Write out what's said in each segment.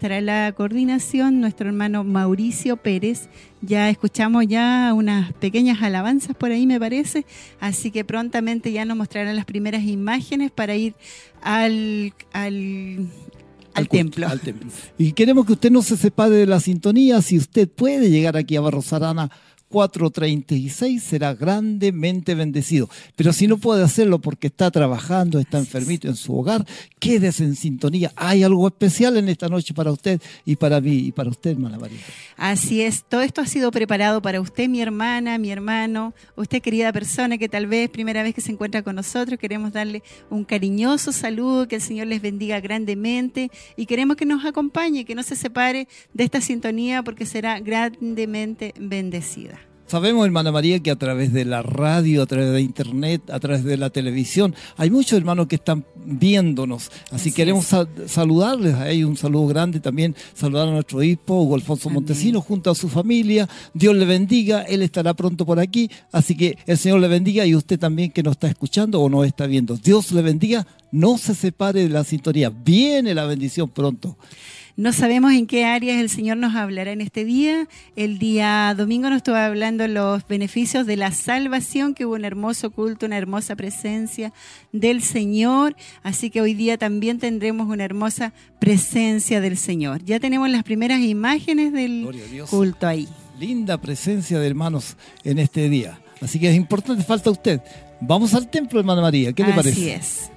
estará la coordinación nuestro hermano Mauricio Pérez. Ya escuchamos ya unas pequeñas alabanzas por ahí, me parece. Así que prontamente ya nos mostrarán las primeras imágenes para ir al, al, al, templo. al, templo. Y queremos que usted no se separe de la sintonía. Si usted puede llegar aquí a Barros Arana 4.36 será grandemente bendecido. Pero si no puede hacerlo porque está trabajando, está enfermito en su hogar, quédese en sintonía. Hay algo especial en esta noche para usted y para mí y para usted, hermana María. Así es, todo esto ha sido preparado para usted, mi hermana, mi hermano, usted querida persona que tal vez primera vez que se encuentra con nosotros, queremos darle un cariñoso saludo, que el Señor les bendiga grandemente y queremos que nos acompañe, que no se separe de esta sintonía porque será grandemente bendecida. Sabemos, hermana María, que a través de la radio, a través de internet, a través de la televisión, hay muchos hermanos que están viéndonos. Así, queremos saludarles a ellos, un saludo grande también, saludar a nuestro hijo, Hugo Alfonso Montesino, junto a su familia. Dios le bendiga, él estará pronto por aquí. Así que el Señor le bendiga y usted también que nos está escuchando o nos está viendo. Dios le bendiga, no se separe de la sintonía. Viene la bendición pronto. No sabemos en qué áreas el Señor nos hablará en este día. El día domingo nos estuvo hablando los beneficios de la salvación, que hubo un hermoso culto, una hermosa presencia del Señor. Así que hoy día también tendremos una hermosa presencia del Señor. Ya tenemos las primeras imágenes del culto ahí. Linda presencia de hermanos en este día. Así que es importante, falta usted. Vamos al templo, hermana María. ¿Qué le parece? Así es.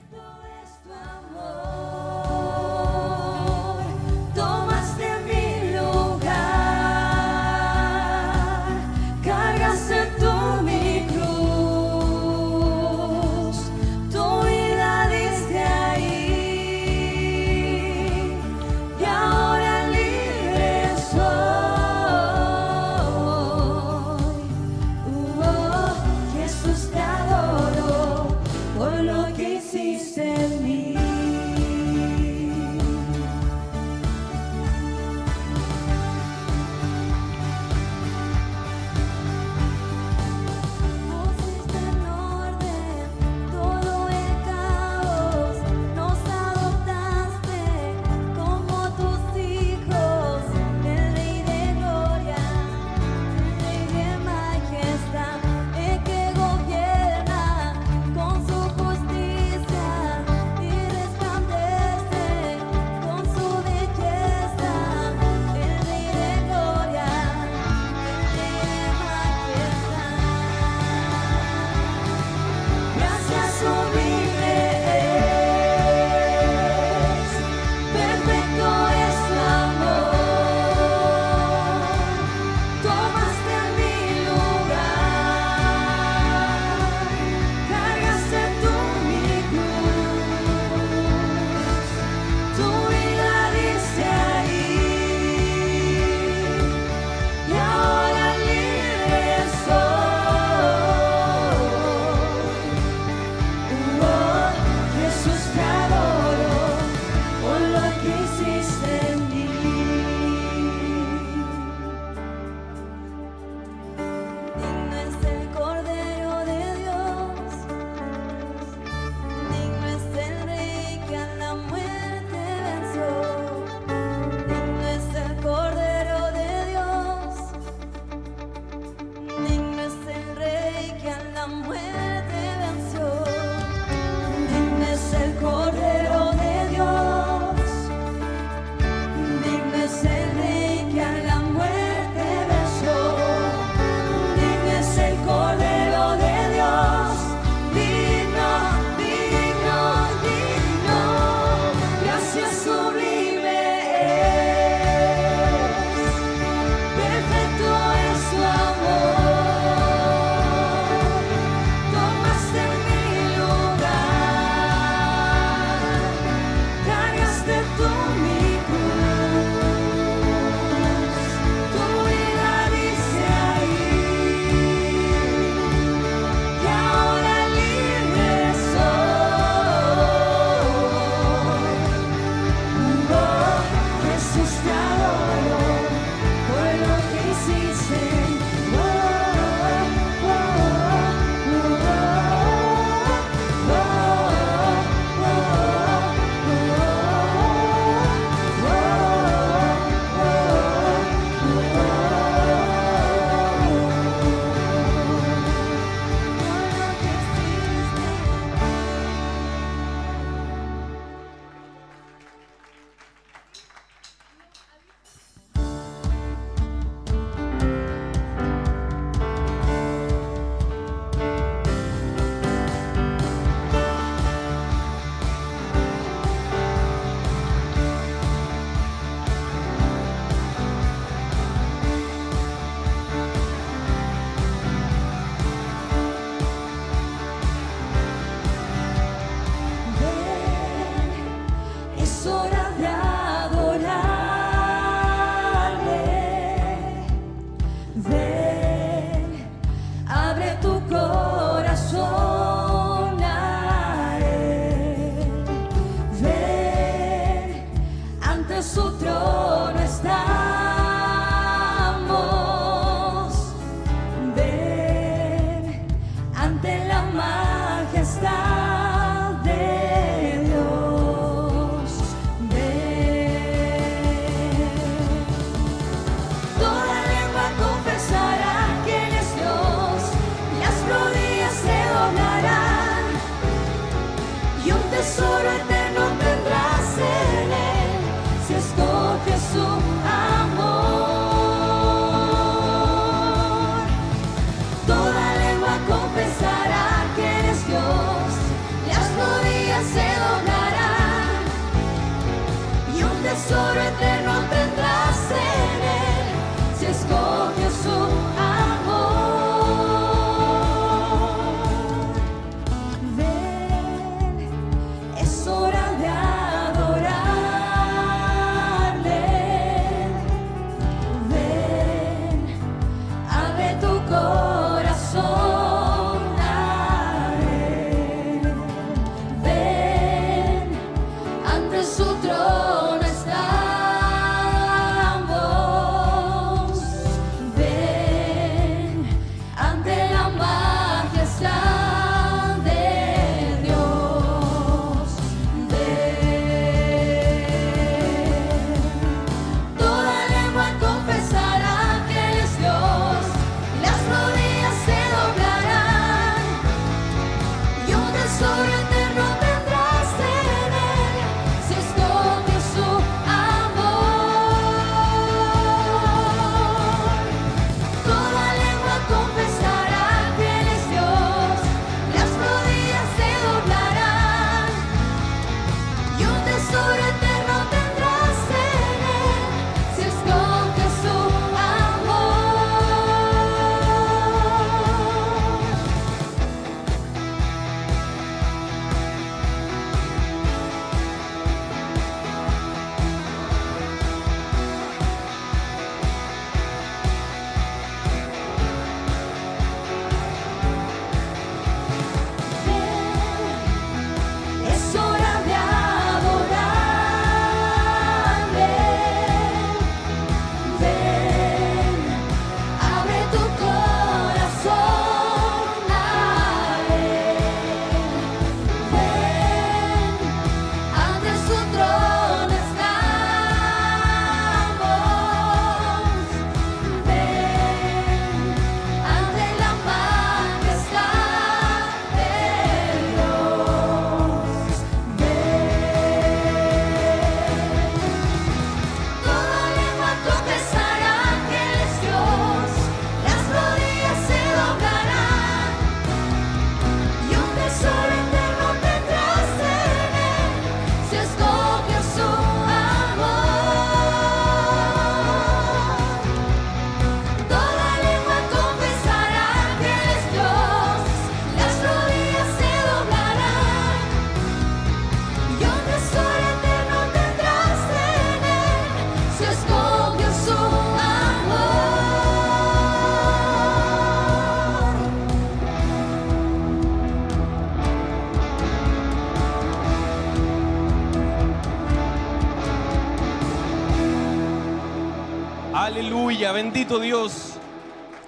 Bendito Dios.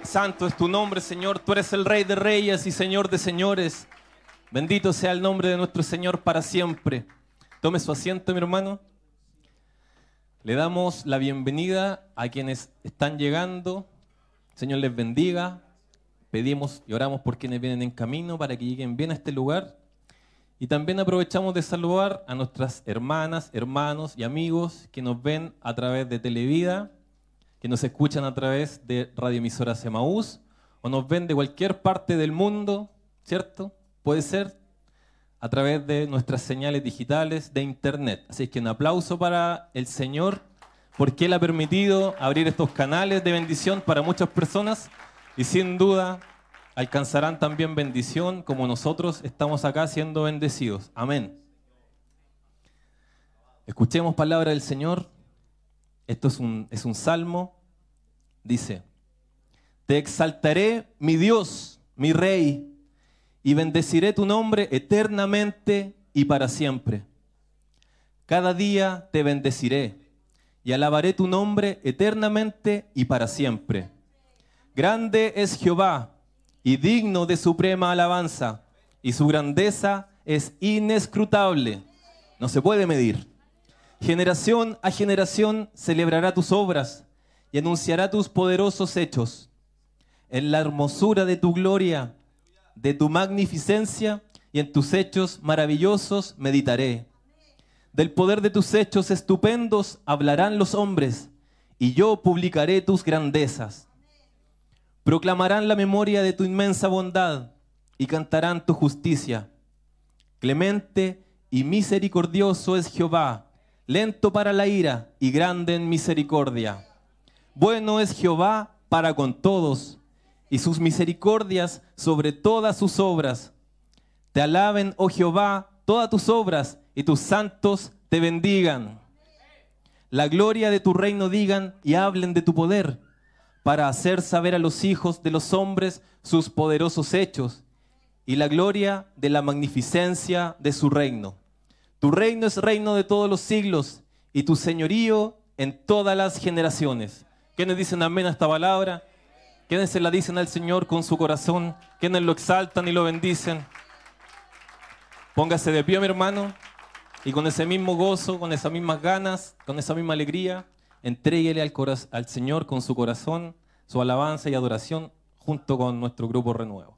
Santo es tu nombre, Señor. Tú eres el Rey de Reyes y Señor de Señores. Bendito sea el nombre de nuestro Señor para siempre. Tome su asiento, mi hermano. Le damos la bienvenida a quienes están llegando. Señor les bendiga. Pedimos y oramos por quienes vienen en camino para que lleguen bien a este lugar. Y también aprovechamos de saludar a nuestras hermanas, hermanos y amigos que nos ven a través de Televida que nos escuchan a través de radioemisoras Emaús o nos ven de cualquier parte del mundo, ¿cierto? Puede ser a través de nuestras señales digitales de internet. Así que un aplauso para el Señor porque Él ha permitido abrir estos canales de bendición para muchas personas y sin duda alcanzarán también bendición como nosotros estamos acá siendo bendecidos. Amén. Escuchemos palabra del Señor. Esto es un, es un salmo dice, te exaltaré mi Dios, mi Rey, y bendeciré tu nombre eternamente y para siempre. Cada día te bendeciré y alabaré tu nombre eternamente y para siempre. Grande es Jehová y digno de suprema alabanza, y su grandeza es inescrutable, no se puede medir. Generación a generación celebrará tus obras y anunciará tus poderosos hechos. En la hermosura de tu gloria, de tu magnificencia y en tus hechos maravillosos meditaré. Del poder de tus hechos estupendos hablarán los hombres, y yo publicaré tus grandezas. Proclamarán la memoria de tu inmensa bondad y cantarán tu justicia. Clemente y misericordioso es Jehová, lento para la ira y grande en misericordia bueno es Jehová para con todos, y sus misericordias sobre todas sus obras. Te alaben, oh Jehová, todas tus obras, y tus santos te bendigan. La gloria de tu reino digan y hablen de tu poder, para hacer saber a los hijos de los hombres sus poderosos hechos, y la gloria de la magnificencia de su reino. Tu reino es reino de todos los siglos, y tu señorío en todas las generaciones. ¿Quiénes dicen amén a esta palabra? ¿Quiénes se la dicen al Señor con su corazón? ¿Quiénes lo exaltan y lo bendicen? Póngase de pie, mi hermano, y con ese mismo gozo, con esas mismas ganas, con esa misma alegría, entréguele al, al Señor con su corazón, su alabanza y adoración, junto con nuestro grupo Renuevo.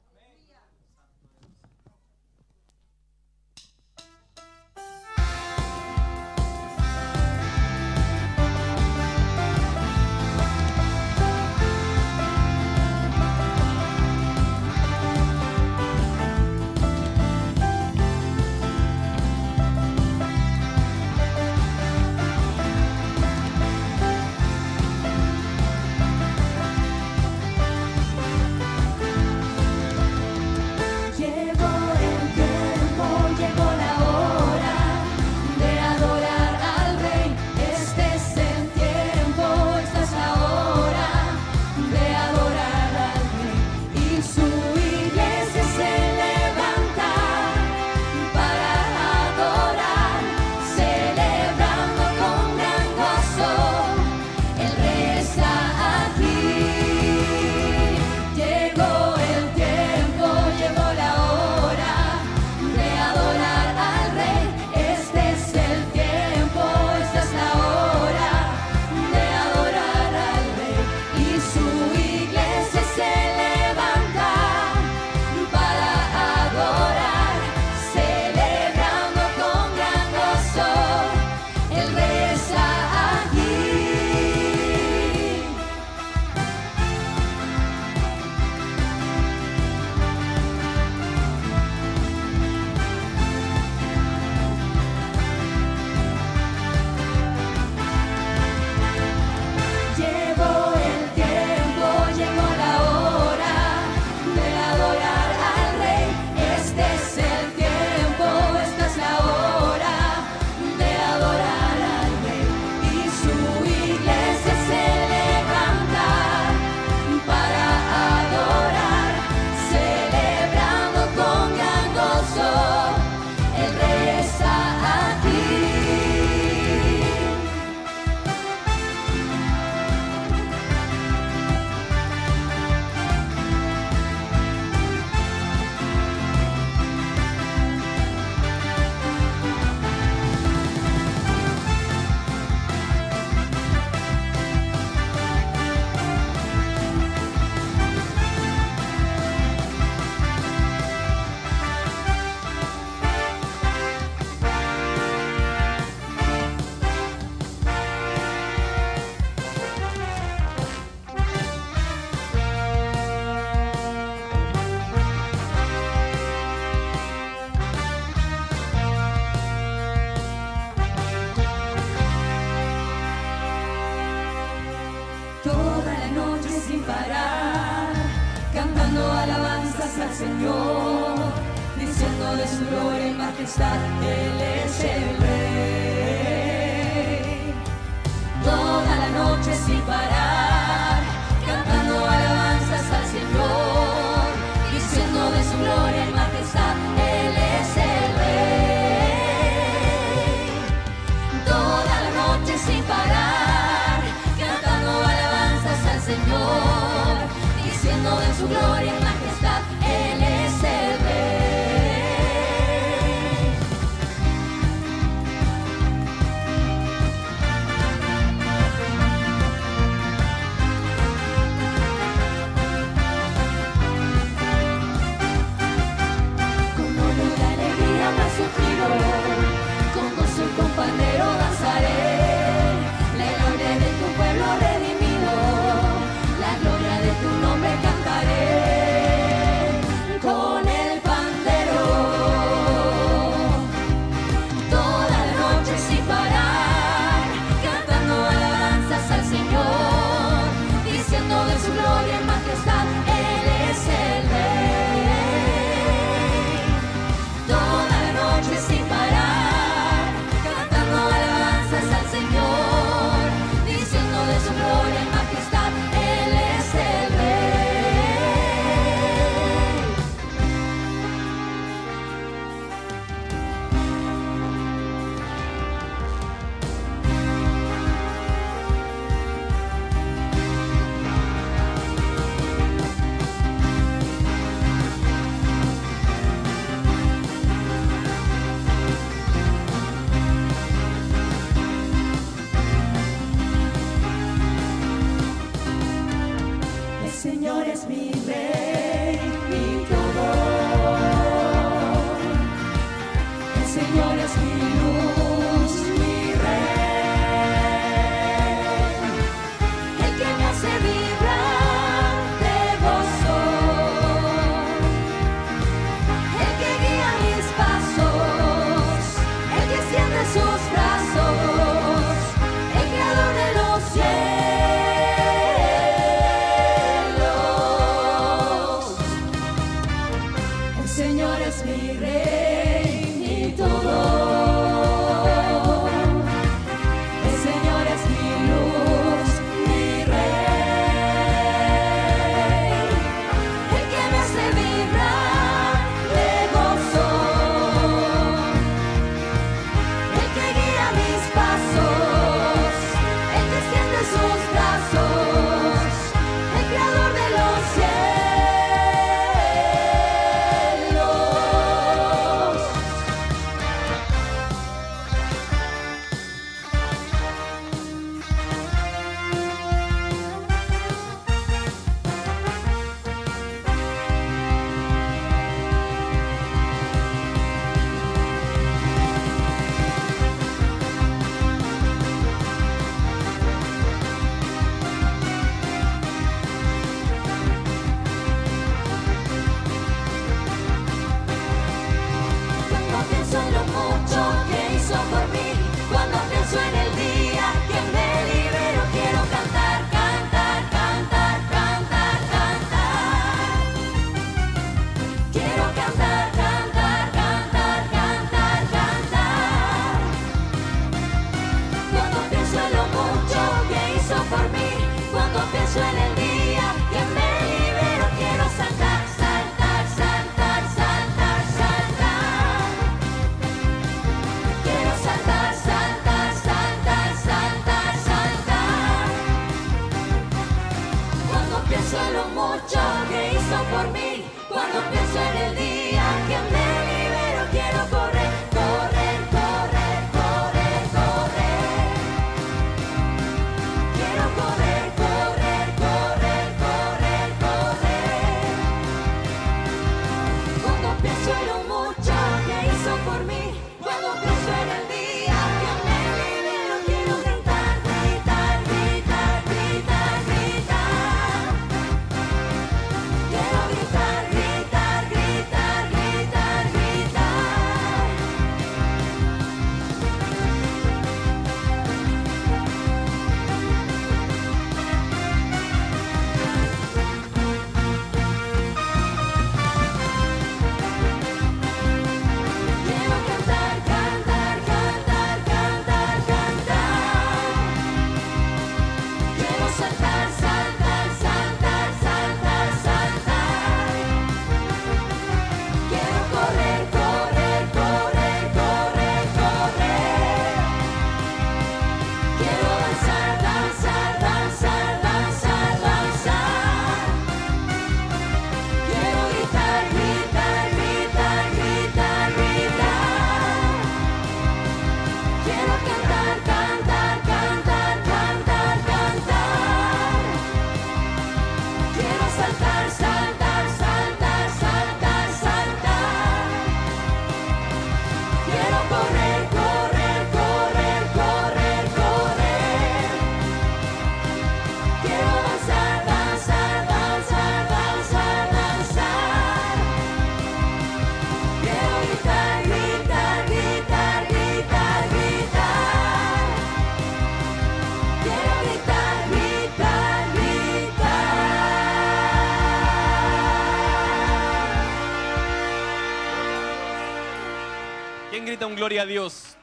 Un gloria a Dios?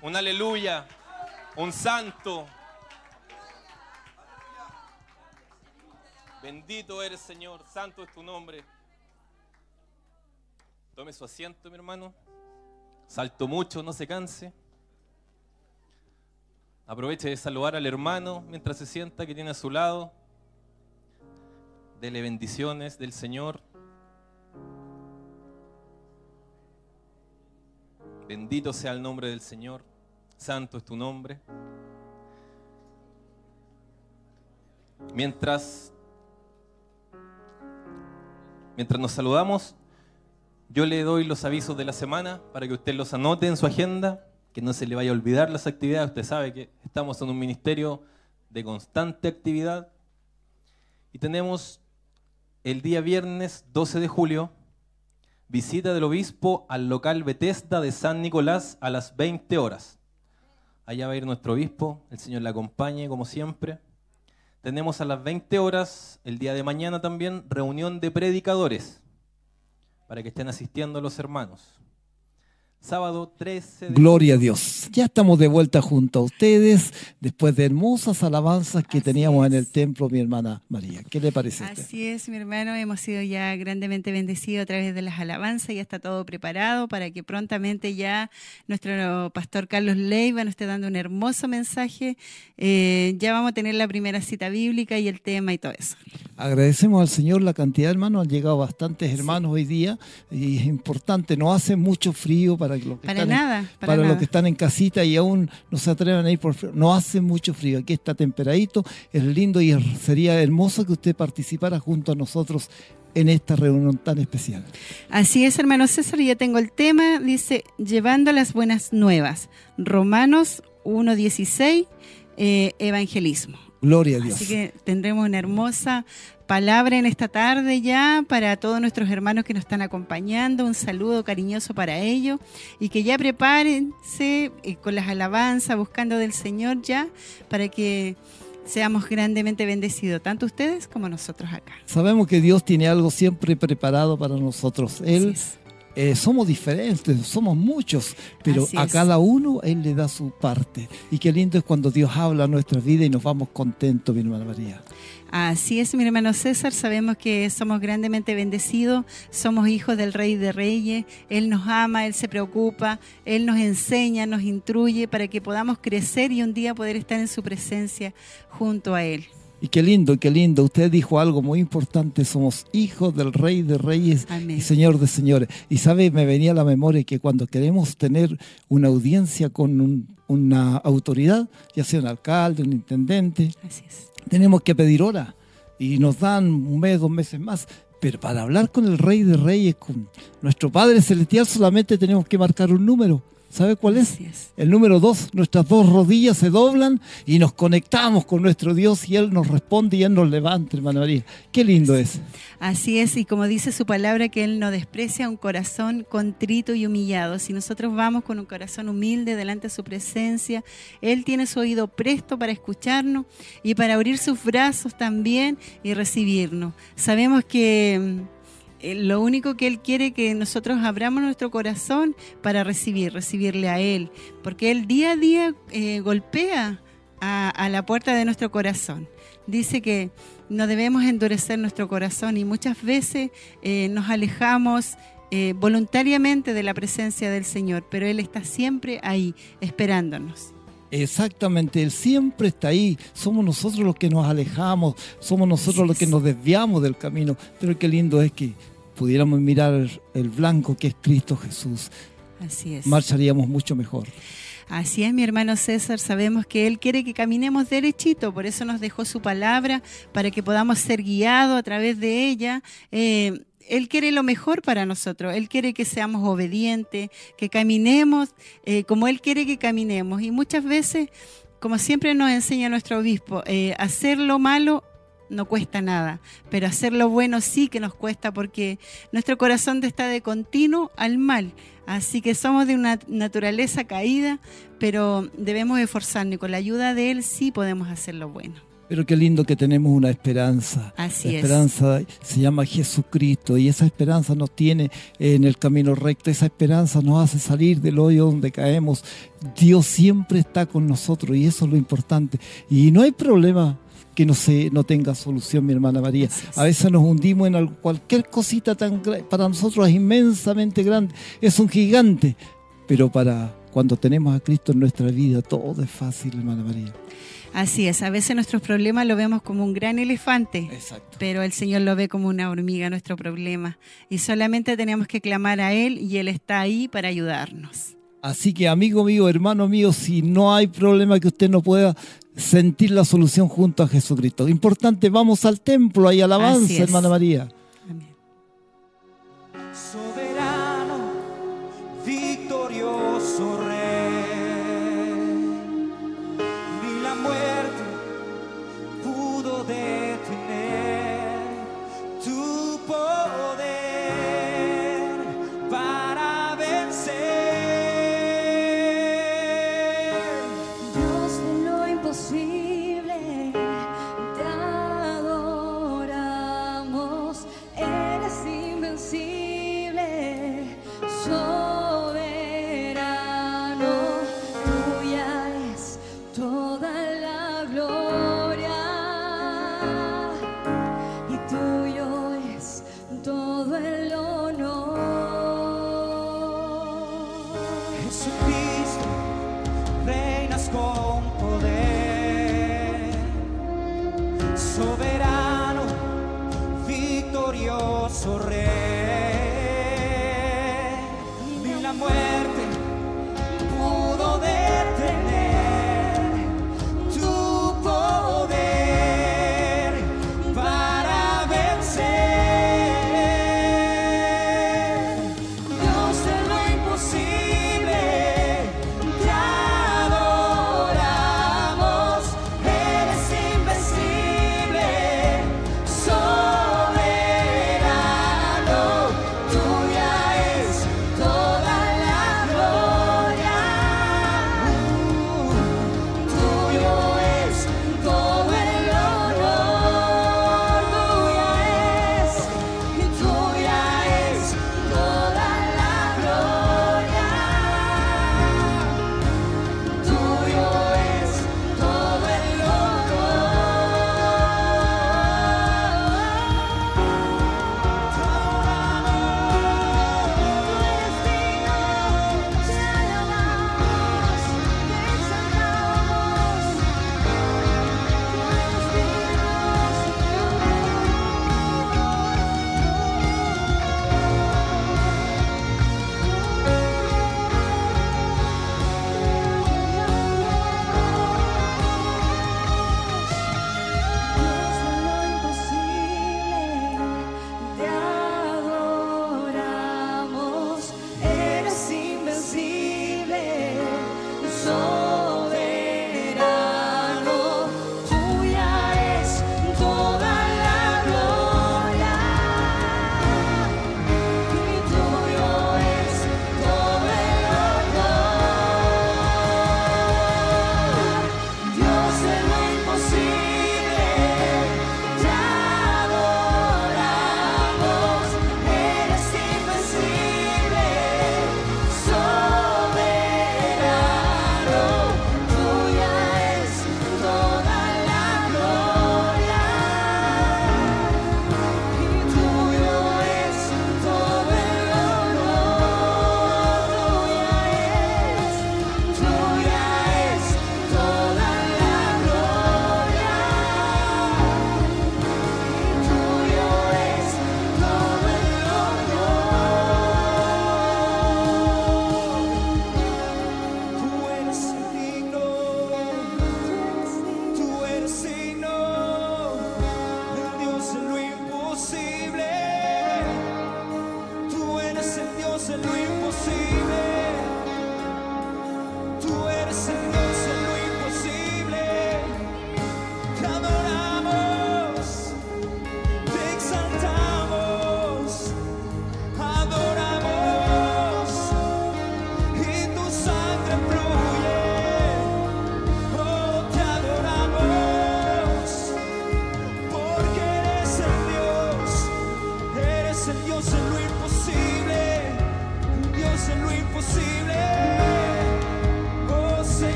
Un aleluya, un santo. Bendito eres Señor, santo es tu nombre. Tome su asiento, mi hermano. Salto mucho, no se canse. Aproveche de saludar al hermano mientras se sienta que tiene a su lado. Dele bendiciones del Señor. Bendito sea el nombre del Señor. Santo es tu nombre. Mientras, mientras nos saludamos, yo le doy los avisos de la semana para que usted los anote en su agenda, que no se le vaya a olvidar las actividades. Usted sabe que estamos en un ministerio de constante actividad. Y tenemos el día viernes 12 de julio visita del obispo al local Bethesda de San Nicolás a las 20 horas. Allá va a ir nuestro obispo, el Señor le acompañe como siempre. Tenemos a las 20 horas, el día de mañana también, reunión de predicadores para que estén asistiendo los hermanos. Sábado 13 de Gloria a Dios. Ya estamos de vuelta junto a ustedes después de hermosas alabanzas que Así teníamos en el templo, mi hermana María. ¿Qué le parece? Así es, mi hermano, hemos sido ya grandemente bendecidos a través de las alabanzas, ya está todo preparado para que prontamente ya nuestro pastor Carlos Leiva nos esté dando un hermoso mensaje. Eh, ya vamos a tener la primera cita bíblica y el tema y todo eso. Agradecemos al Señor la cantidad de hermanos, han llegado bastantes hermanos hoy día y es importante, no hace mucho frío para los que, Para están, en- nada, para para los que están en casita y aún no se atreven a ir por frío. No hace mucho frío, aquí está temperadito, es lindo y es- sería hermoso que usted participara junto a nosotros en esta reunión tan especial. Así es, hermano César, ya tengo el tema, dice, llevando las buenas nuevas, Romanos 1.16, eh, evangelismo. Gloria a Dios. Así que tendremos una hermosa palabra en esta tarde ya para todos nuestros hermanos que nos están acompañando. Un saludo cariñoso para ellos y que ya prepárense eh, con las alabanzas, buscando del Señor ya para que seamos grandemente bendecidos, tanto ustedes como nosotros acá. Sabemos que Dios tiene algo siempre preparado para nosotros. Él. Eh, somos diferentes, somos muchos, pero a cada uno Él le da su parte. Y qué lindo es cuando Dios habla a nuestra vida y nos vamos contentos, mi hermana María. Así es, mi hermano César, sabemos que somos grandemente bendecidos, somos hijos del Rey de Reyes, Él nos ama, Él se preocupa, Él nos enseña, nos instruye para que podamos crecer y un día poder estar en su presencia junto a Él. Y qué lindo, qué lindo. Usted dijo algo muy importante, somos hijos del Rey de Reyes Amén. y Señor de Señores. Y sabe, me venía a la memoria que cuando queremos tener una audiencia con un- una autoridad, ya sea un alcalde, un intendente, tenemos que pedir hora y nos dan un mes, dos meses más. Pero para hablar con el Rey de Reyes, con nuestro Padre Celestial, solamente tenemos que marcar un número. ¿Sabe cuál es? Así es. El número dos, nuestras dos rodillas se doblan y nos conectamos con nuestro Dios y Él nos responde y Él nos levanta, hermana María. Qué lindo es. Así es, y como dice su palabra, que Él no desprecia un corazón contrito y humillado. Si nosotros vamos con un corazón humilde delante de su presencia, Él tiene su oído presto para escucharnos y para abrir sus brazos también y recibirnos. Sabemos que mm, lo único que Él quiere es que nosotros abramos nuestro corazón para recibir, recibirle a Él, porque Él día a día eh, golpea a, a la puerta de nuestro corazón. Dice que no debemos endurecer nuestro corazón y muchas veces eh, nos alejamos eh, voluntariamente de la presencia del Señor, pero Él está siempre ahí, esperándonos. Exactamente, Él siempre está ahí. Somos nosotros los que nos alejamos, somos nosotros los que nos desviamos del camino. Pero qué lindo es que pudiéramos mirar el, blanco que es Cristo Jesús. Así es. Marcharíamos mucho mejor. Así es, mi hermano César, sabemos que Él quiere que caminemos derechito, por eso nos dejó su palabra, para que podamos ser guiados a través de ella. Eh, él quiere lo mejor para nosotros, Él quiere que seamos obedientes, que caminemos eh, como Él quiere que caminemos. Y muchas veces, como siempre nos enseña nuestro obispo, eh, hacer lo malo no cuesta nada, pero hacer lo bueno sí que nos cuesta porque nuestro corazón está de continuo al mal. Así que somos de una naturaleza caída, pero debemos esforzarnos y con la ayuda de Él sí podemos hacer lo bueno. Pero qué lindo que tenemos una esperanza. Así la es. esperanza se llama Jesucristo y esa esperanza nos tiene en el camino recto. Esa esperanza nos hace salir del hoyo donde caemos. Dios siempre está con nosotros y eso es lo importante. Y no hay problema que no, se, no tenga solución, mi hermana María. A veces nos hundimos en al- cualquier cosita tan para nosotros es inmensamente grande. Es un gigante. Pero para cuando tenemos a Cristo en nuestra vida, todo es fácil, hermana María. Así es, a veces nuestros problemas lo vemos como un gran elefante, Exacto. pero el Señor lo ve como una hormiga nuestro problema. Y solamente tenemos que clamar a Él y Él está ahí para ayudarnos. Así que amigo mío, hermano mío, si no hay problema que usted no pueda sentir la solución junto a Jesucristo. Importante, vamos al templo, hay alabanza, hermana María.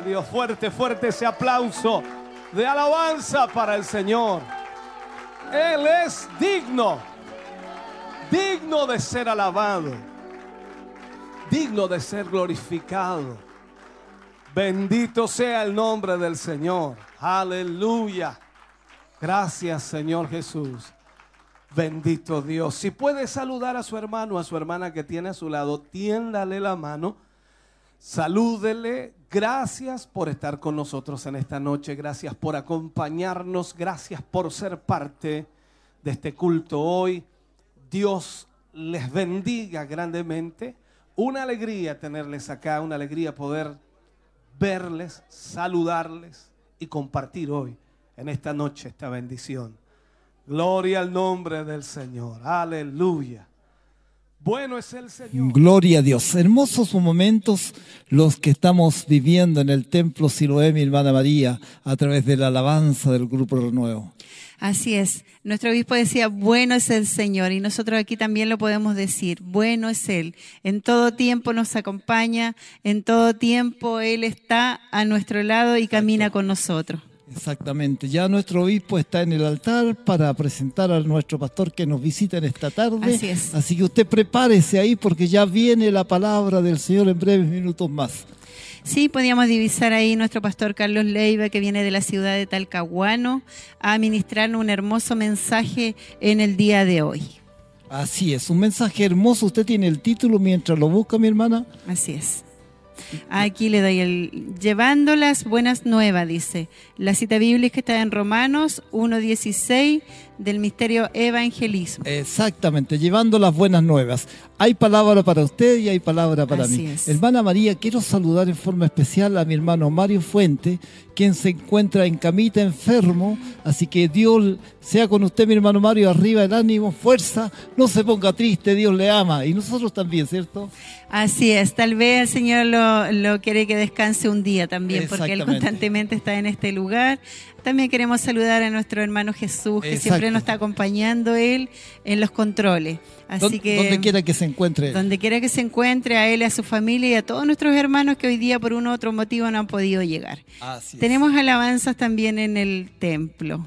Dios. Fuerte, fuerte ese aplauso de alabanza para el Señor. Él es digno, digno de ser alabado, digno de ser glorificado. Bendito sea el nombre del Señor. Aleluya. Gracias Señor Jesús. Bendito Dios. Si puede saludar a su hermano, a su hermana que tiene a su lado, tiéndale la mano. Salúdele. Gracias por estar con nosotros en esta noche. Gracias por acompañarnos. Gracias por ser parte de este culto hoy. Dios les bendiga grandemente. Una alegría tenerles acá, una alegría poder verles, saludarles y compartir hoy, en esta noche, esta bendición. Gloria al nombre del Señor. Aleluya. Bueno es el Señor. Gloria a Dios. Hermosos momentos los que estamos viviendo en el templo Siloé, mi hermana María, a través de la alabanza del Grupo Renuevo. Así es. Nuestro obispo decía, bueno es el Señor. Y nosotros aquí también lo podemos decir, bueno es Él. En todo tiempo nos acompaña, en todo tiempo Él está a nuestro lado y camina con nosotros. Exactamente. Ya nuestro obispo está en el altar para presentar a nuestro pastor que nos visita en esta tarde. Así es. Así que usted prepárese ahí porque ya viene la palabra del Señor en breves minutos más. Sí, podíamos divisar ahí nuestro pastor Carlos Leiva, que viene de la ciudad de Talcahuano, a ministrar un hermoso mensaje en el día de hoy. Así es, un mensaje hermoso. Usted tiene el título mientras lo busca, mi hermana. Así es. Aquí le doy el llevando las buenas nuevas, dice. La cita bíblica está en Romanos 1.16 del misterio evangelismo. Exactamente, llevando las buenas nuevas. Hay palabra para usted y hay palabra para Así mí. es. Hermana María, quiero saludar en forma especial a mi hermano Mario Fuente, quien se encuentra en camita enfermo. Así que Dios sea con usted, mi hermano Mario, arriba el ánimo, fuerza, no se ponga triste, Dios le ama. Y nosotros también, ¿cierto? Así es, tal vez el Señor lo, lo quiere que descanse un día también, porque Él constantemente está en este lugar. También queremos saludar a nuestro hermano Jesús, que Exacto. siempre nos está acompañando Él en los controles. Así que Donde quiera que se encuentre. donde quiera que se encuentre, a Él, a su familia y a todos nuestros hermanos que hoy día por un u otro motivo no han podido llegar. Así. Tenemos alabanzas también en el templo.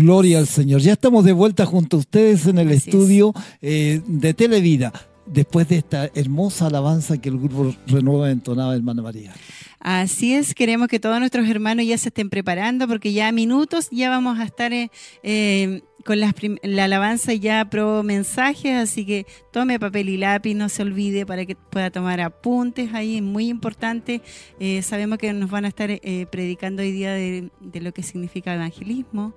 Gloria al Señor. Ya estamos de vuelta junto a ustedes en el Así es. estudio eh, de Televida, después de esta hermosa alabanza que el grupo Renueva entonaba, hermana María. Así es, queremos que todos nuestros hermanos ya se estén preparando porque ya a minutos ya vamos a estar eh, eh, con las la alabanza ya pro mensajes, así que tome papel y lápiz, no se olvide para que pueda tomar apuntes ahí, es muy importante. Eh, sabemos que nos van a estar eh, predicando hoy día de, de lo que significa evangelismo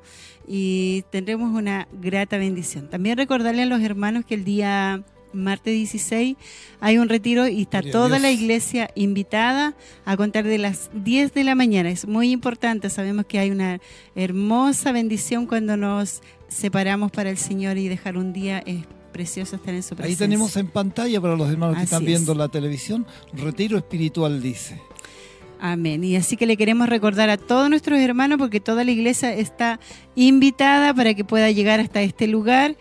y tendremos una grata bendición. También recordarle a los hermanos que el día martes 16 hay un retiro y está Gloria toda la iglesia invitada a contar de las 10 de la mañana. Es muy importante, sabemos que hay una hermosa bendición cuando nos separamos para el Señor y dejar un día es precioso estar en su Ahí presencia. tenemos en pantalla para los hermanos que Así están es. viendo la televisión, retiro espiritual dice. Amén. Y así que le queremos recordar a todos nuestros hermanos porque toda la iglesia está invitada para que pueda llegar hasta este lugar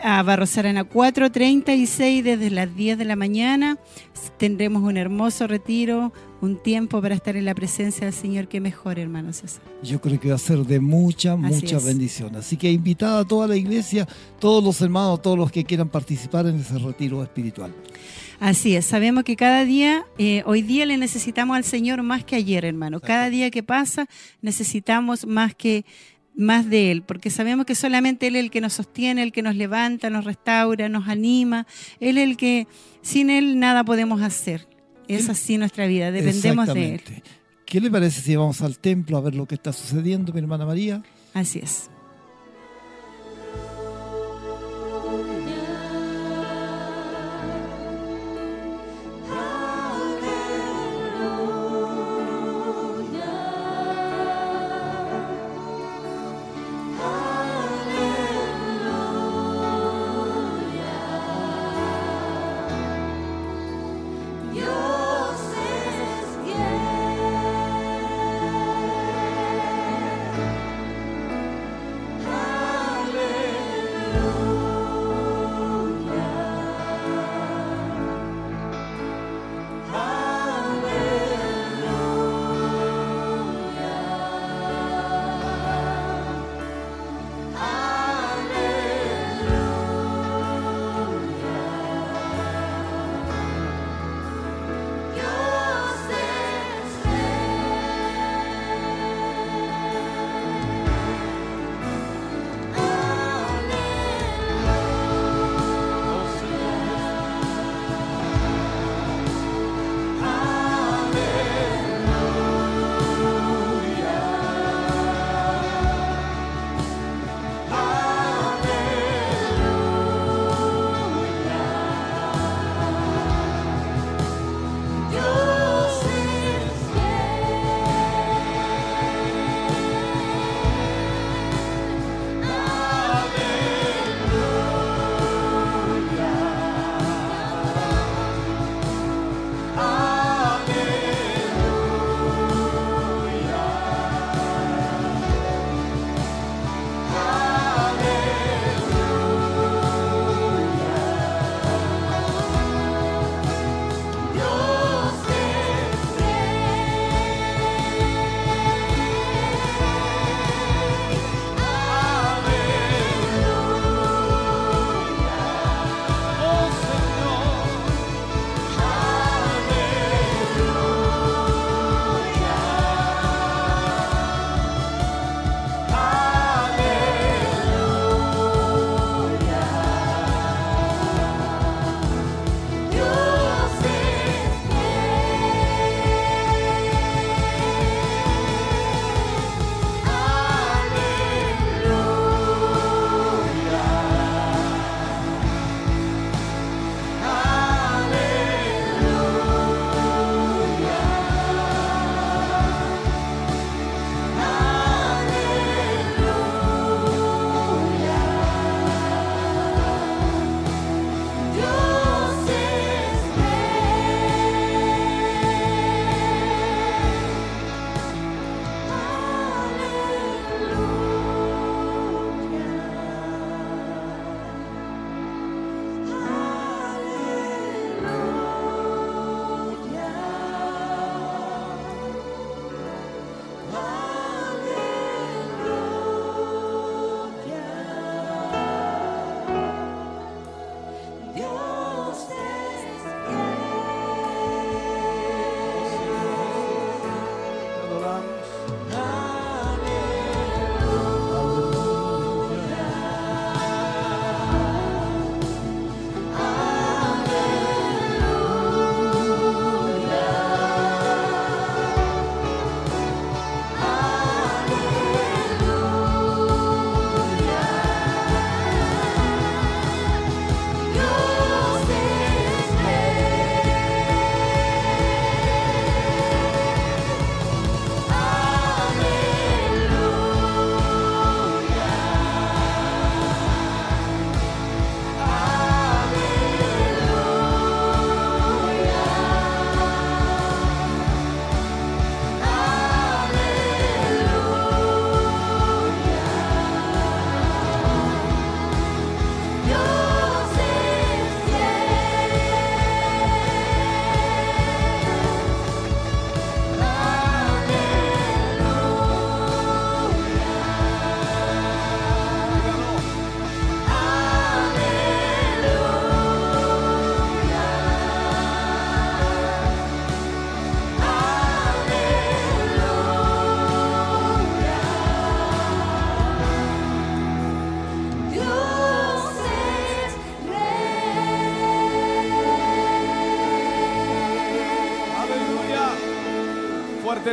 a Barrosarana 436 desde las 10 de la mañana. Tendremos un hermoso retiro, un tiempo para estar en la presencia del Señor. Qué mejor, hermano César. Yo creo que va a ser de mucha, mucha es. bendición. Así que invitada a toda la iglesia, todos los hermanos, todos los que quieran participar en ese retiro espiritual. Así es, sabemos que cada día, eh, hoy día le necesitamos al Señor más que ayer, hermano. Cada día que pasa necesitamos más que más de Él, porque sabemos que solamente Él es el que nos sostiene, el que nos levanta, nos restaura, nos anima. Él es el que sin Él nada podemos hacer. Es así nuestra vida, dependemos de Él. ¿Qué le parece si vamos al templo a ver lo que está sucediendo, mi hermana María? Así es.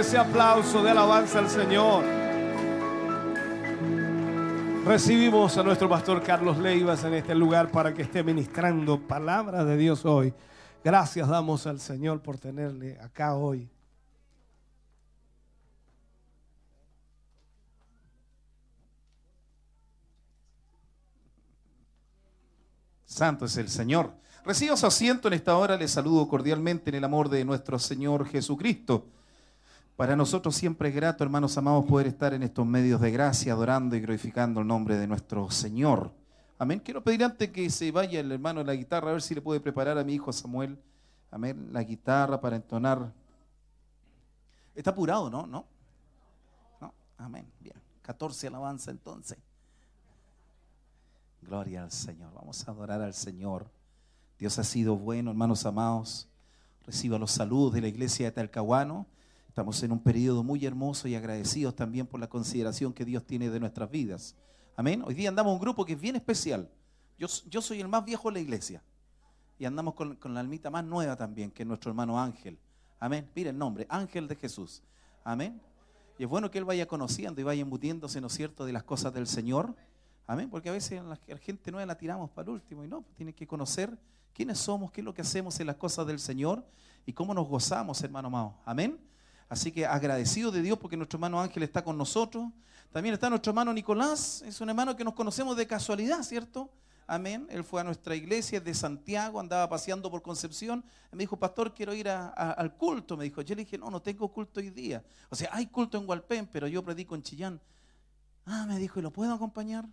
Ese aplauso de alabanza al Señor. Recibimos a nuestro pastor Carlos Leivas en este lugar para que esté ministrando palabra de Dios hoy. Gracias damos al Señor por tenerle acá hoy. Santo es el Señor. Reciba su asiento en esta hora. Les saludo cordialmente en el amor de nuestro Señor Jesucristo. Para nosotros siempre es grato, hermanos amados, poder estar en estos medios de gracia, adorando y glorificando el nombre de nuestro Señor. Amén. Quiero pedir antes que se vaya el hermano de la guitarra, a ver si le puede preparar a mi hijo Samuel, amén, la guitarra para entonar. Está apurado, ¿no? ¿No? ¿No? Amén. Bien. 14 alabanza entonces. Gloria al Señor. Vamos a adorar al Señor. Dios ha sido bueno, hermanos amados. Reciba los saludos de la iglesia de Talcahuano. Estamos en un periodo muy hermoso y agradecidos también por la consideración que Dios tiene de nuestras vidas. Amén. Hoy día andamos un grupo que es bien especial. Yo, soy el más viejo de la iglesia. Y andamos con, la almita más nueva también, que es nuestro hermano Ángel. Amén. Mire el nombre, Ángel de Jesús. Amén. Y es bueno que él vaya conociendo y vaya embutiéndose, ¿no es cierto?, de las cosas del Señor. Amén. Porque a veces la, gente nueva la tiramos para el último y no, tiene que conocer quiénes somos, qué es lo que hacemos en las cosas del Señor y cómo nos gozamos, hermano amado. Amén. Así que agradecido de Dios porque nuestro hermano Ángel está con nosotros. También está nuestro hermano Nicolás, es un hermano que nos conocemos de casualidad, ¿cierto? Amén. Él fue a nuestra iglesia de Santiago, andaba paseando por Concepción. Me dijo, pastor, quiero ir al culto. Me dijo, yo le dije, no, no tengo culto hoy día. O sea, hay culto en Hualpén, pero yo predico en Chillán. Ah, me dijo, ¿y lo puedo acompañar?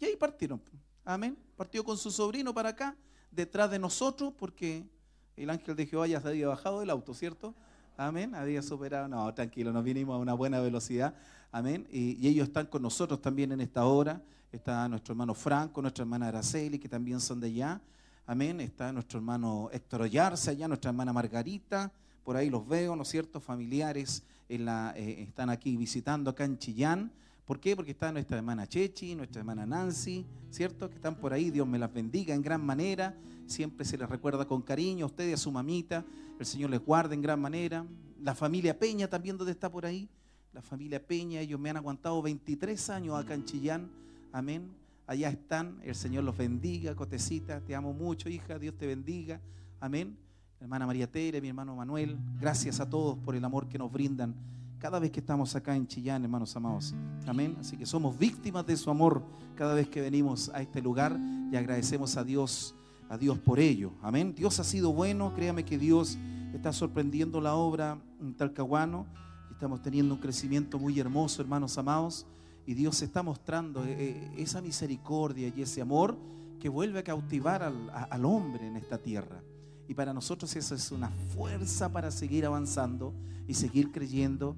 Y ahí partieron. Amén. Partió con su sobrino para acá, detrás de nosotros, porque el ángel de Jehová ya se había bajado del auto, ¿cierto? Amén. Había superado. No, tranquilo, nos vinimos a una buena velocidad. Amén. Y, ellos están con nosotros también en esta hora. Está nuestro hermano Franco, nuestra hermana Araceli, que también son de allá. Amén. Está nuestro hermano Héctor Ollarse allá, nuestra hermana Margarita. Por ahí los veo, ¿no es cierto? Familiares eh, están aquí visitando acá en Chillán. ¿Por qué? Porque está nuestra hermana Chechi, nuestra hermana Nancy, ¿cierto? Que están por ahí. Dios me las bendiga en gran manera. Siempre se les recuerda con cariño a usted y a su mamita. El Señor les guarde en gran manera. La familia Peña también, donde está por ahí? La familia Peña, ellos me han aguantado 23 años acá en Chillán. Amén. Allá están. El Señor los bendiga. Cotecita, te amo mucho, hija. Dios te bendiga. Amén. Hermana María Tere, mi hermano Manuel. Gracias a todos por el amor que nos brindan cada vez que estamos acá en Chillán, hermanos amados. Amén. Así que somos víctimas de su amor cada vez que venimos a este lugar y agradecemos a Dios, a Dios por ello. Amén. Dios ha sido bueno, créame que Dios está sorprendiendo la obra en Talcahuano. Estamos teniendo un crecimiento muy hermoso, hermanos amados, y Dios se está mostrando eh, eh, esa misericordia y ese amor que vuelve a cautivar al, al hombre en esta tierra. Y para nosotros eso es una fuerza para seguir avanzando y seguir creyendo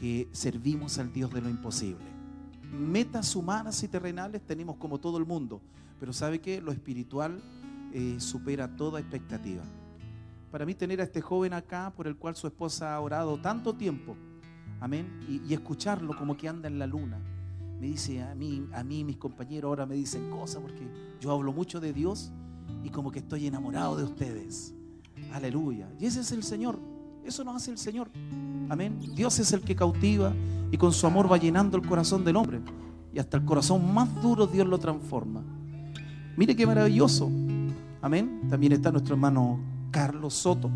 que servimos al Dios de lo imposible. Metas humanas y terrenales tenemos como todo el mundo, pero ¿sabe qué? Lo espiritual eh, supera toda expectativa. Para mí tener a este joven acá, por el cual su esposa ha orado tanto tiempo, Amén. Y, y escucharlo como que anda en la luna. Me dice a mí, a mí, mis compañeros ahora me dicen cosas porque yo hablo mucho de Dios y como que estoy enamorado de ustedes. Aleluya. Y ese es el Señor. Eso nos hace el Señor. Amén. Dios es el que cautiva y con su amor va llenando el corazón del hombre. Y hasta el corazón más duro Dios lo transforma. Mire qué maravilloso. Amén. También está nuestro hermano Carlos Soto.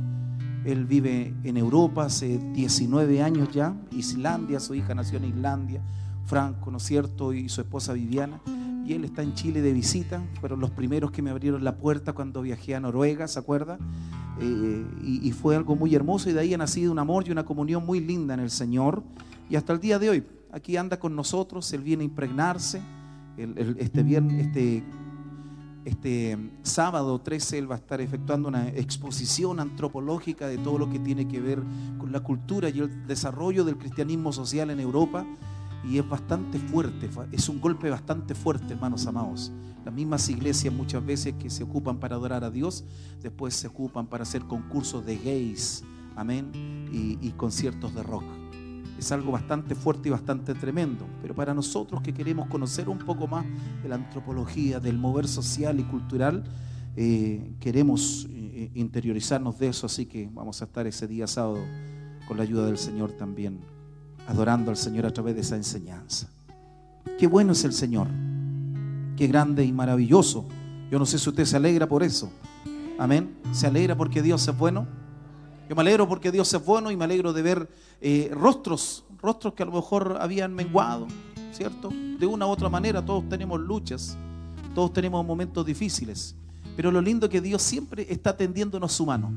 Él vive en Europa hace 19 años ya. Islandia, su hija nació en Islandia. Franco, ¿no es cierto? Y su esposa Viviana. Y él está en Chile de visita. Fueron los primeros que me abrieron la puerta cuando viajé a Noruega, ¿se acuerda? Eh, y, fue algo muy hermoso y de ahí ha nacido un amor y una comunión muy linda en el Señor. Y hasta el día de hoy, aquí anda con nosotros, él viene a impregnarse. Este, viernes, este, este sábado 13 él va a estar efectuando una exposición antropológica de todo lo que tiene que ver con la cultura y el desarrollo del cristianismo social en Europa. Y es bastante fuerte, es un golpe bastante fuerte, hermanos amados. Las mismas iglesias muchas veces que se ocupan para adorar a Dios, después se ocupan para hacer concursos de gays, amén, y, y conciertos de rock. Es algo bastante fuerte y bastante tremendo. Pero para nosotros que queremos conocer un poco más de la antropología, del mover social y cultural, eh, queremos eh, interiorizarnos de eso. Así que vamos a estar ese día sábado con la ayuda del Señor también, adorando al Señor a través de esa enseñanza. Qué bueno es el Señor. Qué grande y maravilloso. Yo no sé si usted se alegra por eso. Amén. ¿Se alegra porque Dios es bueno? Yo me alegro porque Dios es bueno y me alegro de ver eh, rostros, rostros que a lo mejor habían menguado, ¿cierto? De una u otra manera, todos tenemos luchas, todos tenemos momentos difíciles, pero lo lindo es que Dios siempre está tendiéndonos su mano.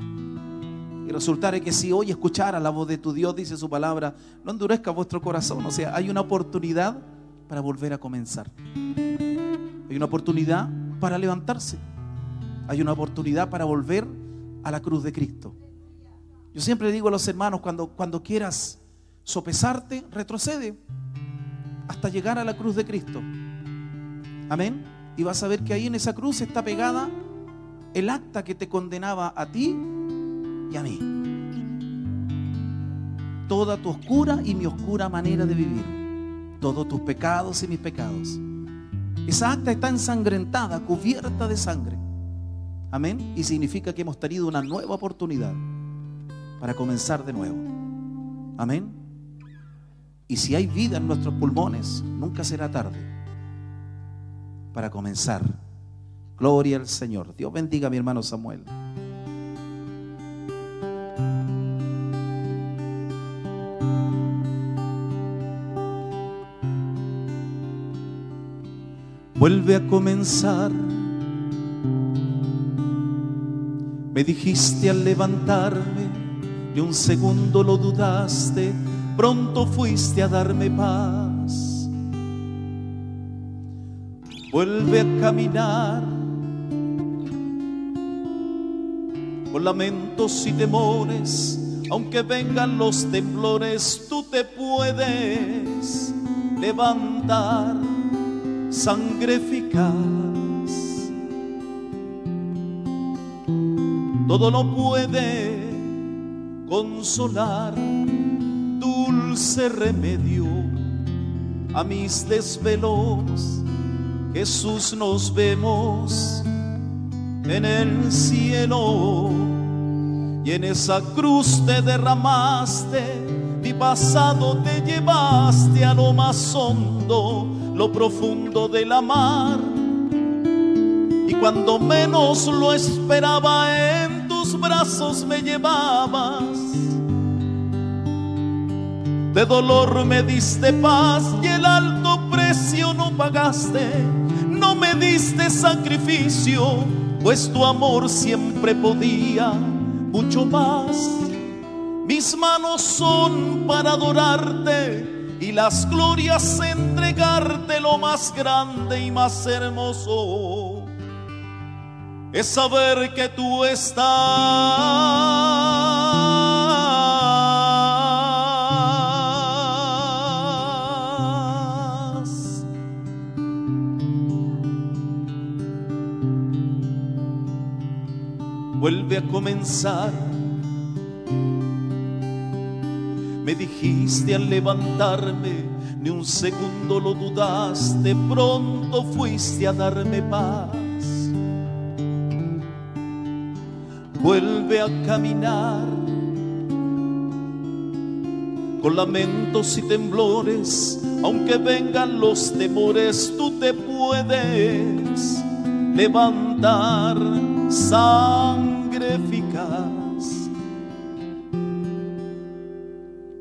Y resulta que si hoy escuchara la voz de tu Dios, dice su palabra, no endurezca vuestro corazón, o sea, hay una oportunidad para volver a comenzar. Hay una oportunidad para levantarse. Hay una oportunidad para volver a la cruz de Cristo. Yo siempre digo a los hermanos, cuando, cuando quieras sopesarte, retrocede hasta llegar a la cruz de Cristo. Amén. Y vas a ver que ahí en esa cruz está pegada el acta que te condenaba a ti y a mí. Toda tu oscura y mi oscura manera de vivir. Todos tus pecados y mis pecados. Esa acta está ensangrentada, cubierta de sangre. Amén. Y significa que hemos tenido una nueva oportunidad para comenzar de nuevo. Amén. Y si hay vida en nuestros pulmones, nunca será tarde para comenzar. Gloria al Señor. Dios bendiga a mi hermano Samuel. Vuelve a comenzar. Me dijiste al levantarme, ni un segundo lo dudaste, pronto fuiste a darme paz. Vuelve a caminar con lamentos y temores, aunque vengan los temblores, tú te puedes levantar, sangre eficaz. todo lo puede consolar, dulce remedio a mis desvelos. Jesús nos vemos en el cielo y en esa cruz te derramaste, mi pasado te llevaste a lo más hondo, lo profundo del mar. Y cuando menos lo esperaba, en tus brazos me llevabas. De dolor me diste paz y el alto precio no pagaste. No me diste sacrificio, pues tu amor siempre podía mucho más. Mis manos son para adorarte y las glorias entregarte lo más grande y más hermoso es saber que tú estás. Vuelve a comenzar. Me dijiste al levantarme, ni un segundo lo dudaste, pronto fuiste a darme paz. Vuelve a caminar con lamentos y temblores, aunque vengan los temores, tú te puedes levantar sangre eficaz.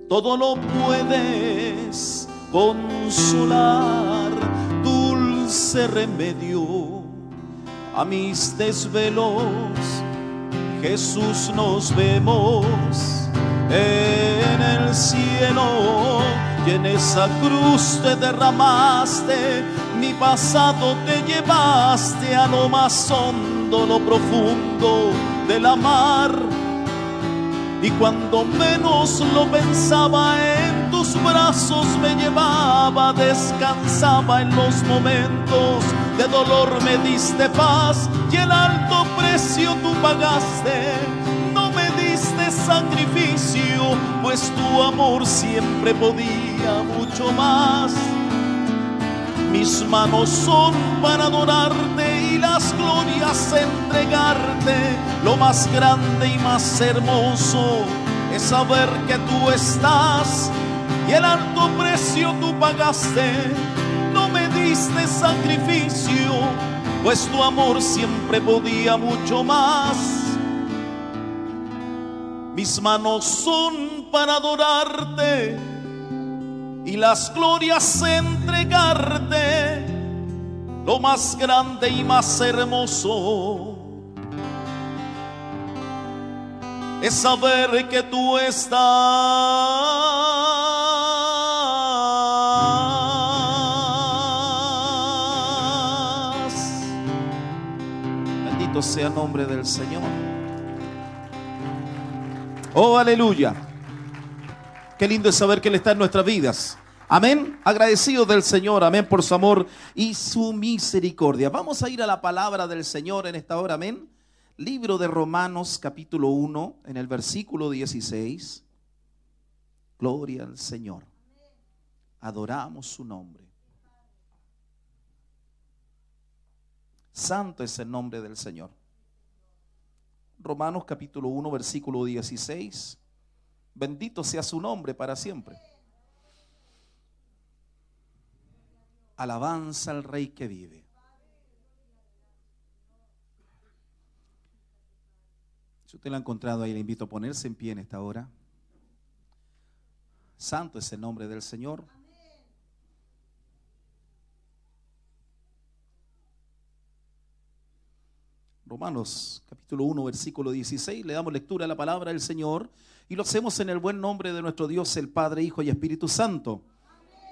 Todo lo puedes consolar, dulce remedio a mis desvelos. Jesús nos vemos en el cielo y en esa cruz te derramaste, mi pasado te llevaste a lo más hondo, lo profundo de la mar. Y cuando menos lo pensaba en tus brazos me llevaba, descansaba en los momentos de dolor me diste paz y el alto precio tú pagaste. No me diste sacrificio, pues tu amor siempre podía mucho más. Mis manos son para adorarte y las glorias entregarte. Lo más grande y más hermoso es saber que tú estás y el alto precio tú pagaste. No me diste sacrificio, pues tu amor siempre podía mucho más. Mis manos son para adorarte y las glorias entregarte, lo más grande y más hermoso. Es saber que tú estás. Sea el nombre del Señor. Oh, aleluya. Qué lindo es saber que Él está en nuestras vidas. Amén. Agradecido del Señor. Amén por su amor y su misericordia. Vamos a ir a la palabra del Señor en esta hora. Amén. Libro de Romanos capítulo 1 en el versículo 16. Gloria al Señor. Adoramos su nombre. Santo es el nombre del Señor. Romanos capítulo 1 versículo 16. Bendito sea su nombre para siempre. Alabanza al Rey que vive. Si usted lo ha encontrado ahí, le invito a ponerse en pie en esta hora. Santo es el nombre del Señor. Romanos capítulo 1, versículo 16, le damos lectura a la palabra del Señor y lo hacemos en el buen nombre de nuestro Dios, el Padre, Hijo y Espíritu Santo.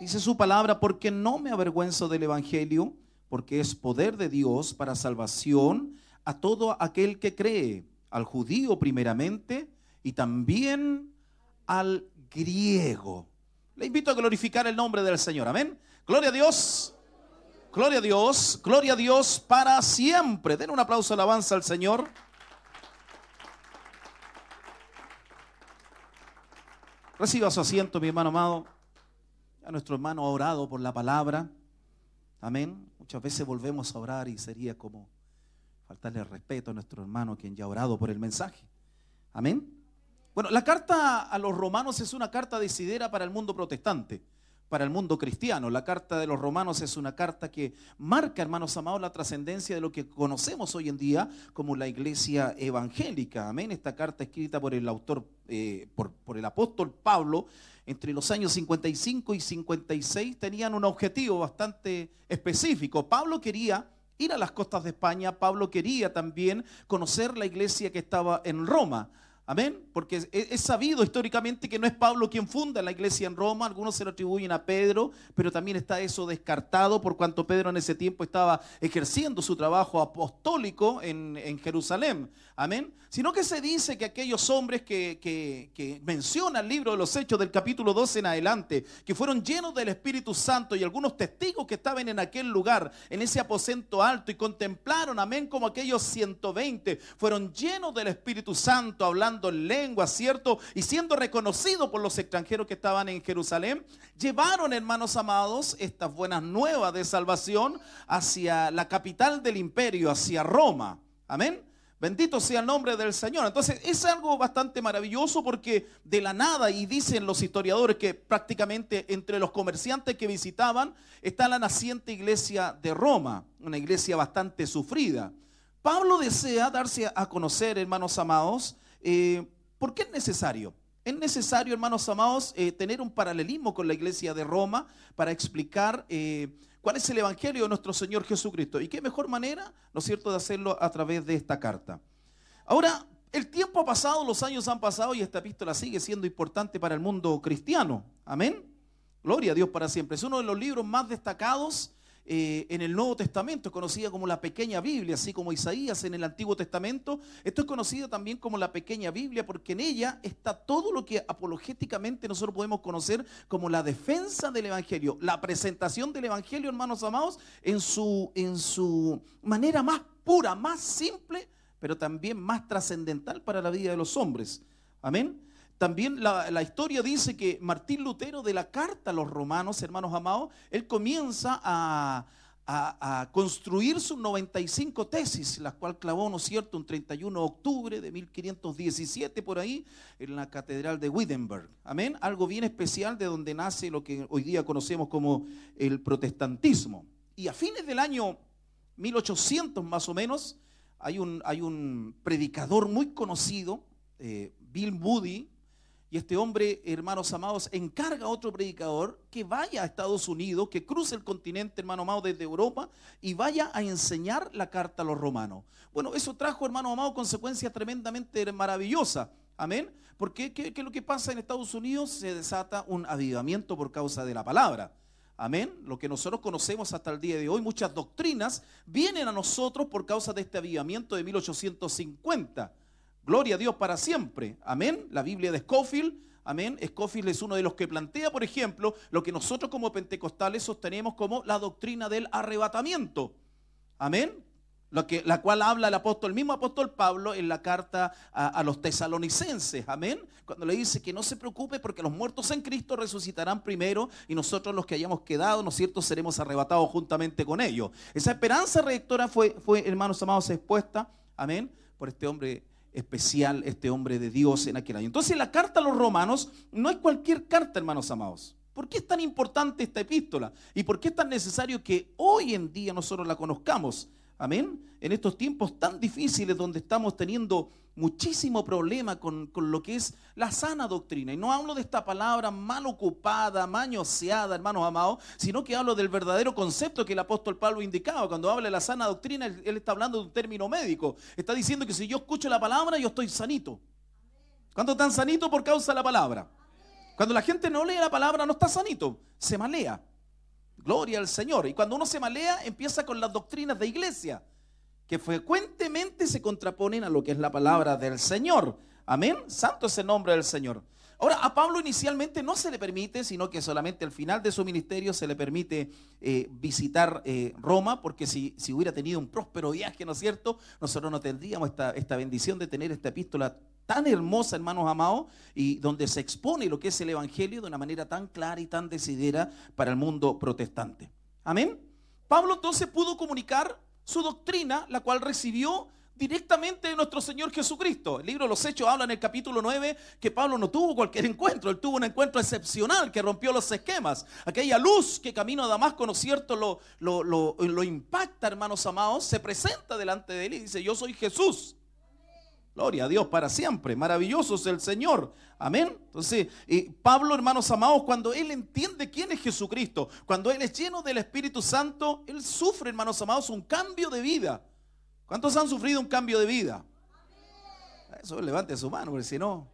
Dice su palabra, porque no me avergüenzo del Evangelio, porque es poder de Dios para salvación a todo aquel que cree, al judío primeramente y también al griego. Le invito a glorificar el nombre del Señor, amén. Gloria a Dios. Gloria a Dios, gloria a Dios para siempre. Den un aplauso alabanza al Señor. Reciba su asiento, mi hermano amado. A nuestro hermano ha orado por la palabra. Amén. Muchas veces volvemos a orar y sería como faltarle respeto a nuestro hermano quien ya ha orado por el mensaje. Amén. Bueno, la carta a los romanos es una carta decidera para el mundo protestante para el mundo cristiano. La carta de los romanos es una carta que marca, hermanos amados, la trascendencia de lo que conocemos hoy en día como la iglesia evangélica. Amén. Esta carta escrita por el autor, eh, por, por el apóstol Pablo, entre los años 55 y 56, tenían un objetivo bastante específico. Pablo quería ir a las costas de España, Pablo quería también conocer la iglesia que estaba en Roma. Amén. Porque es, sabido históricamente que no es Pablo quien funda la iglesia en Roma. Algunos se lo atribuyen a Pedro, pero también está eso descartado por cuanto Pedro en ese tiempo estaba ejerciendo su trabajo apostólico en Jerusalén. Amén. Sino que se dice que aquellos hombres que, menciona el libro de los Hechos del capítulo 12 en adelante, que fueron llenos del Espíritu Santo y algunos testigos que estaban en aquel lugar, en ese aposento alto, y contemplaron, amén, como aquellos 120 fueron llenos del Espíritu Santo, hablando en lengua, ¿cierto? Y siendo reconocidos por los extranjeros que estaban en Jerusalén, llevaron, hermanos amados, estas buenas nuevas de salvación hacia la capital del imperio, hacia Roma. Amén. Bendito sea el nombre del Señor. Entonces es algo bastante maravilloso porque de la nada, y dicen los historiadores que prácticamente entre los comerciantes que visitaban está la naciente iglesia de Roma, una iglesia bastante sufrida. Pablo desea darse a conocer, hermanos amados, eh, ¿por qué es necesario? Es necesario, hermanos amados, eh, tener un paralelismo con la iglesia de Roma para explicar eh, cuál es el evangelio de nuestro Señor Jesucristo. Y qué mejor manera, ¿no es cierto?, de hacerlo a través de esta carta. Ahora, el tiempo ha pasado, los años han pasado y esta epístola sigue siendo importante para el mundo cristiano. Amén. Gloria a Dios para siempre. Es uno de los libros más destacados eh, en el Nuevo Testamento, es conocida como la pequeña Biblia, así como Isaías en el Antiguo Testamento. Esto es conocido también como la pequeña Biblia porque en ella está todo lo que apologéticamente nosotros podemos conocer como la defensa del Evangelio, la presentación del Evangelio, hermanos amados, en su, en su manera más pura, más simple, pero también más trascendental para la vida de los hombres. Amén. También la, historia dice que Martín Lutero de la carta a los romanos, hermanos amados, él comienza a, construir sus 95 tesis, las cuales clavó, ¿no es cierto?, un 31 de octubre de 1517 por ahí, en la catedral de Wittenberg. Amén. Algo bien especial de donde nace lo que hoy día conocemos como el protestantismo. Y a fines del año 1800 más o menos, hay un, hay un predicador muy conocido, eh, Bill Moody, y este hombre, hermanos amados, encarga a otro predicador que vaya a Estados Unidos, que cruce el continente, hermano amado, desde Europa y vaya a enseñar la carta a los romanos. Bueno, eso trajo, hermano amado, consecuencias tremendamente maravillosas. Amén. Porque ¿qué, ¿qué es lo que pasa en Estados Unidos? Se desata un avivamiento por causa de la palabra. Amén. Lo que nosotros conocemos hasta el día de hoy, muchas doctrinas vienen a nosotros por causa de este avivamiento de 1850. Gloria a Dios para siempre. Amén. La Biblia de Scofield. Amén. Scofield es uno de los que plantea, por ejemplo, lo que nosotros como pentecostales sostenemos como la doctrina del arrebatamiento. Amén. Lo que, la cual habla el apóstol, el mismo apóstol Pablo en la carta a, los tesalonicenses, amén, cuando le dice que no se preocupe porque los muertos en Cristo resucitarán primero y nosotros los que hayamos quedado, ¿no es cierto?, seremos arrebatados juntamente con ellos. Esa esperanza rectora fue, fue hermanos amados, expuesta, amén, por este hombre especial, este hombre de Dios en aquel año. Entonces la carta a los romanos no es cualquier carta, hermanos amados. ¿Por qué es tan importante esta epístola? ¿Y por qué es tan necesario que hoy en día nosotros la conozcamos? Amén. En estos tiempos tan difíciles donde estamos teniendo muchísimo problema con, lo que es la sana doctrina. Y no hablo de esta palabra mal ocupada, mañoseada, hermanos amados, sino que hablo del verdadero concepto que el apóstol Pablo indicaba. Cuando habla de la sana doctrina, él, está hablando de un término médico. Está diciendo que si yo escucho la palabra, yo estoy sanito. ¿Cuánto están sanito por causa de la palabra? Cuando la gente no lee la palabra, no está sanito, se malea. Gloria al Señor. Y cuando uno se malea, empieza con las doctrinas de iglesia, que frecuentemente se contraponen a lo que es la palabra del Señor. Amén. Santo es el nombre del Señor. Ahora, a Pablo inicialmente no se le permite, sino que solamente al final de su ministerio se le permite eh, visitar eh, Roma, porque si, si, hubiera tenido un próspero viaje, ¿no es cierto? Nosotros no tendríamos esta, esta bendición de tener esta epístola tan hermosa, hermanos amados, y donde se expone lo que es el Evangelio de una manera tan clara y tan decidida para el mundo protestante. Amén. Pablo entonces pudo comunicar su doctrina, la cual recibió directamente de nuestro Señor Jesucristo. El libro de los Hechos habla en el capítulo 9 que Pablo no tuvo cualquier encuentro, él tuvo un encuentro excepcional que rompió los esquemas. Aquella luz que camino a Damasco, ¿no es cierto?, lo, lo, impacta, hermanos amados, se presenta delante de él y dice, yo soy Jesús. Gloria a Dios para siempre. Maravilloso es el Señor. Amén. Entonces, Pablo, hermanos amados, cuando él entiende quién es Jesucristo, cuando él es lleno del Espíritu Santo, él sufre, hermanos amados, un cambio de vida. ¿Cuántos han sufrido un cambio de vida? Eso levante su mano, porque si no,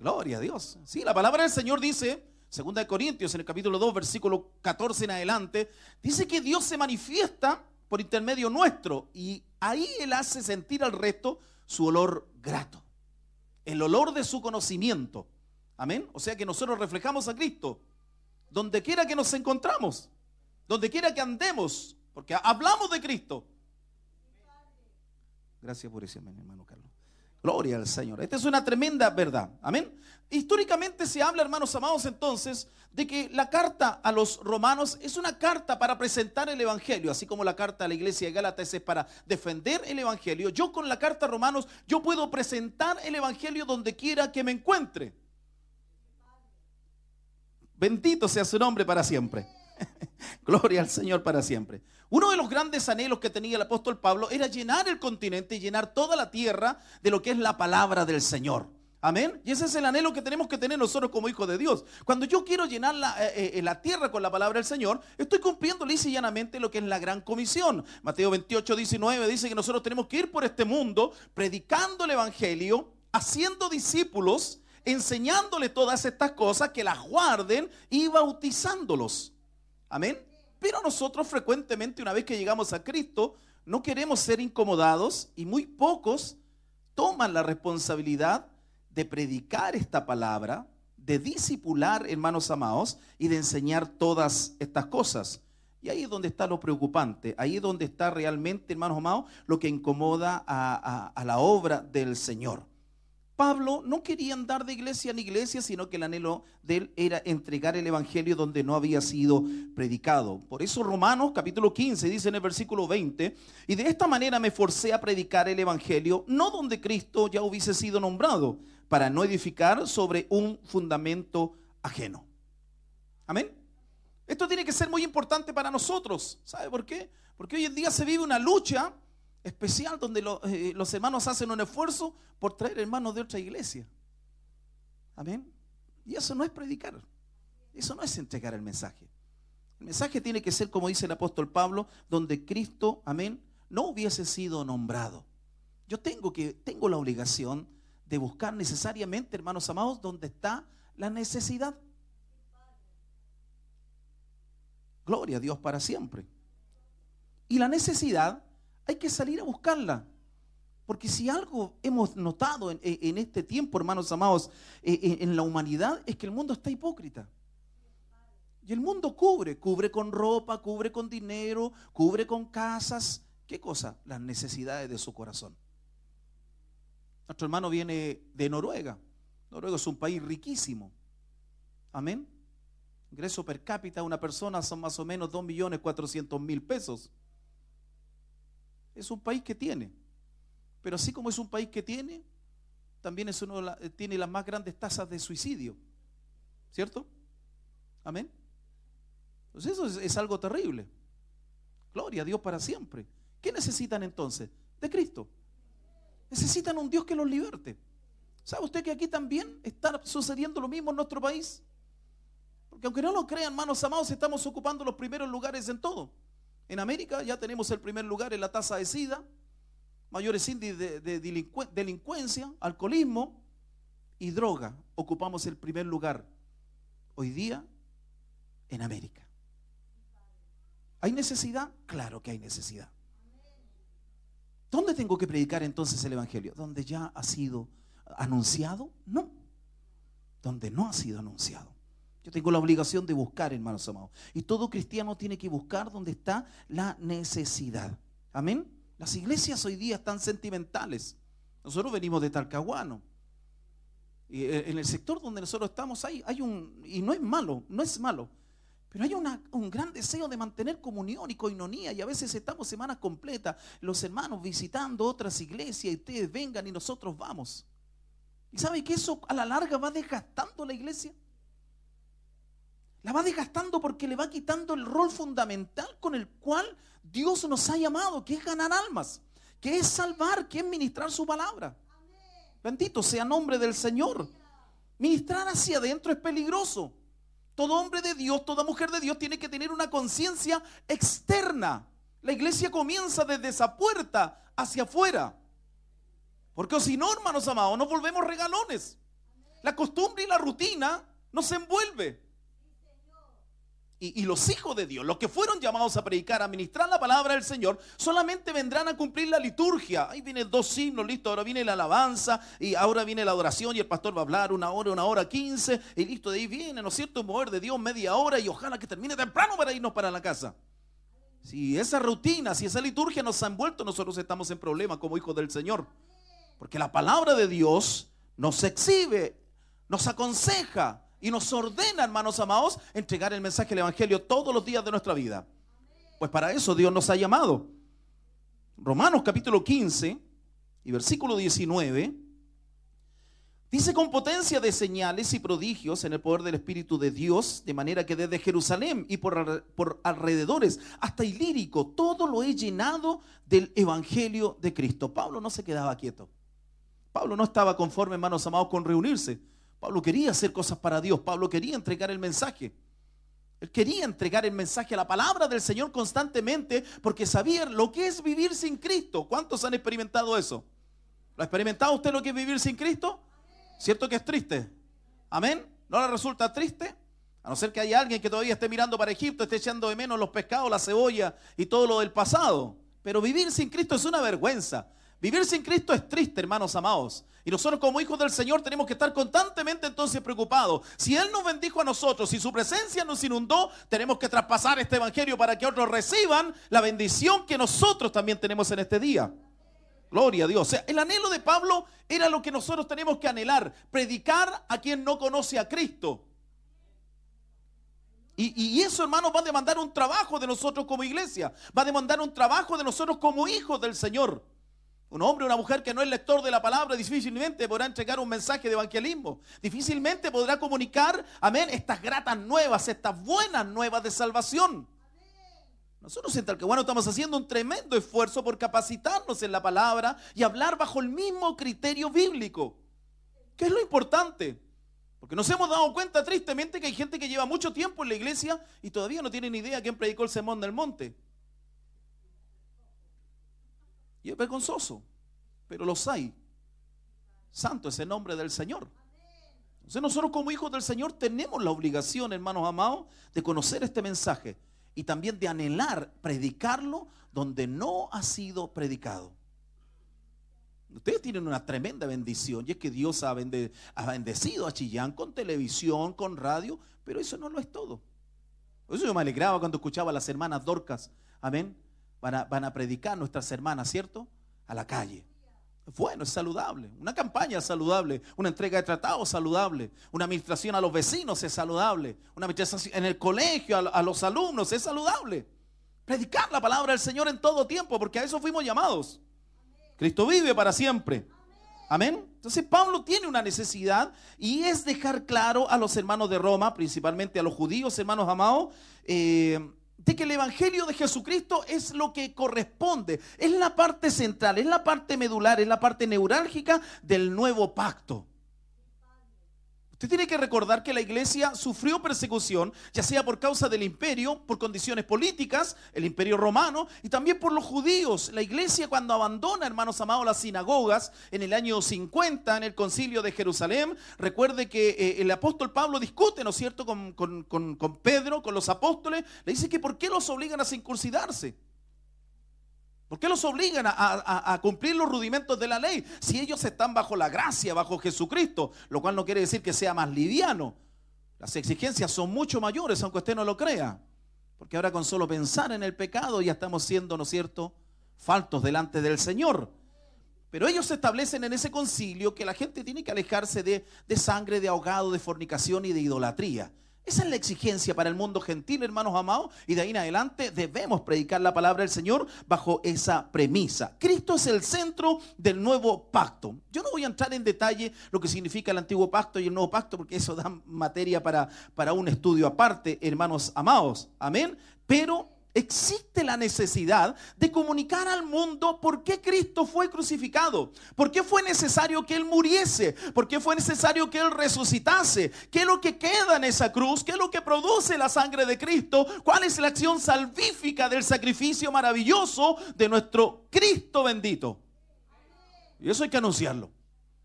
gloria a Dios. Sí, la palabra del Señor dice, segunda de Corintios, en el capítulo 2, versículo 14 en adelante, dice que Dios se manifiesta por intermedio nuestro y ahí Él hace sentir al resto su olor grato, el olor de su conocimiento. Amén. O sea que nosotros reflejamos a Cristo donde quiera que nos encontramos, donde quiera que andemos, porque hablamos de Cristo. Gracias por ese amén, hermano Carlos. Gloria al Señor. Esta es una tremenda verdad. Amén. Históricamente se habla, hermanos amados, entonces, de que la carta a los romanos es una carta para presentar el Evangelio, así como la carta a la iglesia de Gálatas es para defender el Evangelio. Yo con la carta a romanos, yo puedo presentar el Evangelio donde quiera que me encuentre. Bendito sea su nombre para siempre. Gloria al Señor para siempre. Uno de los grandes anhelos que tenía el apóstol Pablo era llenar el continente y llenar toda la tierra de lo que es la palabra del Señor. Amén. Y ese es el anhelo que tenemos que tener nosotros como hijos de Dios. Cuando yo quiero llenar la, eh, eh, la tierra con la palabra del Señor, estoy cumpliendo lisa y llanamente lo que es la gran comisión. Mateo 28, 19 dice que nosotros tenemos que ir por este mundo predicando el Evangelio, haciendo discípulos, enseñándole todas estas cosas, que las guarden y bautizándolos. Amén. Pero nosotros frecuentemente, una vez que llegamos a Cristo, no queremos ser incomodados y muy pocos toman la responsabilidad de predicar esta palabra, de discipular, hermanos amados, y de enseñar todas estas cosas. Y ahí es donde está lo preocupante, ahí es donde está realmente, hermanos amados, lo que incomoda a- a la obra del Señor. Pablo no quería andar de iglesia en iglesia, sino que el anhelo de él era entregar el evangelio donde no había sido predicado. Por eso Romanos capítulo 15 dice en el versículo 20, y de esta manera me forcé a predicar el evangelio, no donde Cristo ya hubiese sido nombrado, para no edificar sobre un fundamento ajeno. Amén. Esto tiene que ser muy importante para nosotros. ¿Sabe por qué? Porque hoy en día se vive una lucha especial donde eh, los hermanos hacen un esfuerzo por traer hermanos de otra iglesia. Amén. Y eso no es predicar. Eso no es entregar el mensaje. El mensaje tiene que ser, como dice el apóstol Pablo, donde Cristo, amén, no hubiese sido nombrado. Yo tengo que tengo la obligación de buscar necesariamente, hermanos amados, donde está la necesidad. Gloria a Dios para siempre. Y la necesidad hay que salir a buscarla. Porque si algo hemos notado en, en este tiempo, hermanos amados, eh, eh, en la humanidad, es que el mundo está hipócrita. Y el mundo cubre, cubre con ropa, cubre con dinero, cubre con casas. ¿Qué cosa? Las necesidades de su corazón. Nuestro hermano viene de Noruega. Noruega es un país riquísimo. Amén. Ingreso per cápita de una persona son más o menos 2.400.000 pesos. Es un país que tiene. Pero así como es un país que tiene, también es uno la- tiene las más grandes tasas de suicidio. ¿Cierto? Amén. Entonces eso es, es algo terrible. Gloria a Dios para siempre. ¿Qué necesitan entonces? De Cristo. Necesitan un Dios que los liberte. ¿Sabe usted que aquí también está sucediendo lo mismo en nuestro país? Porque aunque no lo crean, hermanos amados, estamos ocupando los primeros lugares en todo. En América ya tenemos el primer lugar en la tasa de SIDA, mayores índices de, de delincue- delincuencia, alcoholismo y droga. Ocupamos el primer lugar hoy día en América. ¿Hay necesidad? Claro que hay necesidad. ¿Dónde tengo que predicar entonces el Evangelio? ¿Donde ya ha sido anunciado? No. Donde no ha sido anunciado. Yo tengo la obligación de buscar, hermanos amados. Y todo cristiano tiene que buscar donde está la necesidad. Amén. Las iglesias hoy día están sentimentales. Nosotros venimos de Talcahuano. Y eh, en el sector donde nosotros estamos hay, hay un, y no es malo, no es malo, pero hay una- un gran deseo de mantener comunión y coinonía y a veces estamos semanas completas, los hermanos visitando otras iglesias y ustedes vengan y nosotros vamos. ¿Y sabe que eso a la larga va desgastando la iglesia? La va desgastando porque le va quitando el rol fundamental con el cual Dios nos ha llamado, que es ganar almas, que es salvar, que es ministrar su palabra. Bendito sea nombre del Señor. Ministrar hacia adentro es peligroso. Todo hombre de Dios, toda mujer de Dios tiene que tener una conciencia externa. La iglesia comienza desde esa puerta hacia afuera. Porque si no, hermanos amados, nos volvemos regalones. La costumbre y la rutina nos envuelve. Y, los hijos de Dios, los que fueron llamados a predicar, a ministrar la palabra del Señor, solamente vendrán a cumplir la liturgia. Ahí vienen dos himnos, listo, ahora viene la alabanza y ahora viene la adoración y el pastor va a hablar una hora, una hora quince y listo, de ahí viene, ¿no es cierto? Mover de Dios media hora y ojalá que termine temprano para irnos para la casa. Si esa rutina, si esa liturgia nos ha envuelto, nosotros estamos en problemas como hijos del Señor. Porque la palabra de Dios nos exhibe, nos aconseja y nos ordena, hermanos amados, entregar el mensaje del Evangelio todos los días de nuestra vida. Pues para eso Dios nos ha llamado. Romanos capítulo 15 y versículo 19 dice con potencia de señales y prodigios en el poder del Espíritu de Dios, de manera que desde Jerusalén y por, alre- por alrededores hasta Ilírico, todo lo he llenado del Evangelio de Cristo. Pablo no se quedaba quieto. Pablo no estaba conforme, hermanos amados, con reunirse. Pablo quería hacer cosas para Dios. Pablo quería entregar el mensaje. Él quería entregar el mensaje a la palabra del Señor constantemente porque sabía lo que es vivir sin Cristo. ¿Cuántos han experimentado eso? ¿Lo ha experimentado usted lo que es vivir sin Cristo? ¿Cierto que es triste? ¿Amén? ¿No le resulta triste? A no ser que haya alguien que todavía esté mirando para Egipto, esté echando de menos los pescados, la cebolla y todo lo del pasado. Pero vivir sin Cristo es una vergüenza. Vivir sin Cristo es triste, hermanos amados. Y nosotros como hijos del Señor tenemos que estar constantemente entonces preocupados. Si Él nos bendijo a nosotros, si su presencia nos inundó, tenemos que traspasar este Evangelio para que otros reciban la bendición que nosotros también tenemos en este día. Gloria a Dios. O sea, el anhelo de Pablo era lo que nosotros tenemos que anhelar. Predicar a quien no conoce a Cristo. Y, y eso, hermanos, va a demandar un trabajo de nosotros como iglesia. Va a demandar un trabajo de nosotros como hijos del Señor. Un hombre o una mujer que no es lector de la palabra difícilmente podrá entregar un mensaje de evangelismo. Difícilmente podrá comunicar, amén, estas gratas nuevas, estas buenas nuevas de salvación. Nosotros en Talcahuano estamos haciendo un tremendo esfuerzo por capacitarnos en la palabra y hablar bajo el mismo criterio bíblico. ¿Qué es lo importante? Porque nos hemos dado cuenta tristemente que hay gente que lleva mucho tiempo en la iglesia y todavía no tiene ni idea quién predicó el sermón del monte. Y es vergonzoso, pero los hay. Santo es el nombre del Señor. Entonces nosotros como hijos del Señor tenemos la obligación, hermanos amados, de conocer este mensaje y también de anhelar predicarlo donde no ha sido predicado. Ustedes tienen una tremenda bendición y es que Dios ha, bende- ha bendecido a Chillán con televisión, con radio, pero eso no lo es todo. Por eso yo me alegraba cuando escuchaba a las hermanas Dorcas, amén, van a, predicar nuestras hermanas, ¿cierto? A la calle. Bueno, es saludable. Una campaña saludable. Una entrega de tratados saludable. Una administración a los vecinos es saludable. Una administración en el colegio, a, a los alumnos es saludable. Predicar la palabra del Señor en todo tiempo, porque a eso fuimos llamados. Cristo vive para siempre. Amén. Entonces Pablo tiene una necesidad y es dejar claro a los hermanos de Roma, principalmente a los judíos, hermanos amados, eh, de que el Evangelio de Jesucristo es lo que corresponde, es la parte central, es la parte medular, es la parte neurálgica del nuevo pacto. Usted tiene que recordar que la iglesia sufrió persecución, ya sea por causa del imperio, por condiciones políticas, el imperio romano, y también por los judíos. La iglesia cuando abandona, hermanos amados, las sinagogas en el año 50, en el concilio de Jerusalén, recuerde que eh, el apóstol Pablo discute, ¿no es cierto?, con, con- con- con Pedro, con los apóstoles, le dice que ¿por qué los obligan a circuncidarse? ¿Por qué los obligan a, cumplir los rudimentos de la ley? Si ellos están bajo la gracia, bajo Jesucristo, lo cual no quiere decir que sea más liviano. Las exigencias son mucho mayores, aunque usted no lo crea. Porque ahora con solo pensar en el pecado ya estamos siendo, ¿no es cierto?, faltos delante del Señor. Pero ellos establecen en ese concilio que la gente tiene que alejarse de sangre, de ahogado, de fornicación y de idolatría. Esa es la exigencia para el mundo gentil, hermanos amados, y de ahí en adelante debemos predicar la palabra del Señor bajo esa premisa. Cristo es el centro del nuevo pacto. Yo no voy a entrar en detalle lo que significa el antiguo pacto y el nuevo pacto, porque eso da materia para, para un estudio aparte, hermanos amados. Amén. Pero existe la necesidad de comunicar al mundo por qué Cristo fue crucificado, por qué fue necesario que Él muriese, por qué fue necesario que Él resucitase, qué es lo que queda en esa cruz, qué es lo que produce la sangre de Cristo, cuál es la acción salvífica del sacrificio maravilloso de nuestro Cristo bendito. Y eso hay que anunciarlo.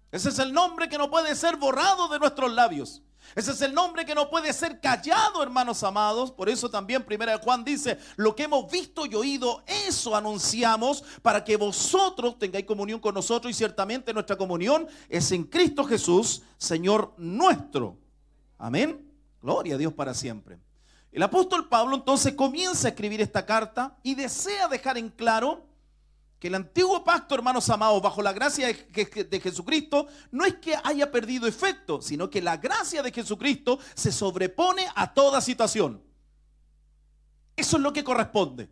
Ese es el nombre que no puede ser borrado de nuestros labios. Ese es el nombre que no puede ser callado, hermanos amados. Por eso también Primera Juan dice, lo que hemos visto y oído, eso anunciamos para que vosotros tengáis comunión con nosotros y ciertamente nuestra comunión es en Cristo Jesús, Señor nuestro. Amén. Gloria a Dios para siempre. El apóstol Pablo entonces comienza a escribir esta carta y desea dejar en claro que el antiguo pacto, hermanos amados, bajo la gracia de, Je- de Jesucristo, no es que haya perdido efecto, sino que la gracia de Jesucristo se sobrepone a toda situación. Eso es lo que corresponde,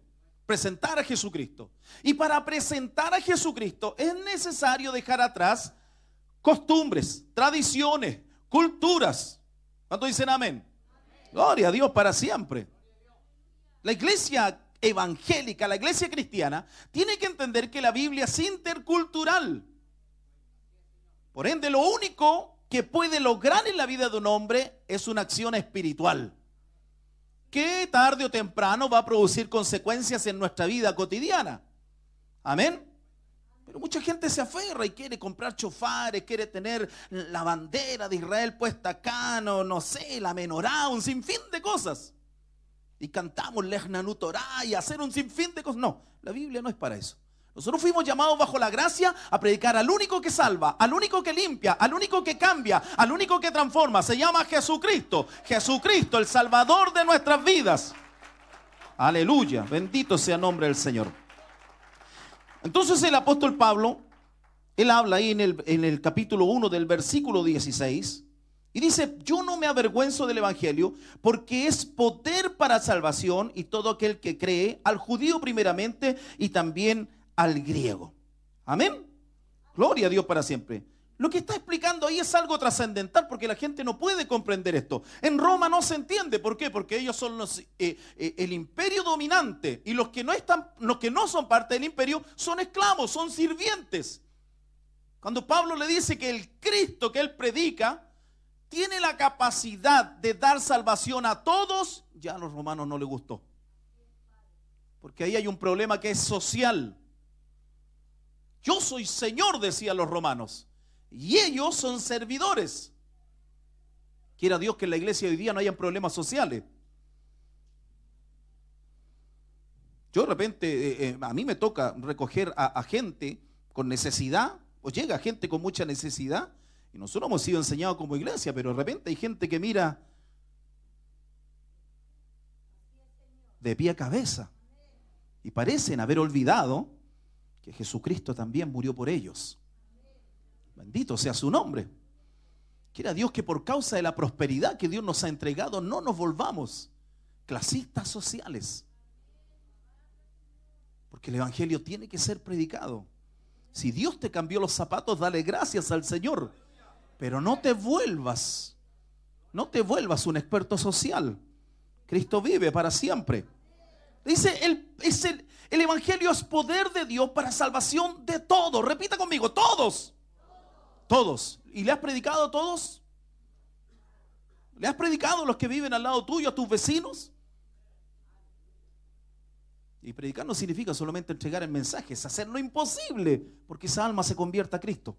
presentar a Jesucristo. Y para presentar a Jesucristo es necesario dejar atrás costumbres, tradiciones, culturas. ¿Cuántos dicen amén? Gloria a Dios para siempre. La iglesia evangélica, la iglesia cristiana, tiene que entender que la Biblia es intercultural. Por ende, lo único que puede lograr en la vida de un hombre es una acción espiritual. Que tarde o temprano va a producir consecuencias en nuestra vida cotidiana. Amén. Pero mucha gente se aferra y quiere comprar chofares, quiere tener la bandera de Israel puesta acá, no, no sé, la menorá, un sinfín de cosas. Y cantamos Lejnanu Torah y hacer un sinfín de cosas. No, la Biblia no es para eso. Nosotros fuimos llamados bajo la gracia a predicar al único que salva, al único que limpia, al único que cambia, al único que transforma. Se llama Jesucristo. Jesucristo, el Salvador de nuestras vidas. Aleluya. Bendito sea el nombre del Señor. Entonces el apóstol Pablo, él habla ahí en el, en el capítulo 1 del versículo 16 y dice, yo no me avergüenzo del Evangelio porque es poder para salvación y todo aquel que cree, al judío primeramente y también al griego. Amén. Gloria a Dios para siempre. Lo que está explicando ahí es algo trascendental porque la gente no puede comprender esto. En Roma no se entiende. ¿Por qué? Porque ellos son los, eh, eh, el imperio dominante y los que, no están, los que no son parte del imperio son esclavos, son sirvientes. Cuando Pablo le dice que el Cristo que él predica tiene la capacidad de dar salvación a todos, ya a los romanos no les gustó. Porque ahí hay un problema que es social. Yo soy Señor, decían los romanos, y ellos son servidores. Quiera Dios que en la iglesia hoy día no hayan problemas sociales. Yo de repente, eh, eh, a mí me toca recoger a, a gente con necesidad, o llega gente con mucha necesidad, y nosotros hemos sido enseñados como iglesia, pero de repente hay gente que mira de pie a cabeza y parecen haber olvidado que Jesucristo también murió por ellos. Bendito sea su nombre. Quiera Dios que por causa de la prosperidad que Dios nos ha entregado no nos volvamos clasistas sociales. Porque el Evangelio tiene que ser predicado. Si Dios te cambió los zapatos, dale gracias al Señor. Pero no te vuelvas, no te vuelvas un experto social. Cristo vive para siempre. Dice, el, el, el Evangelio es poder de Dios para salvación de todos. Repita conmigo, todos. Todos. ¿Y le has predicado a todos? ¿Le has predicado a los que viven al lado tuyo, a tus vecinos? Y predicar no significa solamente entregar el mensaje, es hacer lo imposible porque esa alma se convierta a Cristo.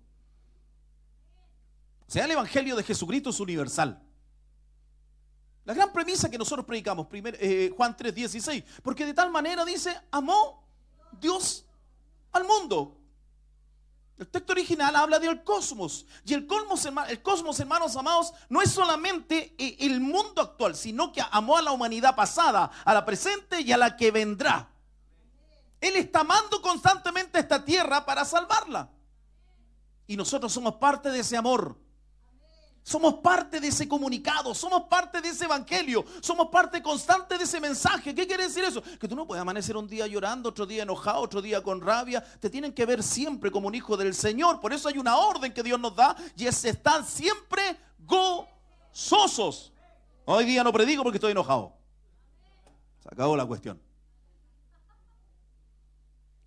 Sea, el Evangelio de Jesucristo es universal. La gran premisa que nosotros predicamos, primer, eh, Juan 3, 16, porque de tal manera dice, amó Dios al mundo. El texto original habla del cosmos. Y el cosmos, el cosmos, hermanos amados, no es solamente eh, el mundo actual, sino que amó a la humanidad pasada, a la presente y a la que vendrá. Él está amando constantemente a esta tierra para salvarla. Y nosotros somos parte de ese amor. Somos parte de ese comunicado, somos parte de ese evangelio, somos parte constante de ese mensaje. ¿Qué quiere decir eso? Que tú no puedes amanecer un día llorando, otro día enojado, otro día con rabia. Te tienen que ver siempre como un hijo del Señor. Por eso hay una orden que Dios nos da y es estar siempre gozosos. Hoy día no predico porque estoy enojado. Se acabó la cuestión.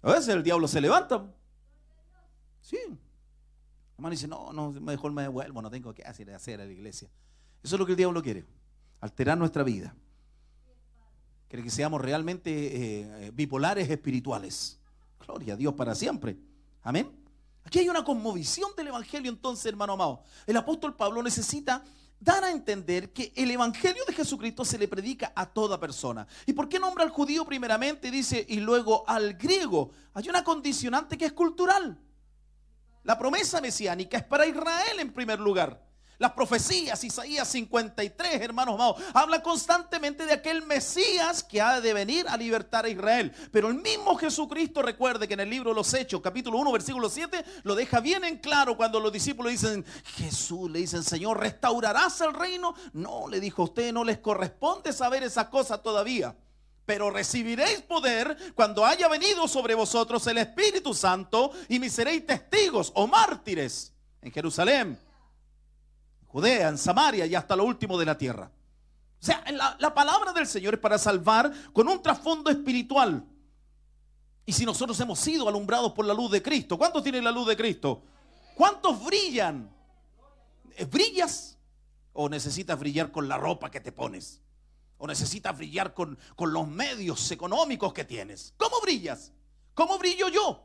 A veces el diablo se levanta. Sí, Hermano dice, no, no, mejor me devuelvo, no tengo que hacer, a la iglesia. Eso es lo que el diablo quiere, alterar nuestra vida. Quiere que seamos realmente eh, bipolares espirituales. Gloria a Dios para siempre. Amén. Aquí hay una conmovisión del Evangelio entonces, hermano amado. El apóstol Pablo necesita dar a entender que el Evangelio de Jesucristo se le predica a toda persona. ¿Y por qué nombra al judío primeramente, dice, y luego al griego? Hay una condicionante que es cultural. La promesa mesiánica es para Israel en primer lugar. Las profecías, Isaías 53, hermanos amados, habla constantemente de aquel Mesías que ha de venir a libertar a Israel. Pero el mismo Jesucristo, recuerde que en el libro de los Hechos, capítulo 1, versículo 7, lo deja bien en claro cuando los discípulos dicen, Jesús, le dicen, Señor, ¿restaurarás el reino? No, le dijo, a usted no les corresponde saber esas cosas todavía. Pero recibiréis poder cuando haya venido sobre vosotros el Espíritu Santo y me seréis testigos o mártires en Jerusalén, Judea, en Samaria y hasta lo último de la tierra. O sea, la, la palabra del Señor es para salvar con un trasfondo espiritual. Y si nosotros hemos sido alumbrados por la luz de Cristo, ¿cuántos tienen la luz de Cristo? ¿Cuántos brillan? ¿Brillas? ¿O necesitas brillar con la ropa que te pones? ¿O necesitas brillar con, con los medios económicos que tienes? ¿Cómo brillas? ¿Cómo brillo yo?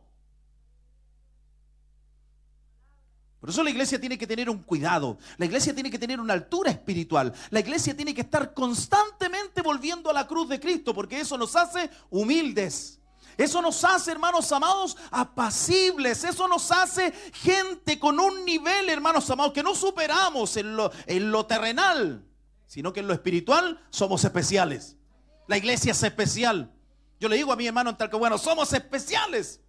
Por eso la iglesia tiene que tener un cuidado, la iglesia tiene que tener una altura espiritual, la iglesia tiene que estar constantemente volviendo a la cruz de Cristo, porque eso nos hace humildes. Eso nos hace, hermanos amados, apacibles. Eso nos hace gente con un nivel, hermanos amados, que no superamos en lo, en lo terrenal, sino que en lo espiritual somos especiales. La iglesia es especial. Yo le digo a mi hermano en tal que bueno, somos especiales.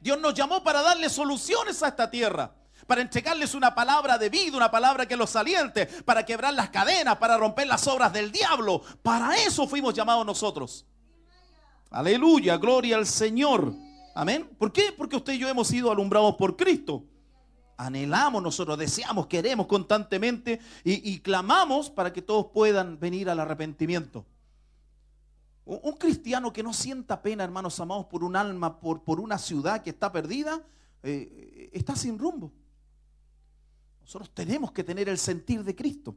Dios nos llamó para darle soluciones a esta tierra para entregarles una palabra de vida, una palabra que los aliente, para quebrar las cadenas, para romper las obras del diablo. Para eso fuimos llamados nosotros. Aleluya, gloria al Señor. Amén. ¿Por qué? Porque usted y yo hemos sido alumbrados por Cristo. Anhelamos nosotros, deseamos, queremos constantemente y, clamamos para que todos puedan venir al arrepentimiento. Un, un cristiano que no sienta pena, hermanos amados, por un alma, por, por una ciudad que está perdida, eh, está sin rumbo. Nosotros tenemos que tener el sentir de Cristo.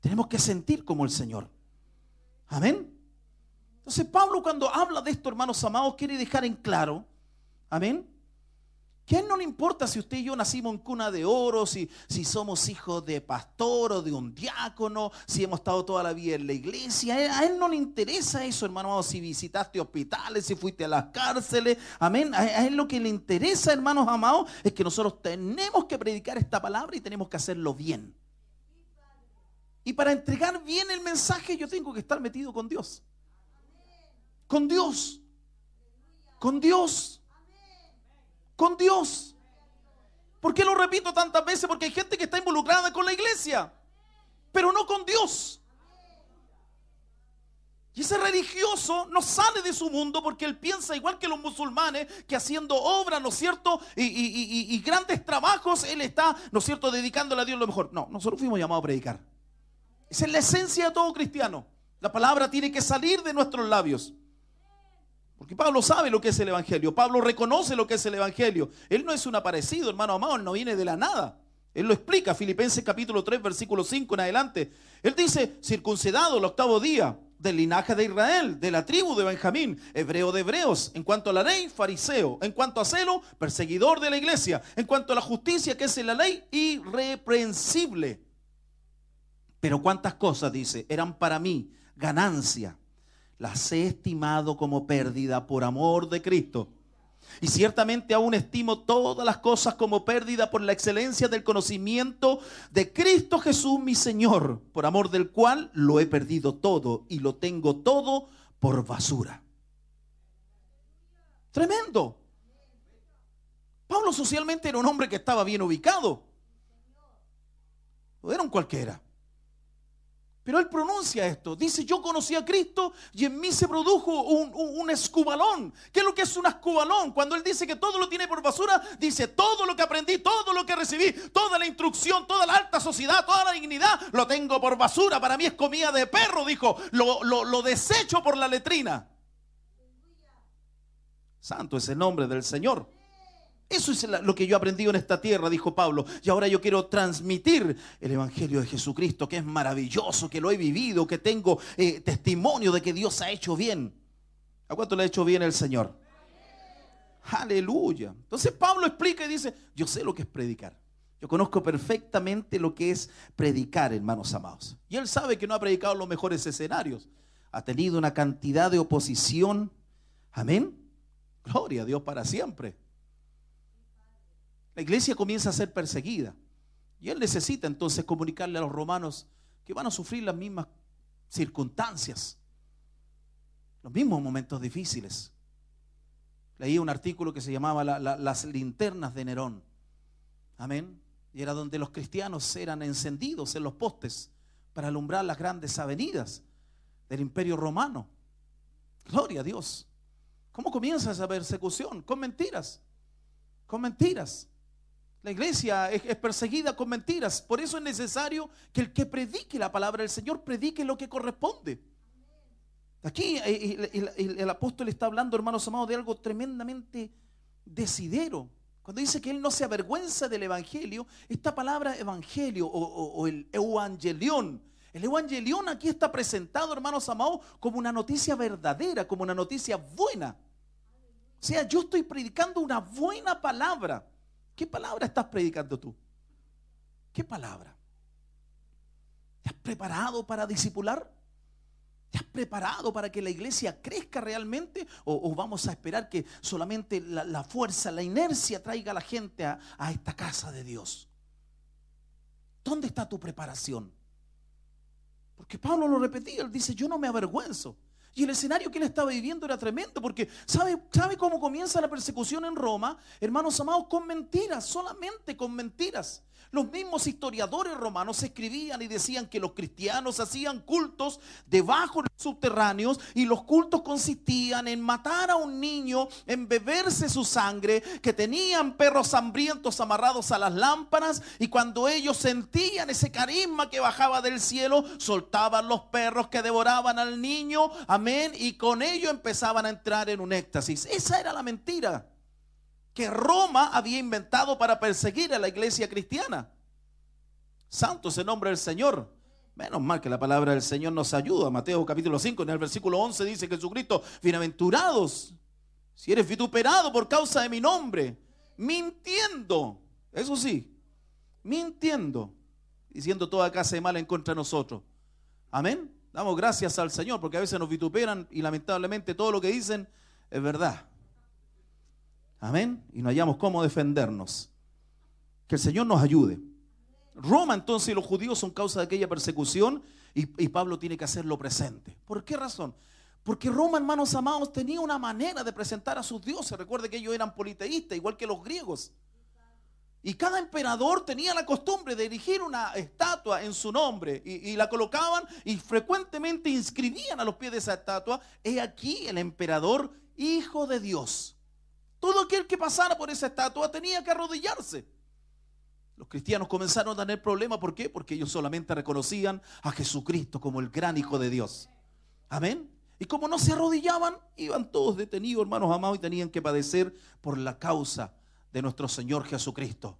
Tenemos que sentir como el Señor. Amén. Entonces Pablo cuando habla de esto, hermanos amados, quiere dejar en claro, amén, él no le importa si usted y yo nacimos en cuna de oro, si, somos hijos de pastor o de un diácono, si hemos estado toda la vida en la iglesia. A él, no le interesa eso, hermano amado, si visitaste hospitales, si fuiste a las cárceles. Amén. A él lo que le interesa, hermanos amados, es que nosotros tenemos que predicar esta palabra y tenemos que hacerlo bien. Y para entregar bien el mensaje yo tengo que estar metido con Dios. Con Dios. Con Dios con Dios. ¿Por qué lo repito tantas veces? Porque hay gente que está involucrada con la iglesia, pero no con Dios. Y ese religioso no sale de su mundo porque él piensa igual que los musulmanes, que haciendo obras, ¿no es cierto? Y, y- y- y grandes trabajos, él está, ¿no es cierto?, dedicándole a Dios lo mejor. No, nosotros fuimos llamados a predicar. Esa es la esencia de todo cristiano. La palabra tiene que salir de nuestros labios. Porque Pablo sabe lo que es el Evangelio. Pablo reconoce lo que es el Evangelio. Él no es un aparecido, hermano amado, no viene de la nada. Él lo explica, Filipenses capítulo 3, versículo 5 en adelante. Él dice, circuncidado el octavo día del linaje de Israel, de la tribu de Benjamín, hebreo de hebreos, en cuanto a la ley, fariseo, en cuanto a celo, perseguidor de la iglesia, en cuanto a la justicia que es en la ley, irreprensible. Pero cuántas cosas, dice, eran para mí ganancia. Las he estimado como pérdida por amor de Cristo. Y ciertamente aún estimo todas las cosas como pérdida por la excelencia del conocimiento de Cristo Jesús mi Señor, por amor del cual lo he perdido todo y lo tengo todo por basura. Tremendo. Pablo socialmente era un hombre que estaba bien ubicado. Era un cualquiera. Pero él pronuncia esto. Dice, yo conocí a Cristo y en mí se produjo un, escubalón. ¿Qué es lo que es un escubalón? Cuando él dice que todo lo tiene por basura, dice, todo lo que aprendí, todo lo que recibí, toda la instrucción, toda la alta sociedad, toda la dignidad, lo tengo por basura. Para mí es comida de perro, dijo. Lo, lo desecho por la letrina. Santo es el nombre del Señor. Eso es lo que yo he aprendido en esta tierra, dijo Pablo. Y ahora yo quiero transmitir el Evangelio de Jesucristo, que es maravilloso, que lo he vivido, que tengo eh, testimonio de que Dios ha hecho bien. ¿A cuánto le ha hecho bien el Señor? Aleluya. Entonces Pablo explica y dice, yo sé lo que es predicar. Yo conozco perfectamente lo que es predicar, hermanos amados. Y él sabe que no ha predicado en los mejores escenarios. Ha tenido una cantidad de oposición. Amén. Gloria a Dios para siempre. La iglesia comienza a ser perseguida. Y él necesita entonces comunicarle a los romanos que van a sufrir las mismas circunstancias, los mismos momentos difíciles. Leí un artículo que se llamaba la- la- Las linternas de Nerón. Amén. Y era donde los cristianos eran encendidos en los postes para alumbrar las grandes avenidas del imperio romano. Gloria a Dios. ¿Cómo comienza esa persecución? Con mentiras. Con mentiras. La iglesia es, perseguida con mentiras. Por eso es necesario que el que predique la palabra del Señor predique lo que corresponde. Aquí eh, el, apóstol está hablando, hermanos amados, de algo tremendamente desidero. Cuando dice que él no se avergüenza del evangelio, esta palabra evangelio o, o- o el evangelión, el evangelión aquí está presentado, hermanos amados, como una noticia verdadera, como una noticia buena. O sea, yo estoy predicando una buena palabra. ¿Qué palabra estás predicando tú? ¿Qué palabra? ¿Te has preparado para discipular? ¿Te has preparado para que la iglesia crezca realmente? ¿O, vamos a esperar que solamente la, la fuerza, la inercia traiga a la gente a, a esta casa de Dios? ¿Dónde está tu preparación? Porque Pablo lo repetía, él dice, yo no me avergüenzo. Y el escenario que él estaba viviendo era tremendo, porque ¿sabe, ¿sabe cómo comienza la persecución en Roma? Hermanos amados, con mentiras, solamente con mentiras. Los mismos historiadores romanos escribían y decían que los cristianos hacían cultos debajo de los subterráneos y los cultos consistían en matar a un niño, en beberse su sangre, que tenían perros hambrientos amarrados a las lámparas y cuando ellos sentían ese carisma que bajaba del cielo, soltaban los perros que devoraban al niño, amén, y con ello empezaban a entrar en un éxtasis. Esa era la mentira que Roma había inventado para perseguir a la iglesia cristiana. Santo es el nombre del Señor. Menos mal que la palabra del Señor nos ayuda. Mateo capítulo 5, en el versículo 11 dice Jesucristo, bienaventurados si eres vituperado por causa de mi nombre, mintiendo, eso sí, mintiendo, diciendo toda clase de mal en contra de nosotros. Amén. Damos gracias al Señor porque a veces nos vituperan y lamentablemente todo lo que dicen es verdad. Amén. Y no hallamos cómo defendernos. Que el Señor nos ayude. Roma entonces y los judíos son causa de aquella persecución y, y Pablo tiene que hacerlo presente. ¿Por qué razón? Porque Roma, hermanos amados, tenía una manera de presentar a sus dioses. Recuerde que ellos eran politeístas, igual que los griegos. Y cada emperador tenía la costumbre de erigir una estatua en su nombre y, y la colocaban y frecuentemente inscribían a los pies de esa estatua, he aquí el emperador, hijo de Dios. Todo aquel que pasara por esa estatua tenía que arrodillarse. Los cristianos comenzaron a tener problemas, ¿por qué? Porque ellos solamente reconocían a Jesucristo como el gran Hijo de Dios. Amén. Y como no se arrodillaban, iban todos detenidos, hermanos amados, y tenían que padecer por la causa de nuestro Señor Jesucristo.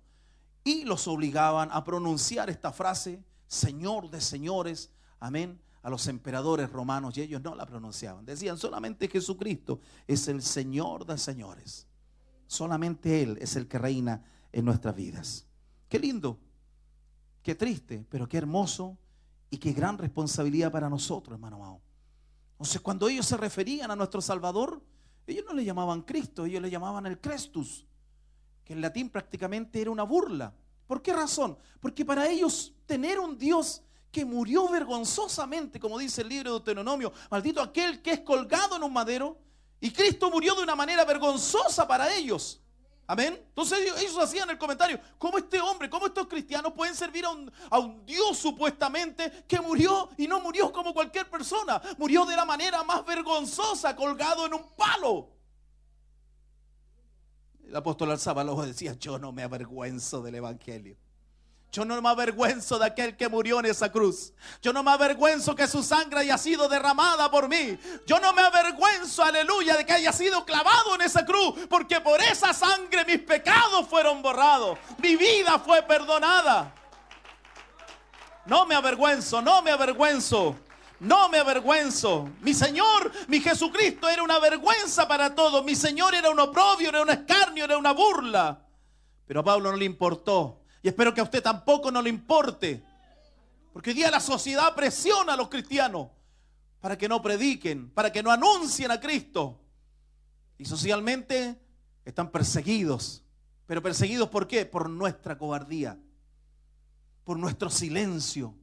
Y los obligaban a pronunciar esta frase, Señor de señores, amén, a los emperadores romanos, y ellos no la pronunciaban. Decían, solamente Jesucristo es el Señor de señores. Solamente Él es el que reina en nuestras vidas. Qué lindo, qué triste, pero qué hermoso y qué gran responsabilidad para nosotros, hermano amado. Entonces, cuando ellos se referían a nuestro Salvador, ellos no le llamaban Cristo, ellos le llamaban el Crestus, que en latín prácticamente era una burla. ¿Por qué razón? Porque para ellos tener un Dios que murió vergonzosamente, como dice el libro de Deuteronomio, maldito aquel que es colgado en un madero, y Cristo murió de una manera vergonzosa para ellos. Amén. Entonces ellos, hacían el comentario, ¿cómo este hombre, cómo estos cristianos pueden servir a un, Dios supuestamente que murió y no murió como cualquier persona? Murió de la manera más vergonzosa, colgado en un palo. El apóstol alzaba decía, yo no me avergüenzo del Evangelio. Yo no me avergüenzo de aquel que murió en esa cruz. Yo no me avergüenzo que su sangre haya sido derramada por mí. Yo no me avergüenzo, aleluya, de que haya sido clavado en esa cruz. Porque por esa sangre mis pecados fueron borrados. Mi vida fue perdonada. No me avergüenzo, no me avergüenzo. No me avergüenzo. Mi Señor, mi Jesucristo era una vergüenza para todos. Mi Señor era un oprobio, era un escarnio, era una burla. Pero a Pablo no le importó. Y espero que a usted tampoco no le importe. Porque hoy día la sociedad presiona a los cristianos para que no prediquen, para que no anuncien a Cristo. Y socialmente están perseguidos. Pero perseguidos por qué? Por nuestra cobardía, por nuestro silencio.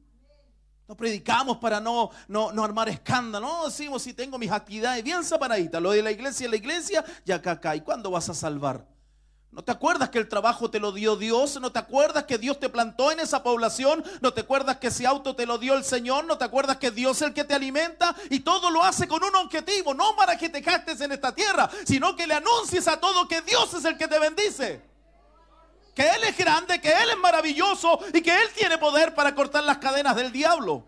No predicamos para no, no, no armar escándalo. No decimos si tengo mis actividades bien separaditas. Lo de la iglesia es la iglesia y acá acá. ¿Y cuándo vas a salvar? ¿No te acuerdas que el trabajo te lo dio Dios? ¿No te acuerdas que Dios te plantó en esa población? ¿No te acuerdas que ese auto te lo dio el Señor? ¿No te acuerdas que Dios es el que te alimenta? Y todo lo hace con un objetivo, no para que te gastes en esta tierra, sino que le anuncies a todo que Dios es el que te bendice. Que Él es grande, que Él es maravilloso y que Él tiene poder para cortar las cadenas del diablo.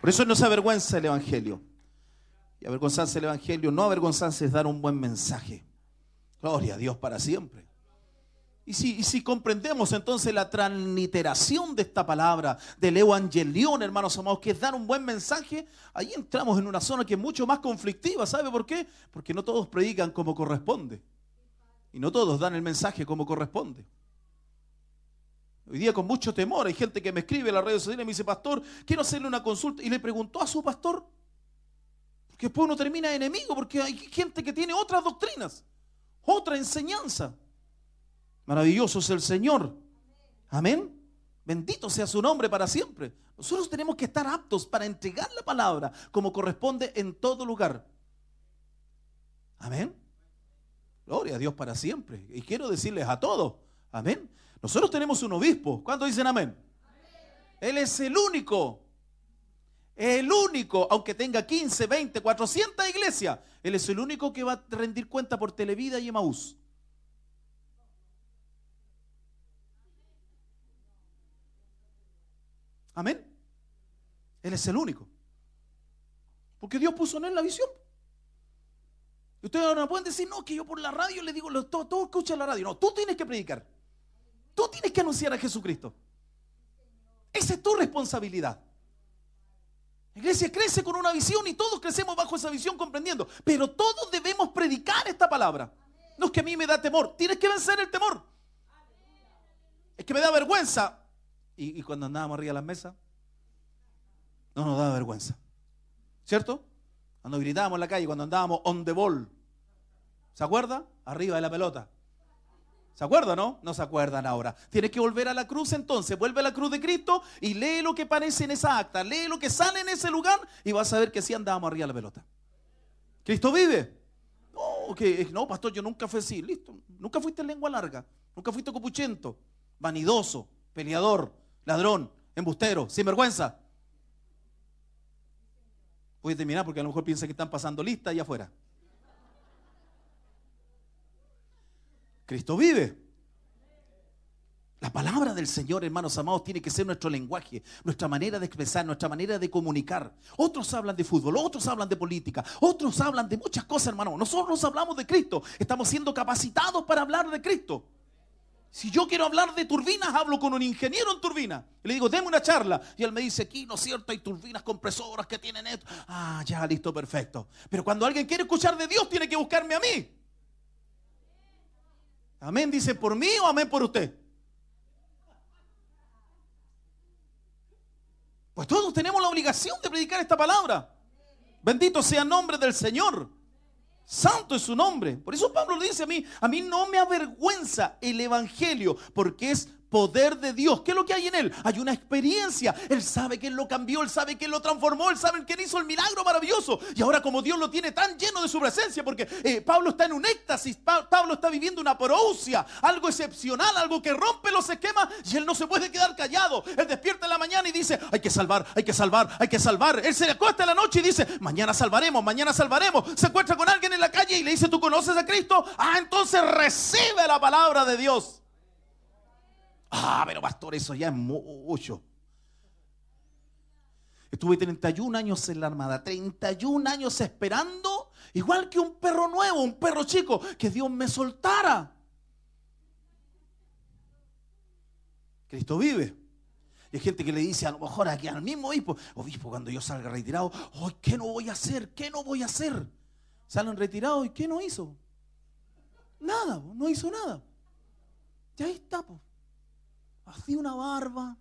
Por eso no se avergüenza el Evangelio. Y avergonzarse el Evangelio, no avergonzarse es dar un buen mensaje. Gloria a Dios para siempre. Y si, y si comprendemos entonces la transliteración de esta palabra, del evangelión, hermanos amados, que es dar un buen mensaje, ahí entramos en una zona que es mucho más conflictiva. ¿Sabe por qué? Porque no todos predican como corresponde. Y no todos dan el mensaje como corresponde. Hoy día con mucho temor hay gente que me escribe en las redes sociales y me dice, pastor, quiero hacerle una consulta. Y le preguntó a su pastor, porque después uno termina enemigo, porque hay gente que tiene otras doctrinas, otra enseñanza. Maravilloso es el Señor. Amén. Bendito sea su nombre para siempre. Nosotros tenemos que estar aptos para entregar la palabra como corresponde en todo lugar. Amén. Gloria a Dios para siempre. Y quiero decirles a todos, amén. Nosotros tenemos un obispo. ¿Cuántos dicen amén? Él es el único. El único, aunque tenga 15, 20, 400 iglesias, Él es el único que va a rendir cuenta por Televida y Emaús. Amén. Él es el único. Porque Dios puso en él la visión. Y ustedes ahora no pueden decir, no, que yo por la radio le digo, todo, todo escucha la radio. No, tú tienes que predicar. Tú tienes que anunciar a Jesucristo. Esa es tu responsabilidad. La iglesia crece con una visión y todos crecemos bajo esa visión comprendiendo. Pero todos debemos predicar esta palabra. No es que a mí me da temor. Tienes que vencer el temor. Es que me da vergüenza. Y, y cuando andábamos arriba de las mesas, no nos daba vergüenza. ¿Cierto? Cuando gritábamos en la calle, cuando andábamos on the ball. ¿Se acuerda? Arriba de la pelota. ¿Se acuerdan, no? No se acuerdan ahora. Tienes que volver a la cruz entonces. Vuelve a la cruz de Cristo y lee lo que aparece en esa acta. Lee lo que sale en ese lugar y vas a ver que sí andábamos arriba de la pelota. ¿Cristo vive? No, que, no, pastor, yo nunca fui así. Listo. Nunca fuiste lengua larga. Nunca fuiste copuchento, vanidoso, peleador, ladrón, embustero, sinvergüenza. Voy a terminar porque a lo mejor piensa que están pasando lista allá afuera. Cristo vive. La palabra del Señor, hermanos amados, tiene que ser nuestro lenguaje, nuestra manera de expresar, nuestra manera de comunicar. Otros hablan de fútbol, otros hablan de política, otros hablan de muchas cosas, hermanos. Nosotros hablamos de Cristo. Estamos siendo capacitados para hablar de Cristo. Si yo quiero hablar de turbinas, hablo con un ingeniero en turbina. Y le digo, deme una charla. Y él me dice, aquí, ¿no es cierto? Hay turbinas compresoras que tienen esto. Ah, ya, listo, perfecto. Pero cuando alguien quiere escuchar de Dios, tiene que buscarme a mí. Amén, dice, ¿por mí o amén por usted? Pues todos tenemos la obligación de predicar esta palabra. Bendito sea el nombre del Señor. Santo es su nombre. Por eso Pablo dice a mí, a mí no me avergüenza el Evangelio, porque es poder de Dios. ¿Qué es lo que hay en él? Hay una experiencia. Él sabe que él lo cambió, él sabe que él lo transformó, él sabe que él hizo el milagro maravilloso. Y ahora como Dios lo tiene tan lleno de su presencia, porque eh, Pablo está en un éxtasis, Pa- Pablo está viviendo una parousia, algo excepcional, algo que rompe los esquemas y él no se puede quedar callado. Él despierta en la mañana y dice, hay que salvar, hay que salvar, hay que salvar. Él se acuesta en la noche y dice, mañana salvaremos, mañana salvaremos. Se encuentra con alguien en la calle y le dice, ¿tú conoces a Cristo? Ah, entonces recibe la palabra de Dios. Ah, pero pastor, eso ya es mucho. Estuve 31 años en la armada, 31 años esperando, igual que un perro nuevo, un perro chico, que Dios me soltara. Cristo vive. Y hay gente que le dice a lo mejor aquí al mismo obispo, obispo, cuando yo salga retirado, "Ay, ¿qué no voy a hacer? ¿Qué no voy a hacer? Salen retirados y ¿qué no hizo? Nada, no hizo nada. Y ahí está, pues. Así una barba,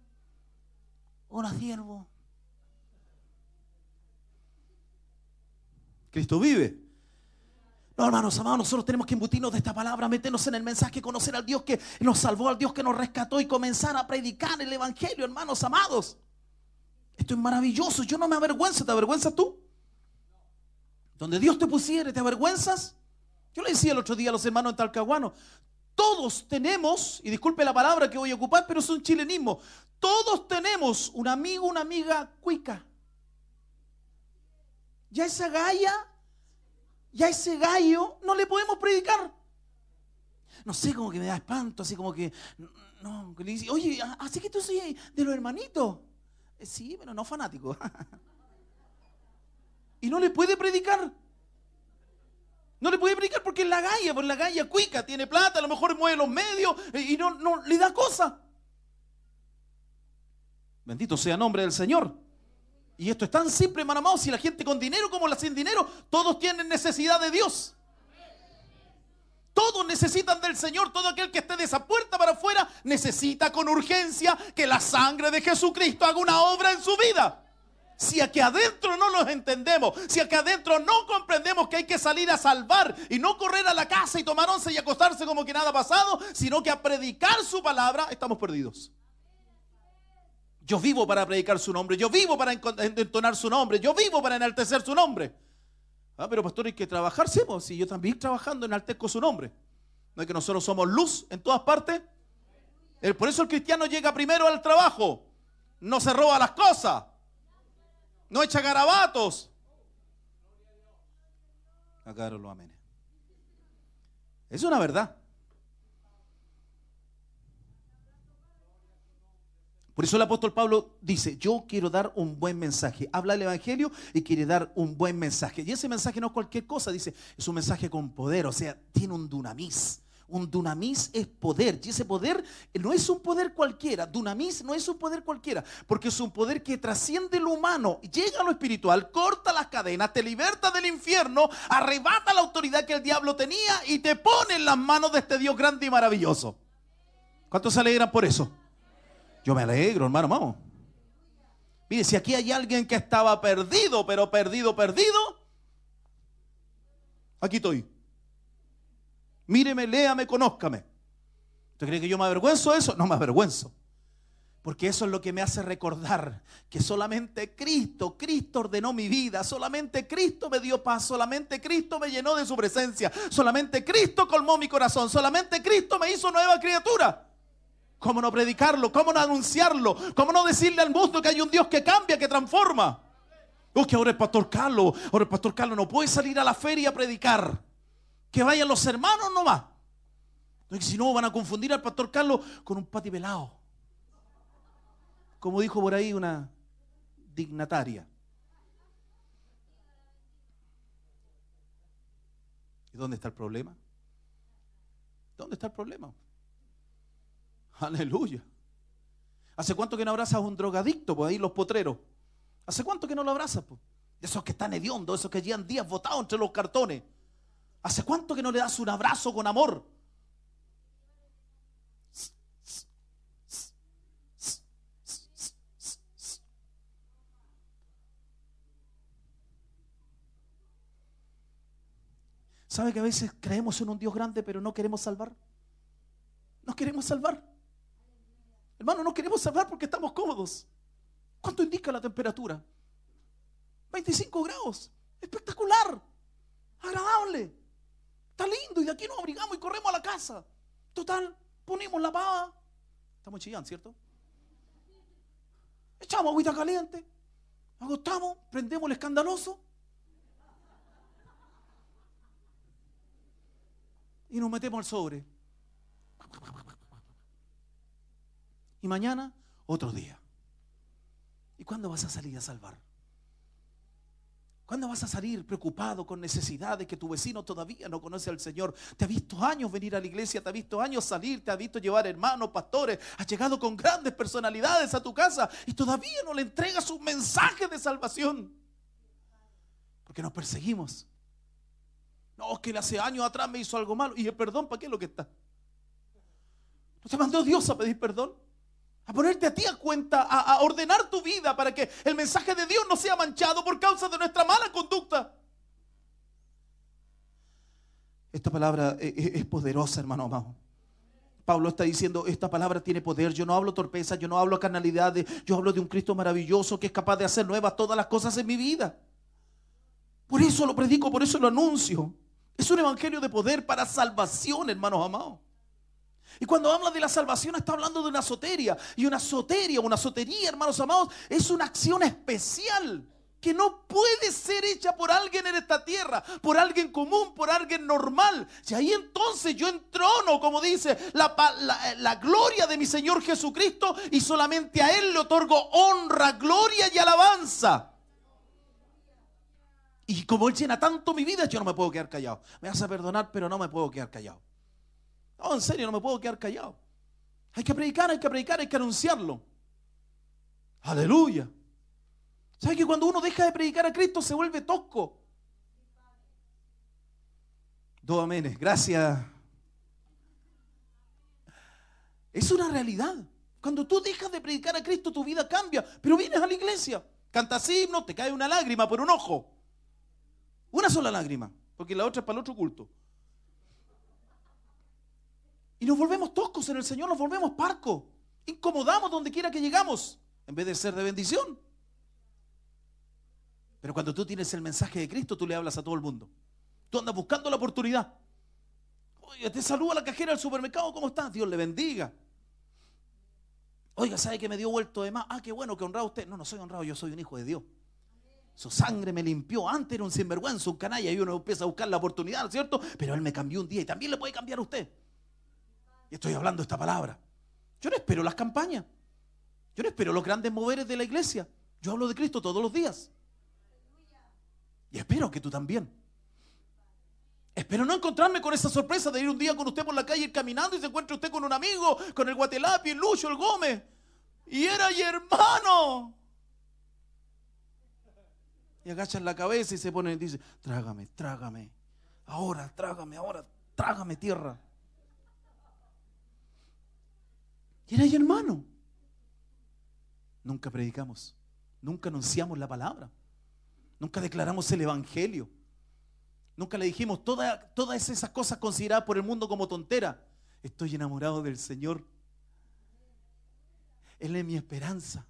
una siervo. Cristo vive. No, hermanos amados, nosotros tenemos que embutirnos de esta palabra, meternos en el mensaje, conocer al Dios que nos salvó, al Dios que nos rescató y comenzar a predicar el Evangelio, hermanos amados. Esto es maravilloso, yo no me avergüenzo, ¿te avergüenzas tú? Donde Dios te pusiere, ¿te avergüenzas? Yo le decía el otro día a los hermanos en Talcahuano, todos tenemos, y disculpe la palabra que voy a ocupar, pero es un chilenismo, todos tenemos un amigo, una amiga cuica. Ya esa galla, ya ese gallo, no le podemos predicar. No sé, como que me da espanto, así como que, no, que le dice, oye, así que tú soy de los hermanitos. Eh, Sí, pero no fanático. y no le puede predicar. No le puede predicar porque es la galla, porque la galla cuica, tiene plata, a lo mejor mueve los medios y no, no le da cosa. Bendito sea el nombre del Señor. Y esto es tan simple, hermano amado, si la gente con dinero como la sin dinero, todos tienen necesidad de Dios. Todos necesitan del Señor, todo aquel que esté de esa puerta para afuera necesita con urgencia que la sangre de Jesucristo haga una obra en su vida. Si aquí adentro no nos entendemos, si aquí adentro no comprendemos que hay que salir a salvar y no correr a la casa y tomar once y acostarse como que nada ha pasado, sino que a predicar su palabra, estamos perdidos. Yo vivo para predicar su nombre, yo vivo para entonar su nombre, yo vivo para enaltecer su nombre. Ah, pero pastor, hay que trabajar, sí, pues, si yo también trabajando enaltezco su nombre. No es que nosotros somos luz en todas partes. El- Por eso el cristiano llega primero al trabajo, no se roba las cosas, no echa garabatos. Los amenes. Es una verdad. Por eso el apóstol Pablo dice, yo quiero dar un buen mensaje. Habla el Evangelio y quiere dar un buen mensaje. Y ese mensaje no es cualquier cosa, dice, es un mensaje con poder, o sea, tiene un dunamis. Un dunamis es poder, y ese poder no es un poder cualquiera. Dunamis no es un poder cualquiera, porque es un poder que trasciende lo humano, llega a lo espiritual, corta las cadenas, te liberta del infierno, arrebata la autoridad que el diablo tenía y te pone en las manos de este Dios grande y maravilloso. ¿Cuántos se alegran por eso? Yo me alegro, hermano, vamos. Mire, si aquí hay alguien que estaba perdido, pero perdido, perdido, aquí estoy. Míreme, léame, conózcame. ¿Usted cree que yo me avergüenzo de eso? No me avergüenzo. Porque eso es lo que me hace recordar que solamente Cristo, Cristo ordenó mi vida, solamente Cristo me dio paz, solamente Cristo me llenó de su presencia, solamente Cristo colmó mi corazón, solamente Cristo me hizo nueva criatura. ¿Cómo no predicarlo? ¿Cómo no anunciarlo? ¿Cómo no decirle al mundo que hay un Dios que cambia, que transforma? Oh, que ahora el pastor Carlos, ahora el pastor Carlos no puede salir a la feria a predicar. Que vayan los hermanos nomás. Si no van a confundir al pastor Carlos con un pati pelado. Como dijo por ahí una dignataria. ¿Y dónde está el problema? ¿Dónde está el problema? Aleluya. ¿Hace cuánto que no abrazas a un drogadicto? Pues ahí los potreros. ¿Hace cuánto que no lo abrazas? Pues? De esos que están hediondos, esos que llevan días botados entre los cartones. ¿Hace cuánto que no le das un abrazo con amor? ¿Sabe que a veces creemos en un Dios grande pero no queremos salvar? No queremos salvar. Hermano, no queremos salvar porque estamos cómodos. ¿Cuánto indica la temperatura? 25 grados. Espectacular. Agradable. Está lindo y de aquí nos abrigamos y corremos a la casa. Total, ponemos la pava. Estamos chillando, ¿cierto? Echamos agüita caliente. Agotamos, prendemos el escandaloso. Y nos metemos al sobre. Y mañana, otro día. ¿Y cuándo vas a salir a salvar? ¿Cuándo vas a salir preocupado con necesidades que tu vecino todavía no conoce al Señor? Te ha visto años venir a la iglesia, te ha visto años salir, te ha visto llevar hermanos, pastores, has llegado con grandes personalidades a tu casa y todavía no le entregas un mensaje de salvación. Porque nos perseguimos. No, es que él hace años atrás me hizo algo malo. Y el perdón, ¿para qué es lo que está? ¿No te mandó Dios a pedir perdón? A ponerte a ti a cuenta, a, ordenar tu vida para que el mensaje de Dios no sea manchado por causa de nuestra mala conducta. Esta palabra eh, eh, es poderosa, hermano amado. Pablo está diciendo, esta palabra tiene poder. Yo no hablo torpeza, yo no hablo carnalidades, yo hablo de un Cristo maravilloso que es capaz de hacer nuevas todas las cosas en mi vida. Por eso lo predico, por eso lo anuncio. Es un evangelio de poder para salvación, hermanos amados. Y cuando habla de la salvación está hablando de una soteria. Y una soteria, una sotería, hermanos amados, es una acción especial que no puede ser hecha por alguien en esta tierra, por alguien común, por alguien normal. Y ahí entonces yo entrono, como dice, la, gloria de mi Señor Jesucristo y solamente a Él le otorgo honra, gloria y alabanza. Y como Él llena tanto mi vida, yo no me puedo quedar callado. Me vas a perdonar, pero no me puedo quedar callado. No, en serio, no me puedo quedar callado. Hay que predicar, hay que predicar, hay que anunciarlo. Aleluya. ¿Sabe que cuando uno deja de predicar a Cristo se vuelve tosco? Dos amenes, gracias. Es una realidad. Cuando tú dejas de predicar a Cristo, tu vida cambia. Pero vienes a la iglesia, cantas himnos, te cae una lágrima por un ojo. Una sola lágrima, porque la otra es para el otro culto. Y nos volvemos toscos en el Señor, nos volvemos parcos. Incomodamos donde quiera que llegamos, en vez de ser de bendición. Pero cuando tú tienes el mensaje de Cristo, tú le hablas a todo el mundo. Tú andas buscando la oportunidad. Oye, te saluda la cajera del supermercado, ¿cómo estás? Dios le bendiga. Oiga, ¿sabe que me dio vuelto de más? Ah, qué bueno que honrado usted. No, no soy honrado, yo soy un hijo de Dios. Su sangre me limpió. Antes era un sinvergüenza, un canalla, y uno empieza a buscar la oportunidad, ¿cierto? Pero Él me cambió un día y también le puede cambiar a usted. Y estoy hablando esta palabra. Yo no espero las campañas. Yo no espero los grandes moveres de la iglesia. Yo hablo de Cristo todos los días. Y espero que tú también. Espero no encontrarme con esa sorpresa de ir un día con usted por la calle caminando y se encuentre usted con un amigo, con el Guatelapi, el Lucho, el Gómez. Y era y hermano. Y agachan la cabeza y se ponen y dicen, trágame, trágame. Ahora, trágame, ahora, trágame tierra. Y era y hermano. Nunca predicamos, nunca anunciamos la palabra, nunca declaramos el evangelio. Nunca le dijimos toda- todas esas cosas consideradas por el mundo como tontera. Estoy enamorado del Señor. Él es mi esperanza.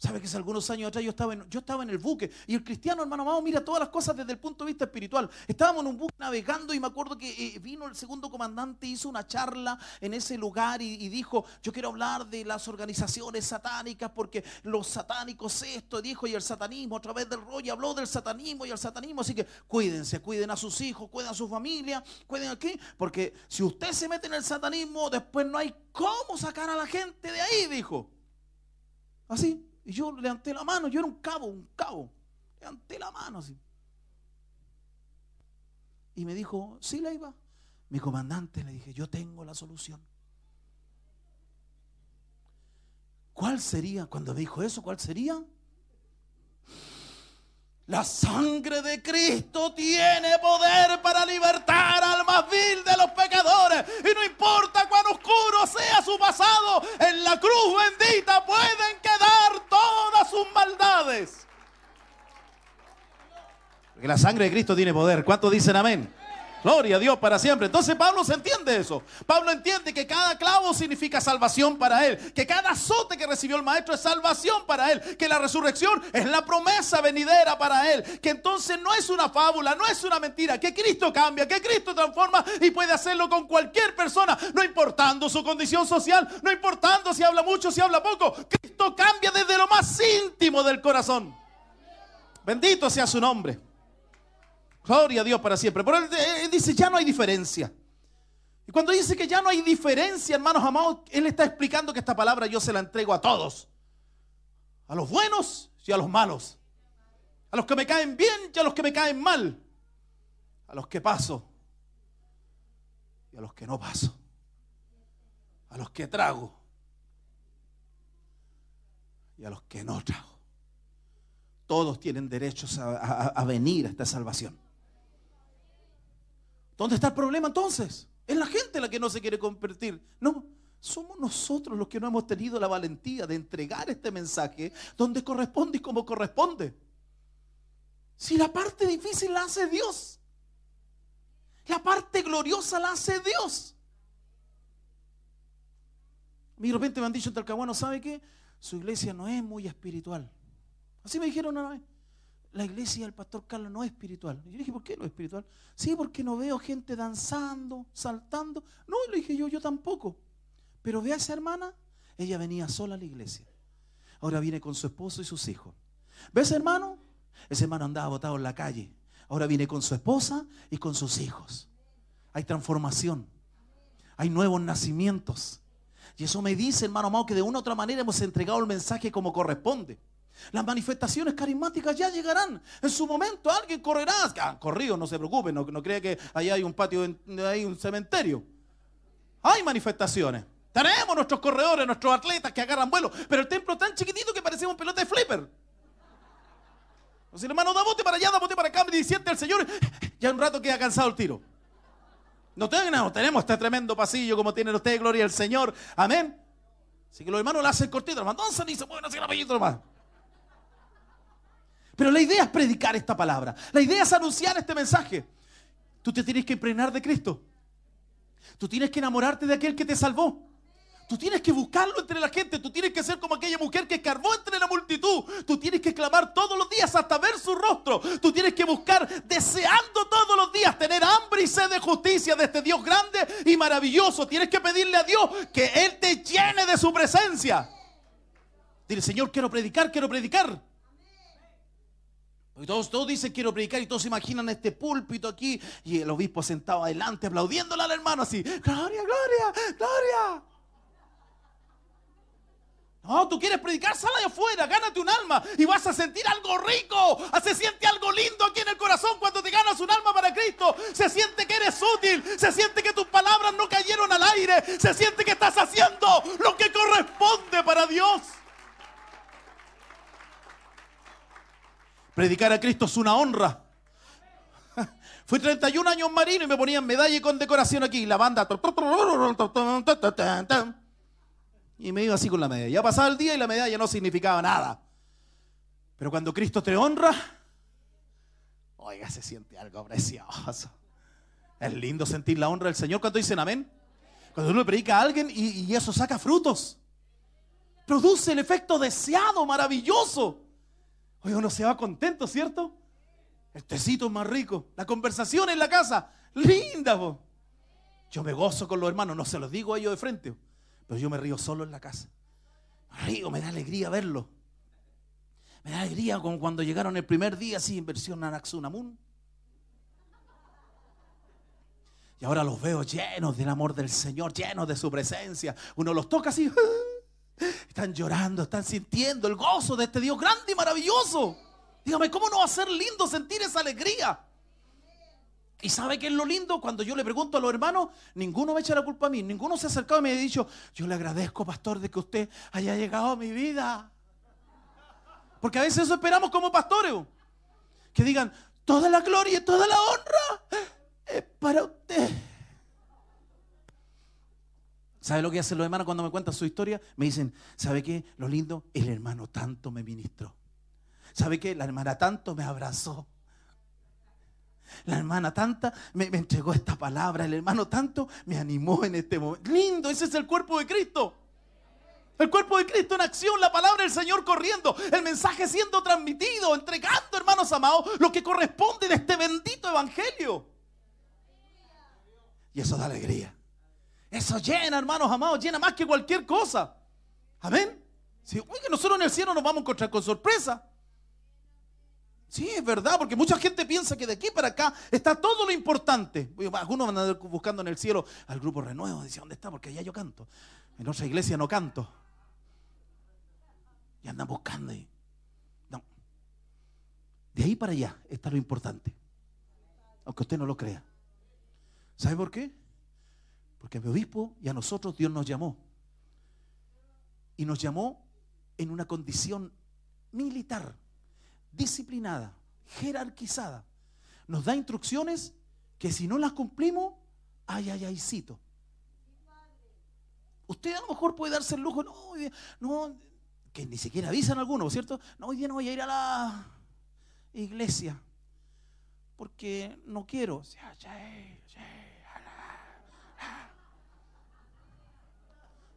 ¿Sabe que hace algunos años atrás yo estaba, en, el buque? Y el cristiano, hermano amado, mira todas las cosas desde el punto de vista espiritual. Estábamos en un buque navegando y me acuerdo que eh, vino el segundo comandante, hizo una charla en ese lugar y, y dijo, yo quiero hablar de las organizaciones satánicas porque los satánicos esto, dijo, y el satanismo a través del rollo habló del satanismo y el satanismo. Así que cuídense, cuiden a sus hijos, cuiden a su familia, cuiden aquí, porque si usted se mete en el satanismo, después no hay cómo sacar a la gente de ahí, dijo. Así. Y yo levanté la mano, yo era un cabo, un cabo. Levanté la mano así. Y me dijo, sí, Leiva. Mi comandante le dije, yo tengo la solución. ¿Cuál sería? Cuando me dijo eso, ¿cuál sería? La sangre de Cristo tiene poder para libertar al más vil de los pecadores. Y no importa cuán oscuro sea su pasado, en la cruz bendita pueden quedar todas sus maldades. Porque la sangre de Cristo tiene poder. ¿Cuántos dicen amén? Gloria a Dios para siempre. Entonces Pablo se entiende eso. Pablo entiende que cada clavo significa salvación para él. Que cada azote que recibió el maestro es salvación para él. Que la resurrección es la promesa venidera para él. Que entonces no es una fábula, no es una mentira. Que Cristo cambia, que Cristo transforma y puede hacerlo con cualquier persona. No importando su condición social, no importando si habla mucho, si habla poco. Cristo cambia desde lo más íntimo del corazón. Bendito sea su nombre. Gloria a Dios para siempre. Pero él, dice, ya no hay diferencia. Y cuando dice que ya no hay diferencia, hermanos amados, él está explicando que esta palabra yo se la entrego a todos. A los buenos y a los malos. A los que me caen bien y a los que me caen mal. A los que paso y a los que no paso. A los que trago y a los que no trago. Todos tienen derechos a- a venir a esta salvación. ¿Dónde está el problema entonces? Es la gente la que no se quiere convertir. No, somos nosotros los que no hemos tenido la valentía de entregar este mensaje donde corresponde y como corresponde. Si la parte difícil la hace Dios, la parte gloriosa la hace Dios. Mí de repente me han dicho en Talcahuano, ¿sabe qué? Su iglesia no es muy espiritual. Así me dijeron una vez. La iglesia del pastor Carlos no es espiritual. Y yo dije, ¿por qué no es espiritual? Sí, porque no veo gente danzando, saltando. No, le dije yo, yo tampoco. Pero ve a esa hermana, ella venía sola a la iglesia. Ahora viene con su esposo y sus hijos. ¿Ve a ese hermano? Ese hermano andaba botado en la calle. Ahora viene con su esposa y con sus hijos. Hay transformación. Hay nuevos nacimientos. Y eso me dice, hermano amado, que de una u otra manera hemos entregado el mensaje como corresponde. Las manifestaciones carismáticas ya llegarán. En su momento alguien correrá. Ah, corrido, no se preocupe, no, no crea que allá hay un patio, hay un cementerio. Hay manifestaciones. Tenemos nuestros corredores, nuestros atletas que agarran vuelo. Pero el templo es tan chiquitito que parecía un pelota de flipper. O sea, hermano, da bote para allá, da bote para acá, y siente el Señor. Ya un rato queda cansado el tiro. No tenemos, tenemos este tremendo pasillo como tienen ustedes, gloria al Señor. Amén. Así que los hermanos lo hacen cortito, hermano. Entonces dice, bueno, así rapidito nomás. Pero la idea es predicar esta palabra. La idea es anunciar este mensaje. Tú te tienes que impregnar de Cristo. Tú tienes que enamorarte de aquel que te salvó. Tú tienes que buscarlo entre la gente. Tú tienes que ser como aquella mujer que escarbó entre la multitud. Tú tienes que clamar todos los días hasta ver su rostro. Tú tienes que buscar, deseando todos los días, tener hambre y sed de justicia de este Dios grande y maravilloso. Tienes que pedirle a Dios que Él te llene de su presencia. Dile, Señor, quiero predicar, quiero predicar. Y todos, todos dicen quiero predicar y todos se imaginan este púlpito aquí y el obispo sentado adelante aplaudiéndole al hermano así. Gloria, gloria, gloria. No, tú quieres predicar, sal allá afuera, gánate un alma y vas a sentir algo rico. Se siente algo lindo aquí en el corazón cuando te ganas un alma para Cristo. Se siente que eres útil, se siente que tus palabras no cayeron al aire, se siente que estás haciendo lo que corresponde para Dios. Predicar a Cristo es una honra. Fui 31 años marino y me ponían medalla y condecoración aquí. La banda. Y me iba así con la medalla. Ya pasaba el día y la medalla no significaba nada. Pero cuando Cristo te honra, oiga, se siente algo precioso. Es lindo sentir la honra del Señor cuando dicen amén. Cuando uno predica a alguien y, y eso saca frutos. Produce el efecto deseado, maravilloso. Oye, uno se va contento, ¿cierto? El tecito es más rico. La conversación en la casa, linda. po. Yo me gozo con los hermanos, no se los digo a ellos de frente, pero yo me río solo en la casa. Me río, me da alegría verlo. Me da alegría como cuando llegaron el primer día así en versión Anaxunamun. Y ahora los veo llenos del amor del Señor, llenos de su presencia. Uno los toca así. Están llorando, están sintiendo el gozo de este Dios grande y maravilloso. Dígame, ¿cómo no va a ser lindo sentir esa alegría? ¿Y sabe qué es lo lindo? Cuando yo le pregunto a los hermanos, ninguno me echa la culpa a mí, ninguno se ha acercado y me ha dicho, yo le agradezco, pastor, de que usted haya llegado a mi vida. Porque a veces eso esperamos como pastores. Que digan, toda la gloria y toda la honra es para usted. ¿Sabe lo que hacen los hermanos cuando me cuentan su historia? Me dicen, ¿sabe qué? Lo lindo, el hermano tanto me ministró. ¿Sabe qué? La hermana tanto me abrazó. La hermana tanta me, entregó esta palabra. El hermano tanto me animó en este momento. Lindo, ese es el cuerpo de Cristo. El cuerpo de Cristo en acción, la palabra del Señor corriendo, el mensaje siendo transmitido, entregando, hermanos amados, lo que corresponde de este bendito evangelio. Y eso da alegría. Eso llena, hermanos amados, llena más que cualquier cosa. Amén. Sí, oye, nosotros en el cielo nos vamos a encontrar con sorpresa. Sí, es verdad, porque mucha gente piensa que de aquí para acá está todo lo importante. Algunos van a andar buscando en el cielo al grupo Renuevo, dice, ¿dónde está? Porque allá yo canto. En otra iglesia no canto. Y andan buscando. y- No. De ahí para allá está lo importante. Aunque usted no lo crea. ¿Sabe por qué? Porque a mi obispo y a nosotros Dios nos llamó. Y nos llamó en una condición militar, disciplinada, jerarquizada. Nos da instrucciones que si no las cumplimos, ay, ay, aycito. Usted a lo mejor puede darse el lujo, no, no, que ni siquiera avisan algunos, ¿cierto? No, hoy día no voy a ir a la iglesia porque no quiero.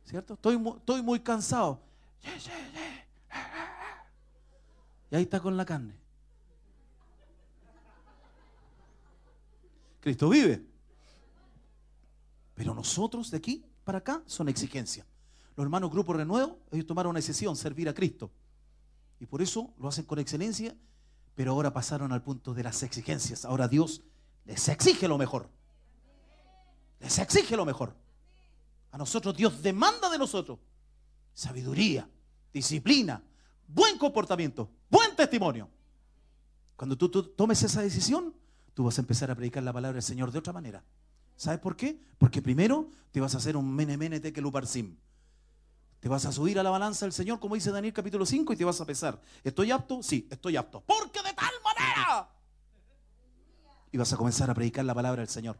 ¿Cierto? Estoy, mu- estoy muy cansado. Y ahí está con la carne. Cristo vive. Pero nosotros de aquí para acá son exigencias. Los hermanos Grupo Renuevo, ellos tomaron una decisión, servir a Cristo. Y por eso lo hacen con excelencia, pero ahora pasaron al punto de las exigencias. Ahora Dios les exige lo mejor. Les exige lo mejor. A nosotros Dios demanda de nosotros sabiduría, disciplina, buen comportamiento, buen testimonio. Cuando tú, tomes esa decisión, tú vas a empezar a predicar la palabra del Señor de otra manera. ¿Sabes por qué? Porque primero te vas a hacer un mene mene tekel uparsim. Te vas a subir a la balanza del Señor, como dice Daniel capítulo 5, y te vas a pesar. ¿Estoy apto? Sí, estoy apto. Porque de tal manera. Y vas a comenzar a predicar la palabra del Señor.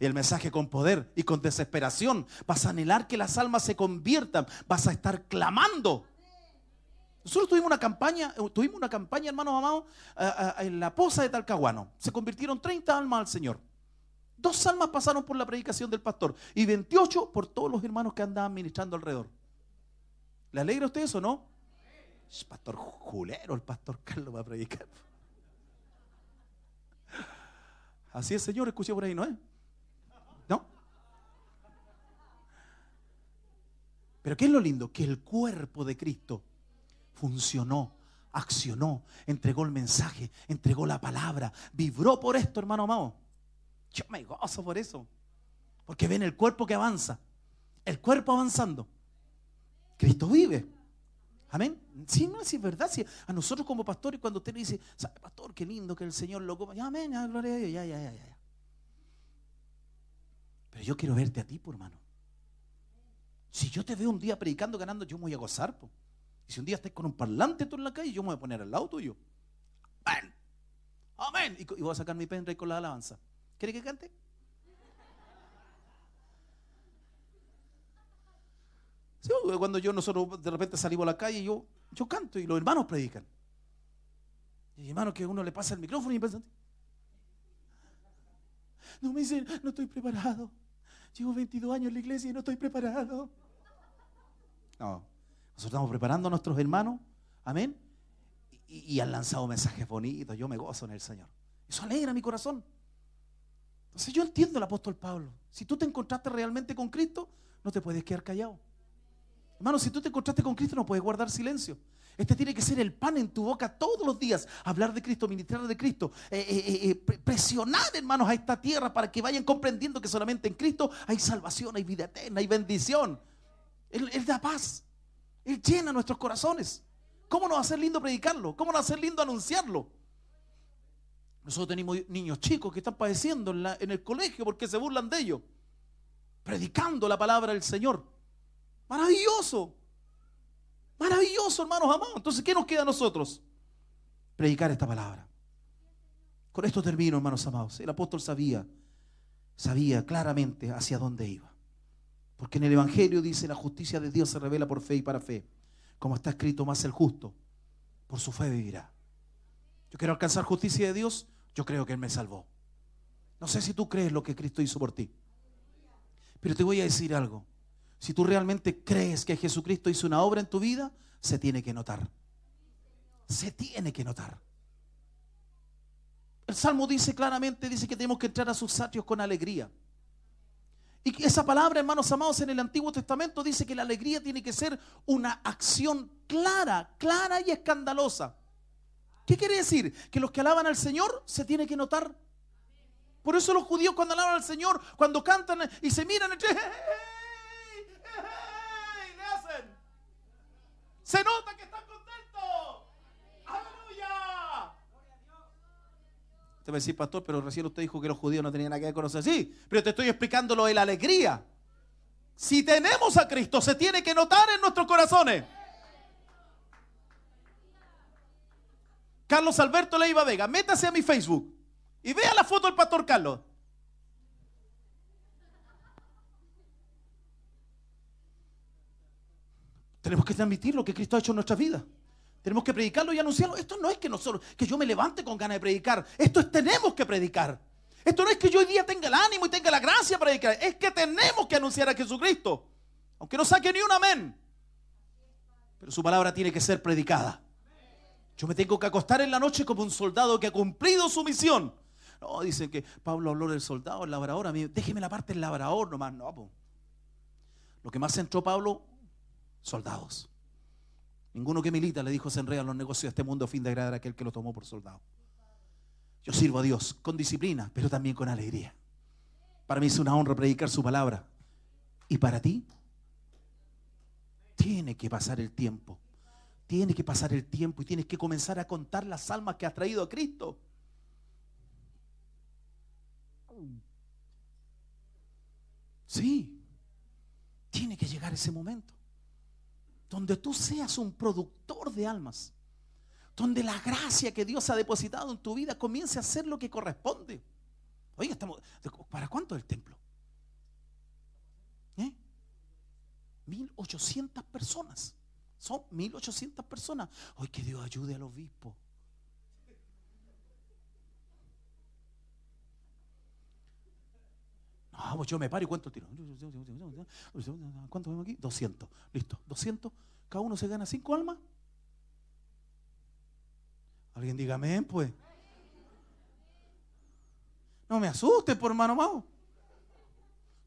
Y el mensaje con poder y con desesperación. Vas a anhelar que las almas se conviertan. Vas a estar clamando. Nosotros tuvimos una campaña, eh, tuvimos una campaña, hermanos amados, en la poza de Talcahuano. Se convirtieron 30 almas al Señor. Dos almas pasaron por la predicación del pastor y 28 por todos los hermanos que andaban ministrando alrededor. ¿Le alegra a usted eso, no? Pastor julero, el pastor Carlos va a predicar. Así es, Señor, escuché por ahí, ¿no es? ¿No? Pero ¿qué es lo lindo? Que el cuerpo de Cristo funcionó, accionó, entregó el mensaje, entregó la palabra, vibró por esto, hermano amado. Yo me gozo por eso. Porque ven el cuerpo que avanza. El cuerpo avanzando. Cristo vive. Amén. Sí, no, sí es verdad. A nosotros como pastores, cuando usted le dice, ¿sabe, pastor, qué lindo que el Señor lo coma? Amén, gloria a Dios, ya, ya, ya, ya. Pero yo quiero verte a ti, por hermano. Si yo te veo un día predicando, ganando, yo me voy a gozar. po. Y si un día estás con un parlante tú en la calle, yo me voy a poner al lado tuyo. Amén. Amén. Y, voy a sacar mi pendrive con la alabanza. ¿Quiere que cante? Cuando yo nosotros de repente salimos a la calle, yo, yo canto y los hermanos predican. Y hermanos que uno le pasa el micrófono y piensa, no me dicen, no estoy preparado. Llevo 22 años en la iglesia y no estoy preparado. No, nosotros estamos preparando a nuestros hermanos, amén, y, y han lanzado mensajes bonitos. Yo me gozo en el Señor. Eso alegra mi corazón. Entonces yo entiendo al apóstol Pablo. Si tú te encontraste realmente con Cristo, no te puedes quedar callado. Hermano, si tú te encontraste con Cristo, no puedes guardar silencio. Este tiene que ser el pan en tu boca todos los días. Hablar de Cristo, ministrar de Cristo. eh, eh, eh, pre- presionar, hermanos, a esta tierra para que vayan comprendiendo que solamente en Cristo hay salvación, hay vida eterna, hay bendición. Él, da paz. Él llena nuestros corazones. ¿Cómo no va a ser lindo predicarlo? ¿Cómo no va a ser lindo anunciarlo? Nosotros tenemos niños chicos que están padeciendo en, en el colegio porque se burlan de ellos. Predicando la palabra del Señor. Maravilloso. Maravilloso, hermanos amados. Entonces, ¿qué nos queda a nosotros? Predicar esta palabra. Con esto termino, hermanos amados. El apóstol sabía, sabía claramente hacia dónde iba. Porque en el Evangelio dice, la justicia de Dios se revela por fe y para fe. Como está escrito, más el justo, por su fe vivirá. Yo quiero alcanzar justicia de Dios, yo creo que Él me salvó. No sé si tú crees lo que Cristo hizo por ti. Pero te voy a decir algo. Si tú realmente crees que Jesucristo hizo una obra en tu vida, se tiene que notar. Se tiene que notar. El Salmo dice claramente, dice que tenemos que entrar a sus atrios con alegría. Y esa palabra, hermanos amados, en el Antiguo Testamento dice que la alegría tiene que ser una acción clara, clara y escandalosa. ¿Qué quiere decir? Que los que alaban al Señor se tiene que notar. Por eso los judíos cuando alaban al Señor, cuando cantan y se miran. le hacen. Se nota que están contentos. Aleluya. Te va a pastor, pero recién usted dijo que los judíos no tenían nada que ver con nosotros. Sí, pero te estoy explicando lo de la alegría. Si tenemos a Cristo, se tiene que notar en nuestros corazones. Carlos Alberto Leiva Vega, métase a mi Facebook y vea la foto del pastor Carlos. Tenemos que transmitir lo que Cristo ha hecho en nuestras vidas. Tenemos que predicarlo y anunciarlo. Esto no es que nosotros, que yo me levante con ganas de predicar. Esto es tenemos que predicar. Esto no es que yo hoy día tenga el ánimo y tenga la gracia para predicar. Es que tenemos que anunciar a Jesucristo. Aunque no saque ni un amén. Pero su palabra tiene que ser predicada. Yo me tengo que acostar en la noche como un soldado que ha cumplido su misión. No, dicen que Pablo habló del soldado, el labrador. A mí, déjeme la parte del labrador nomás. No, po. Lo que más centró Pablo, soldados. Ninguno que milita le dijo se en los negocios de este mundo a fin de agradar a aquel que lo tomó por soldado. Yo sirvo a Dios con disciplina, pero también con alegría. Para mí es una honra predicar su palabra. ¿Y para ti? Tiene que pasar el tiempo. Tiene que pasar el tiempo y tienes que comenzar a contar las almas que has traído a Cristo. Sí, tiene que llegar ese momento donde tú seas un productor de almas, donde la gracia que Dios ha depositado en tu vida comience a hacer lo que corresponde. Oiga, estamos, ¿para cuánto el templo? ¿Eh? 1800 personas. Son 1800 personas. Hoy que Dios ayude al obispo. No, pues yo me paro y cuento el tiro. ¿Cuánto vemos aquí? 200. Listo. 200. Cada uno se gana 5 almas. Alguien diga amén, pues. No me asuste, por hermano Mao.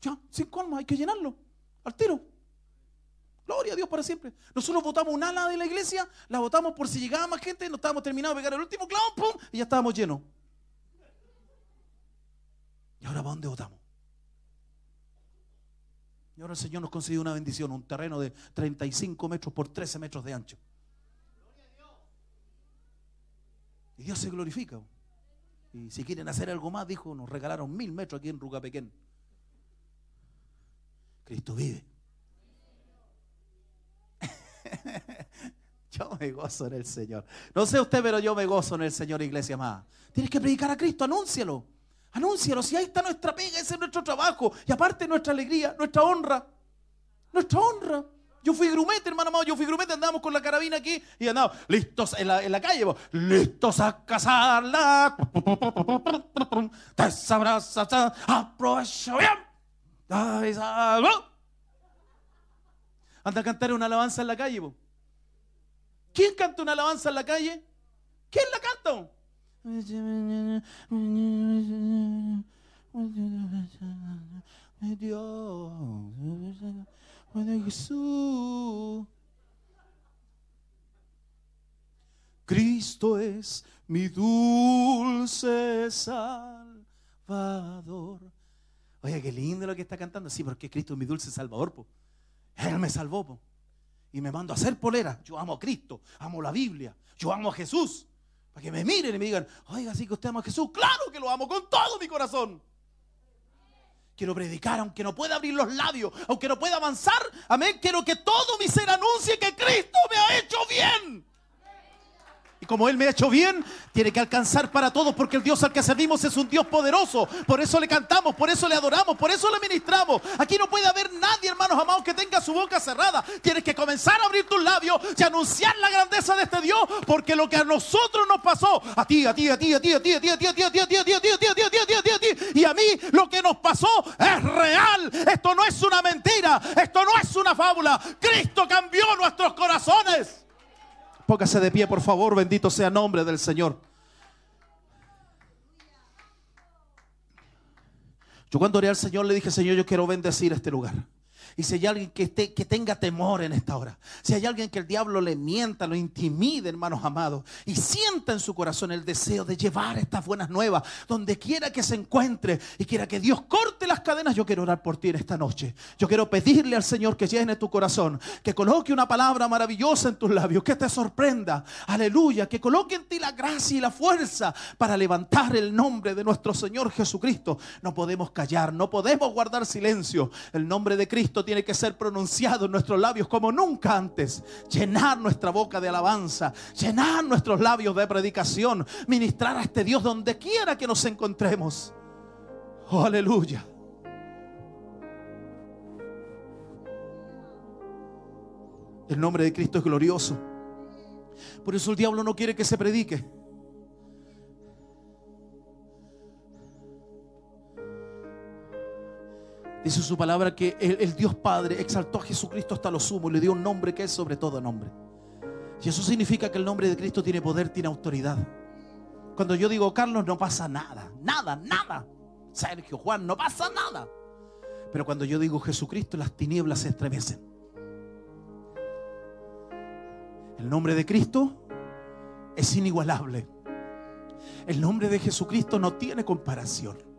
Ya, 5 almas, hay que llenarlo. Al tiro. Gloria a Dios para siempre. Nosotros votamos un ala de la iglesia, la votamos por si llegaba más gente, no estábamos terminados de pegar el último clavo, ¡pum! Y ya estábamos llenos. ¿Y ahora para dónde votamos? Ahora el Señor nos concedió una bendición, un terreno de 35 metros por 13 metros de ancho. Y Dios se glorifica. Y si quieren hacer algo más, dijo, nos regalaron mil metros aquí en Rucapequén. Cristo vive. Yo me gozo en el Señor. No sé usted, pero yo me gozo en el Señor, iglesia más. Tienes que predicar a Cristo, anúncialo. Anúncialo, si ahí está nuestra pega, ese es nuestro trabajo. Y aparte nuestra alegría, nuestra honra. Nuestra honra. Yo fui grumete, hermano amado, yo fui grumete, andábamos con la carabina aquí y andábamos listos en la, en la calle, listos a cazarla. Te sabrás, aprovecha bien. Anda a cantar una alabanza en la calle. ¿Quién canta una alabanza en la calle? ¿Quién la canta? Dios, Jesús. Cristo es mi dulce Salvador. Oye, qué lindo lo que está cantando. Sí, porque Cristo es mi dulce Salvador. po. Él me salvó. po. Y me mando a hacer polera. Yo amo a Cristo, amo la Biblia, yo amo a Jesús. Para que me miren y me digan, oiga, sí que usted ama a Jesús. Claro que lo amo con todo mi corazón. Quiero predicar, aunque no pueda abrir los labios, aunque no pueda avanzar. Amén. Quiero que todo mi ser anuncie que Cristo me ha hecho bien. Y como Él me ha hecho bien, tiene que alcanzar para todos, porque el Dios al que servimos es un Dios poderoso. Por eso le cantamos, por eso le adoramos, por eso le ministramos. Aquí no puede haber nadie, hermanos amados, que tenga su boca cerrada. Tienes que comenzar a abrir tus labios y anunciar la grandeza de este Dios, porque lo que a nosotros nos pasó, a ti, a ti, a ti, a ti, a ti, a ti, a ti, a ti, a ti, a ti, a ti, a ti, a ti, a ti, a ti, a ti, a ti, a ti, y a mí, lo que nos pasó es real. Esto no es una mentira, esto no es una fábula. Cristo cambió nuestros corazones. Póngase de pie, por favor. Bendito sea el nombre del Señor. Yo cuando oré al Señor le dije, Señor, yo quiero bendecir este lugar. Y si hay alguien que, esté, que tenga temor en esta hora, si hay alguien que el diablo le mienta, lo intimide, hermanos amados, y sienta en su corazón el deseo de llevar estas buenas nuevas, donde quiera que se encuentre y quiera que Dios corte las cadenas, yo quiero orar por ti en esta noche. Yo quiero pedirle al Señor que llene tu corazón, que coloque una palabra maravillosa en tus labios, que te sorprenda, aleluya, que coloque en ti la gracia y la fuerza para levantar el nombre de nuestro Señor Jesucristo. No podemos callar, no podemos guardar silencio. El nombre de Cristo tiene que ser pronunciado en nuestros labios como nunca antes. Llenar nuestra boca de alabanza, llenar nuestros labios de predicación, ministrar a este Dios donde quiera que nos encontremos. Oh, aleluya. El nombre de Cristo es glorioso. Por eso el diablo no quiere que se predique. Dice su palabra que el, Dios Padre exaltó a Jesucristo hasta lo sumo y le dio un nombre que es sobre todo nombre. Y eso significa que el nombre de Cristo tiene poder, tiene autoridad. Cuando yo digo Carlos, no pasa nada, nada, nada. Sergio, Juan, no pasa nada. Pero cuando yo digo Jesucristo, las tinieblas se estremecen. El nombre de Cristo es inigualable. El nombre de Jesucristo no tiene comparación.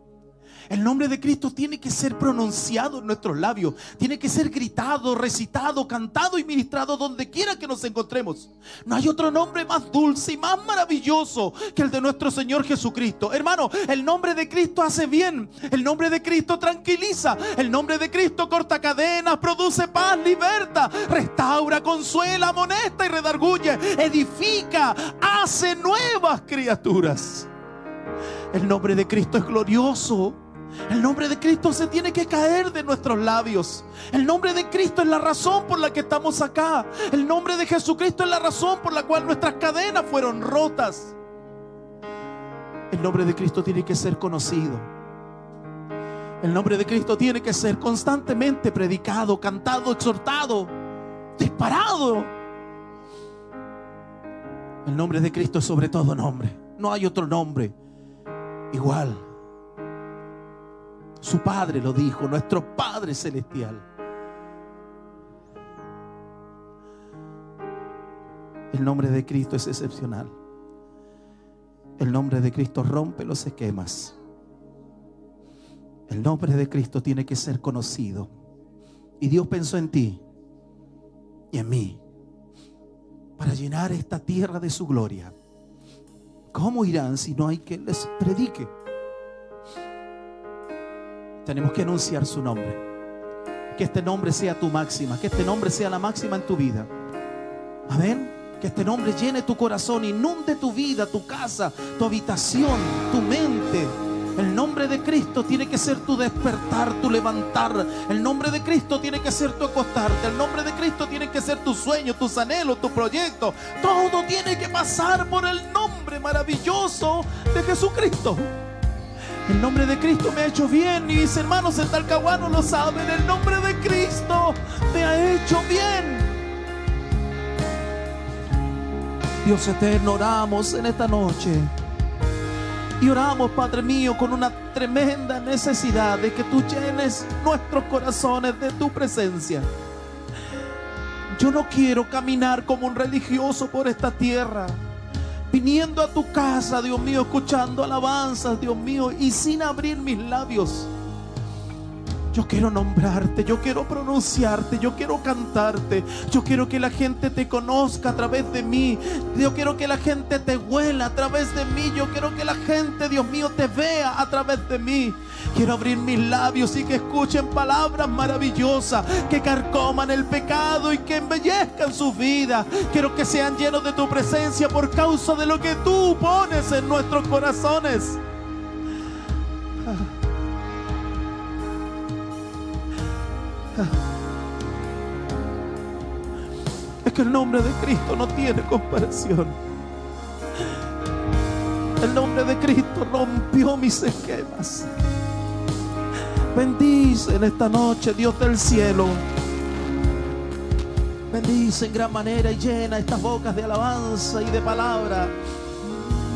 El nombre de Cristo tiene que ser pronunciado en nuestros labios, tiene que ser gritado, recitado, cantado y ministrado donde quiera que nos encontremos. No hay otro nombre más dulce y más maravilloso que el de nuestro Señor Jesucristo. Hermano, el nombre de Cristo hace bien, el nombre de Cristo tranquiliza, el nombre de Cristo corta cadenas, produce paz, liberta, restaura, consuela, amonesta y redarguye, edifica, hace nuevas criaturas. El nombre de Cristo es glorioso. El nombre de Cristo se tiene que caer de nuestros labios. El nombre de Cristo es la razón por la que estamos acá. El nombre de Jesucristo es la razón por la cual nuestras cadenas fueron rotas. El nombre de Cristo tiene que ser conocido. El nombre de Cristo tiene que ser constantemente predicado, cantado, exhortado, disparado. El nombre de Cristo es sobre todo nombre. No hay otro nombre igual. Su Padre lo dijo, nuestro Padre Celestial. El nombre de Cristo es excepcional. El nombre de Cristo rompe los esquemas. El nombre de Cristo tiene que ser conocido. Y Dios pensó en ti y en mí para llenar esta tierra de su gloria. ¿Cómo irán si no hay quien les predique? Tenemos que anunciar su nombre. Que este nombre sea tu máxima, que este nombre sea la máxima en tu vida. Amén. Que este nombre llene tu corazón, inunde tu vida, tu casa, tu habitación, tu mente. El nombre de Cristo tiene que ser tu despertar, tu levantar. El nombre de Cristo tiene que ser tu acostarte. El nombre de Cristo tiene que ser tu sueño, tus anhelos, tu proyecto. Todo tiene que pasar por el nombre maravilloso de Jesucristo. El nombre de Cristo me ha hecho bien y mis hermanos en Talcahuano lo saben. El nombre de Cristo me ha hecho bien. Dios eterno, oramos en esta noche. Y oramos, Padre mío, con una tremenda necesidad de que tú llenes nuestros corazones de tu presencia. Yo no quiero caminar como un religioso por esta tierra, viniendo a tu casa, Dios mío, escuchando alabanzas, Dios mío, y sin abrir mis labios. Yo quiero nombrarte, yo quiero pronunciarte, yo quiero cantarte, yo quiero que la gente te conozca a través de mí, yo quiero que la gente te huela a través de mí, yo quiero que la gente, Dios mío, te vea a través de mí. Quiero abrir mis labios y que escuchen palabras maravillosas, que carcoman el pecado y que embellezcan sus vidas. Quiero que sean llenos de tu presencia por causa de lo que tú pones en nuestros corazones. Es que el nombre de Cristo no tiene comparación. El nombre de Cristo rompió mis esquemas. Bendice en esta noche, Dios del cielo. Bendice en gran manera y llena estas bocas de alabanza y de palabra.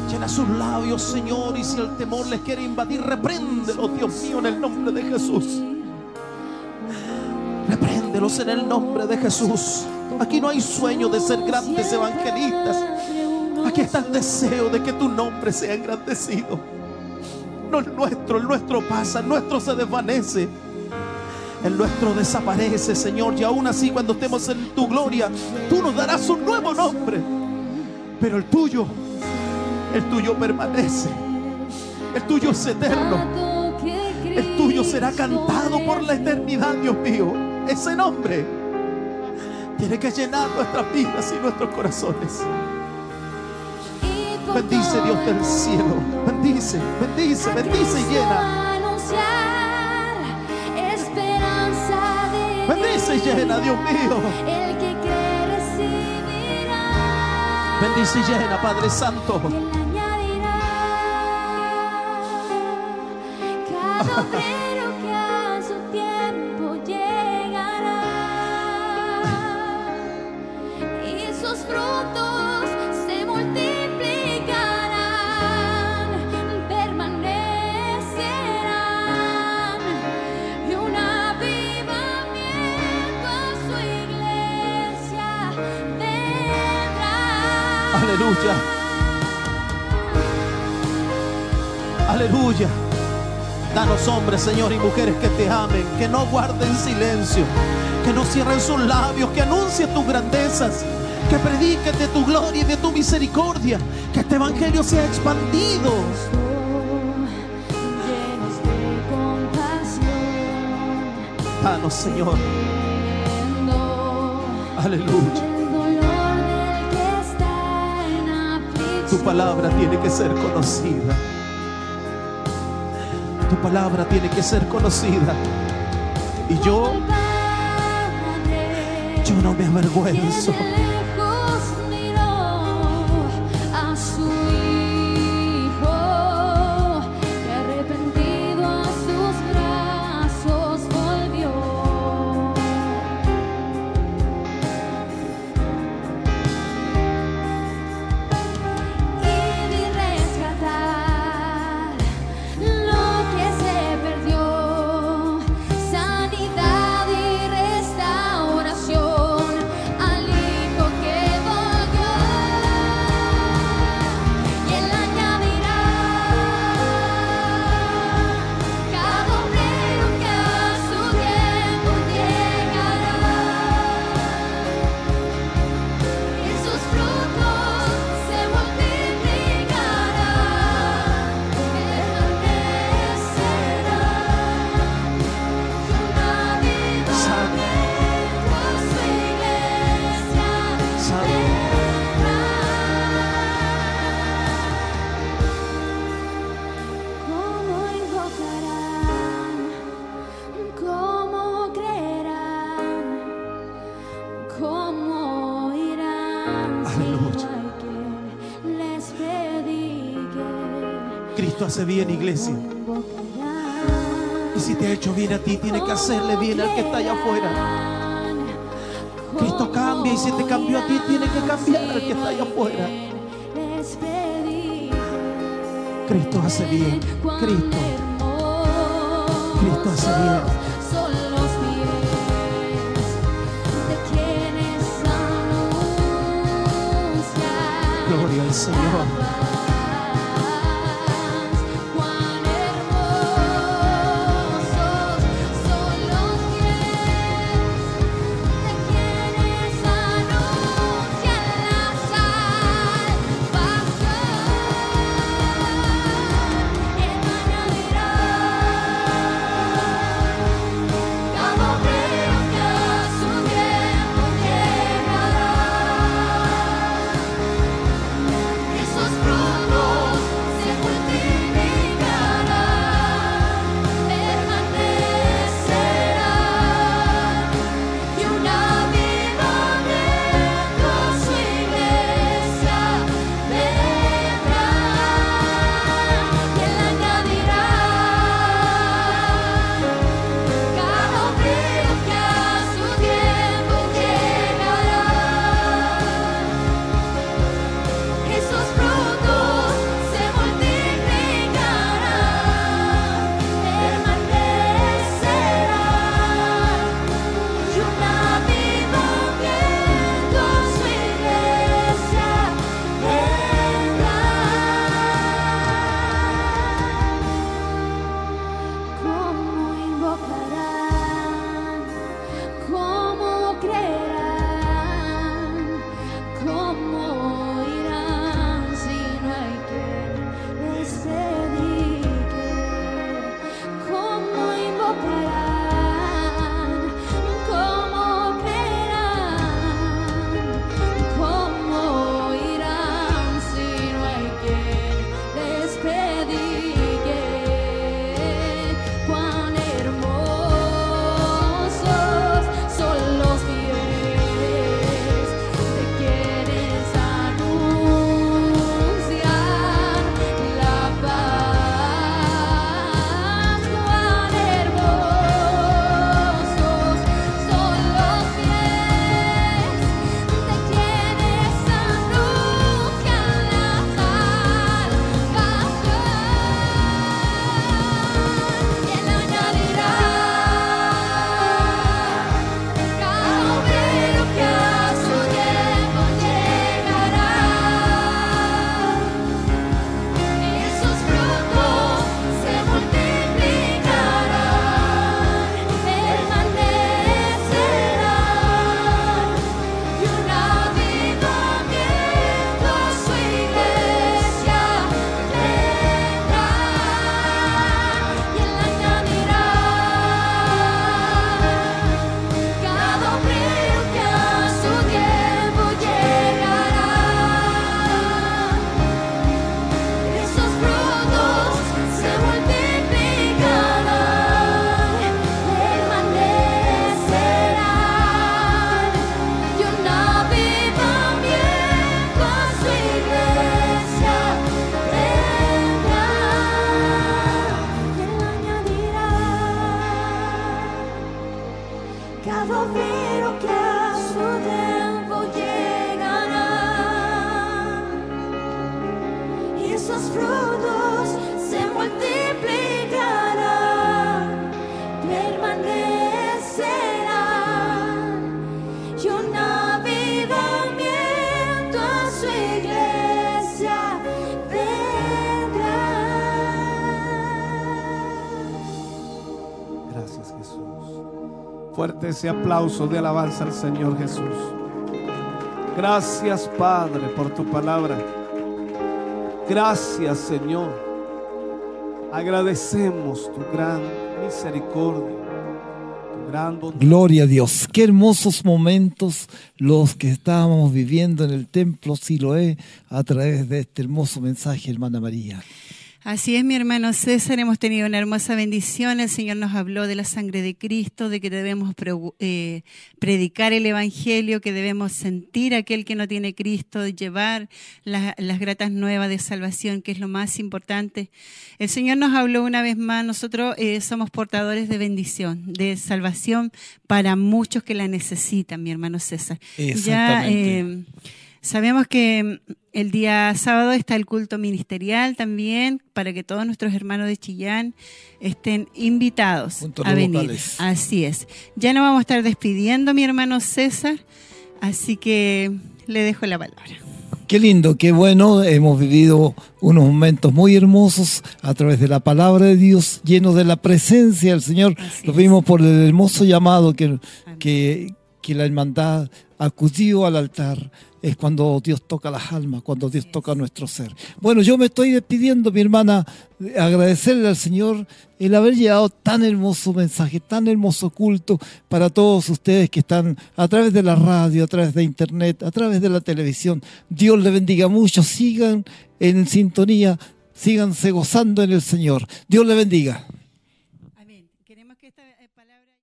Llena sus labios, Señor, y si el temor les quiere invadir, repréndelo, Dios mío, en el nombre de Jesús. Repréndelos en el nombre de Jesús. Aquí no hay sueño de ser grandes evangelistas. Aquí está el deseo de que tu nombre sea engrandecido. No el nuestro, el nuestro pasa, el nuestro se desvanece. El nuestro desaparece, Señor. Y aún así, cuando estemos en tu gloria, tú nos darás un nuevo nombre. Pero el tuyo, el tuyo permanece. El tuyo es eterno. El tuyo será cantado por la eternidad, Dios mío. Ese nombre tiene que llenar nuestras vidas y nuestros corazones. Bendice Dios del cielo. Bendice, bendice, bendice y llena. Bendice y llena, Dios mío. El que quiere Bendice y llena, Padre Santo. Aleluya. Aleluya. Danos hombres, Señor, y mujeres que te amen, que no guarden silencio, que no cierren sus labios, que anuncien tus grandezas, que prediquen de tu gloria y de tu misericordia, que este evangelio sea expandido. Danos, Señor. Aleluya. Tu palabra tiene que ser conocida. Tu palabra tiene que ser conocida. Y yo, yo no me avergüenzo. Hace bien, iglesia. Y si te ha hecho bien a ti, tiene que hacerle bien al que está allá afuera. Cristo cambia y si te cambió a ti, tiene que cambiar al que está allá afuera. Cristo hace bien. Cristo. Cristo hace bien. Gloria al Señor. Ese aplauso de alabanza al Señor Jesús. Gracias Padre por tu palabra. Gracias Señor. Agradecemos tu gran misericordia. Gloria a Dios. Qué hermosos momentos los que estábamos viviendo en el templo Siloé a través de este hermoso mensaje, hermana María. Así es, mi hermano César, hemos tenido una hermosa bendición. El Señor nos habló de la sangre de Cristo, de que debemos eh, predicar el Evangelio, que debemos sentir a aquel que no tiene Cristo, llevar la- las gratas nuevas de salvación, que es lo más importante. El Señor nos habló una vez más, nosotros eh, somos portadores de bendición, de salvación para muchos que la necesitan, mi hermano César. Ya, eh, Sabemos que mm, el día sábado está el culto ministerial también para que todos nuestros hermanos de Chillán estén invitados a venir. Así es. Ya nos vamos a estar despidiendo, mi hermano César, así que le dejo la palabra. Qué lindo, qué bueno. Hemos vivido unos momentos muy hermosos a través de la palabra de Dios, llenos de la presencia del Señor. Así Lo vimos por el hermoso llamado que, que, que la hermandad acudió al altar. Es cuando Dios toca las almas, cuando Dios toca nuestro ser. Bueno, yo me estoy despidiendo, mi hermana, de agradecerle al Señor el haber llevado tan hermoso mensaje, tan hermoso culto para todos ustedes que están a través de la radio, a través de internet, a través de la televisión. Dios le bendiga mucho, sigan en sintonía, síganse gozando en el Señor. Dios le bendiga. Amén. Queremos que esta eh, palabra...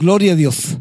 Gloria a Dios.